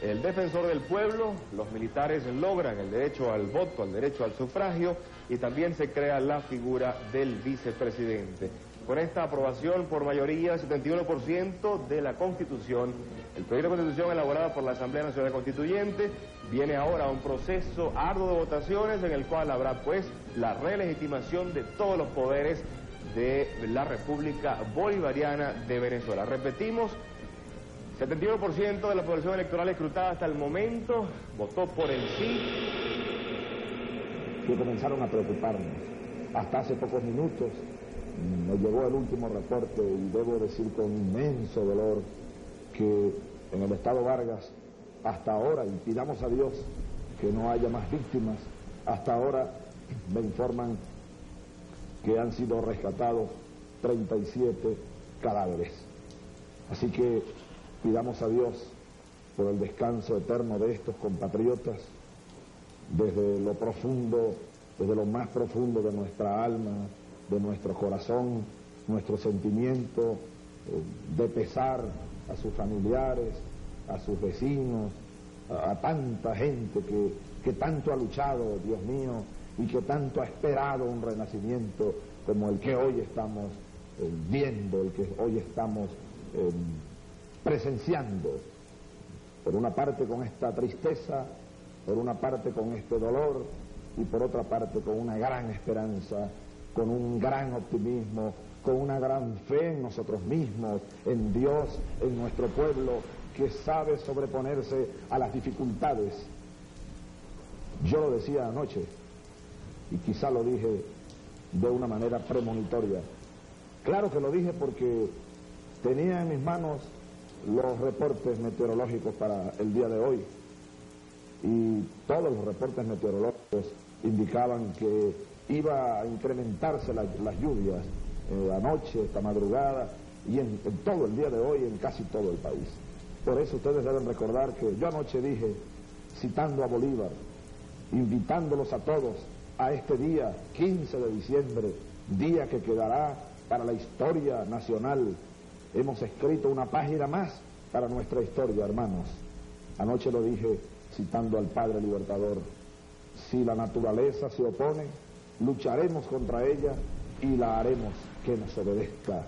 el defensor del pueblo, los militares logran el derecho al voto, al derecho al sufragio y también se crea la figura del vicepresidente. Con esta aprobación por mayoría, 71% de la Constitución, el proyecto de Constitución elaborado por la Asamblea Nacional Constituyente viene ahora a un proceso arduo de votaciones en el cual habrá pues la relegitimación de todos los poderes de la República Bolivariana de Venezuela. Repetimos, 71% de la población electoral escrutada hasta el momento votó por el sí. Que comenzaron a preocuparnos. Hasta hace pocos minutos nos llegó el último reporte y debo decir con inmenso dolor que en el estado Vargas, hasta ahora, y pidamos a Dios que no haya más víctimas, hasta ahora me informan que han sido rescatados 37 cadáveres. Así que pidamos a Dios por el descanso eterno de estos compatriotas, desde lo profundo, desde lo más profundo de nuestra alma, de nuestro corazón, nuestro sentimiento eh, de pesar a sus familiares, a sus vecinos, a, tanta gente que, que tanto ha luchado, Dios mío, y que tanto ha esperado un renacimiento como el que hoy estamos eh, viendo, el que hoy estamos eh, presenciando. Por una parte con esta tristeza, por una parte con este dolor y por otra parte con una gran esperanza, con un gran optimismo, con una gran fe en nosotros mismos, en Dios, en nuestro pueblo, que sabe sobreponerse a las dificultades. Yo lo decía anoche, y quizá lo dije de una manera premonitoria. Claro que lo dije porque tenía en mis manos los reportes meteorológicos para el día de hoy y todos los reportes meteorológicos indicaban que iba a incrementarse las lluvias anoche, esta madrugada y en, en todo el día de hoy en casi todo el país. Por eso ustedes deben recordar que yo anoche dije, citando a Bolívar, invitándolos a todos a este día, 15 de diciembre, día que quedará para la historia nacional. Hemos escrito una página más para nuestra historia, hermanos. Anoche lo dije citando al Padre Libertador. Si la naturaleza se opone, lucharemos contra ella y la haremos que nos obedezca.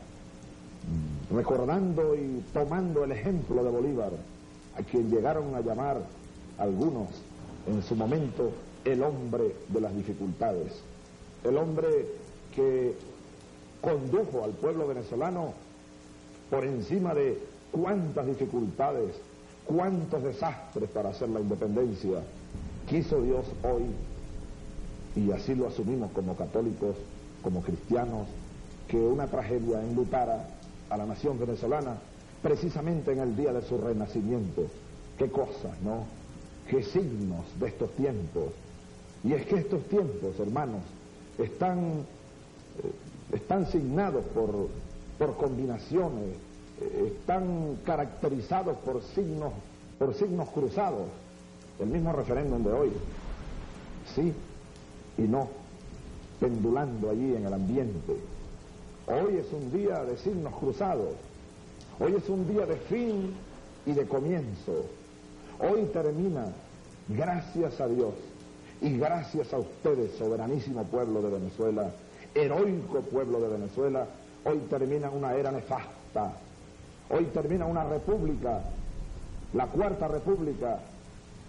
Recordando y tomando el ejemplo de Bolívar, a quien llegaron a llamar algunos en su momento el hombre de las dificultades, el hombre que condujo al pueblo venezolano por encima de cuántas dificultades, cuántos desastres para hacer la independencia. Quiso Dios hoy, y así lo asumimos como católicos, como cristianos, que una tragedia enlutara a la nación venezolana precisamente en el día de su renacimiento. Qué cosas, ¿no? Qué signos de estos tiempos y es que estos tiempos, hermanos, están eh, están signados por, por combinaciones, eh, están caracterizados por signos, por signos cruzados. El mismo referéndum de hoy, sí y no, pendulando allí en el ambiente. Hoy es un día de signos cruzados, hoy es un día de fin y de comienzo. Hoy termina, gracias a Dios y gracias a ustedes, soberanísimo pueblo de Venezuela, heroico pueblo de Venezuela, hoy termina una era nefasta. Hoy termina una república, la cuarta república,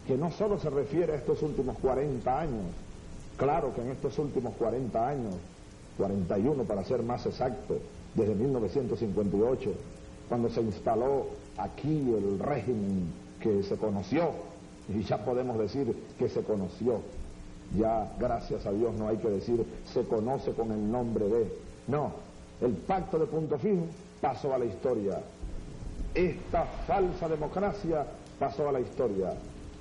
que no solo se refiere a estos últimos 40 años, claro que en estos últimos 40 años, 41 para ser más exacto, desde 1958, cuando se instaló aquí el régimen que se conoció, y ya podemos decir que se conoció, ya gracias a Dios no hay que decir se conoce con el nombre de, no, el pacto de punto fin pasó a la historia, esta falsa democracia pasó a la historia,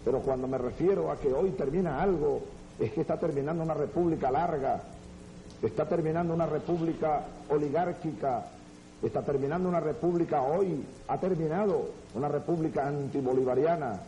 pero cuando me refiero a que hoy termina algo, es que está terminando una república larga, está terminando una república oligárquica, está terminando una república hoy, ha terminado una república antibolivariana,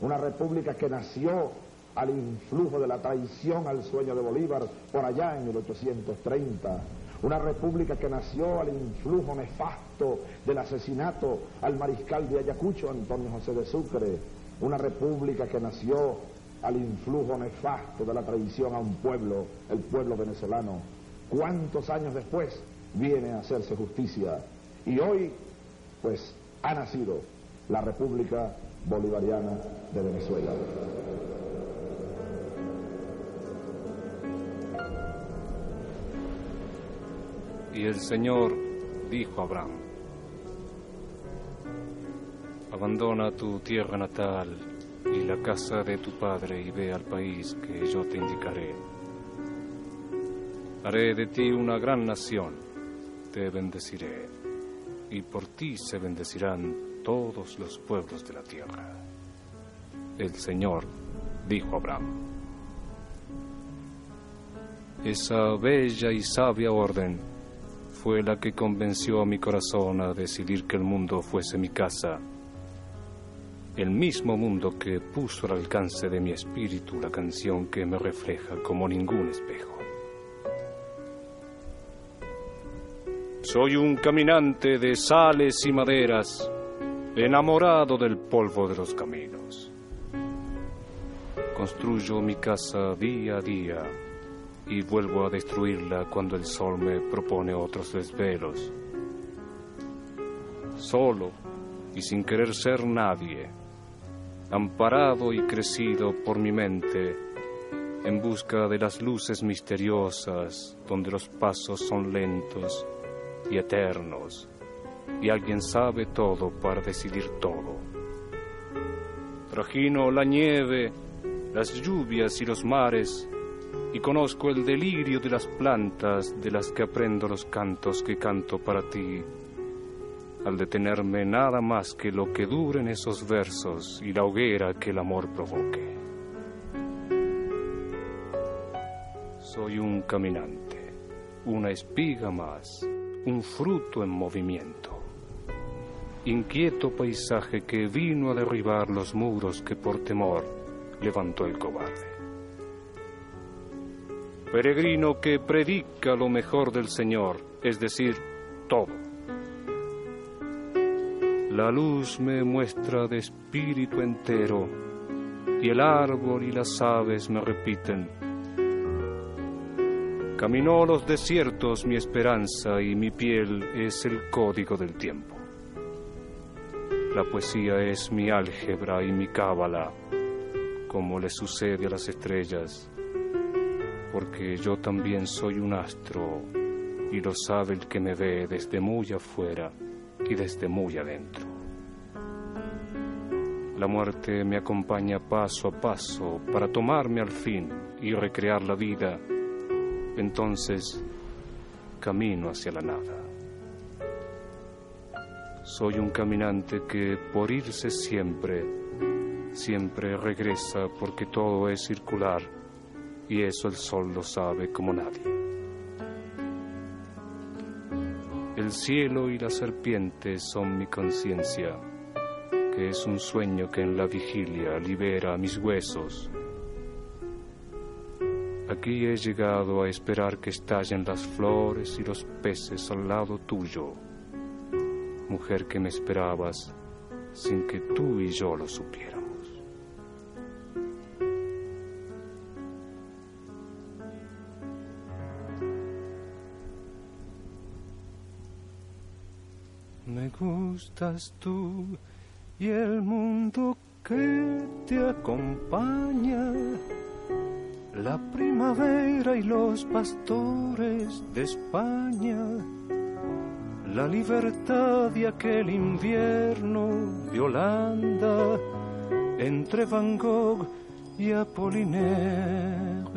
una república que nació al influjo de la traición al sueño de Bolívar por allá en 1830, una república que nació al influjo nefasto del asesinato al mariscal de Ayacucho, Antonio José de Sucre, una república que nació al influjo nefasto de la traición a un pueblo, el pueblo venezolano. ¿Cuántos años después viene a hacerse justicia? Y hoy, pues, ha nacido la República Bolivariana de Venezuela. Y el Señor dijo a Abraham, abandona tu tierra natal y la casa de tu padre y ve al país que yo te indicaré. Haré de ti una gran nación, te bendeciré, y por ti se bendecirán todos los pueblos de la tierra. El Señor dijo a Abraham, esa bella y sabia orden fue la que convenció a mi corazón a decidir que el mundo fuese mi casa, el mismo mundo que puso al alcance de mi espíritu la canción que me refleja como ningún espejo. Soy un caminante de sales y maderas, enamorado del polvo de los caminos. Construyo mi casa día a día y vuelvo a destruirla cuando el sol me propone otros desvelos. Solo y sin querer ser nadie, amparado y crecido por mi mente, en busca de las luces misteriosas donde los pasos son lentos y eternos, y alguien sabe todo para decidir todo. Trajino la nieve, las lluvias y los mares, y conozco el delirio de las plantas de las que aprendo los cantos que canto para ti, al detenerme nada más que lo que duren esos versos y la hoguera que el amor provoque. Soy un caminante, una espiga más, un fruto en movimiento, inquieto paisaje que vino a derribar los muros que por temor levantó el cobarde peregrino que predica lo mejor del Señor, es decir, todo. La luz me muestra de espíritu entero, y el árbol y las aves me repiten. Caminó los desiertos mi esperanza y mi piel es el código del tiempo. La poesía es mi álgebra y mi cábala, como le sucede a las estrellas porque yo también soy un astro y lo sabe el que me ve desde muy afuera y desde muy adentro. La muerte me acompaña paso a paso para tomarme al fin y recrear la vida. Entonces camino hacia la nada. Soy un caminante que por irse siempre, siempre regresa porque todo es circular y eso el sol lo sabe como nadie. El cielo y la serpiente son mi conciencia, que es un sueño que en la vigilia libera mis huesos. Aquí he llegado a esperar que estallen las flores y los peces al lado tuyo, mujer que me esperabas sin que tú y yo lo supiéramos. Me gustas tú y el mundo que te acompaña, la primavera y los pastores de España, la libertad de aquel invierno de Holanda, entre Van Gogh y Apollinaire.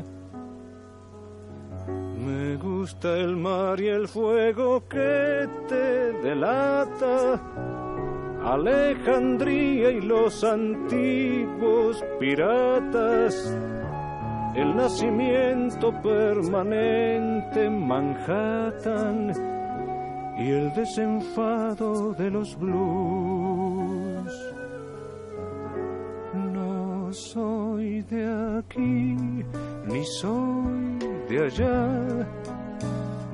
El mar y el fuego que te delata. Alejandría y los antiguos piratas. El nacimiento permanente en Manhattan y el desenfado de los blues. No soy de aquí, ni soy de allá.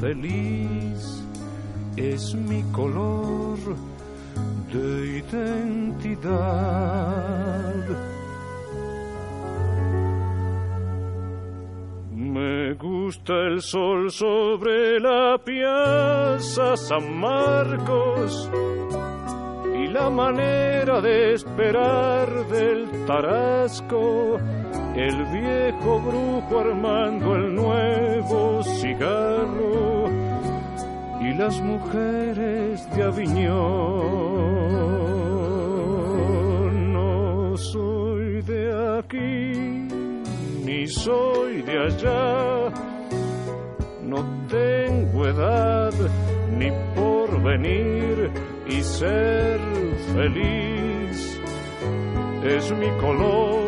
feliz es mi color de identidad. Me gusta el sol sobre la piazza San Marcos y la manera de esperar del tarasco el viejo brujo armando el nuevo cigarro y las mujeres de Aviñón. No soy de aquí, ni soy de allá, no tengo edad ni por venir y ser feliz. Es mi color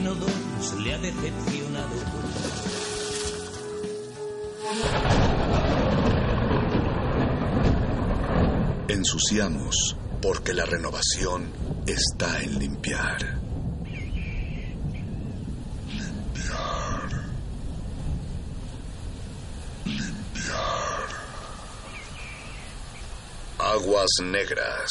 Dos le ha decepcionado. Ensuciamos porque la renovación está en limpiar. Limpiar. Limpiar. Aguas negras.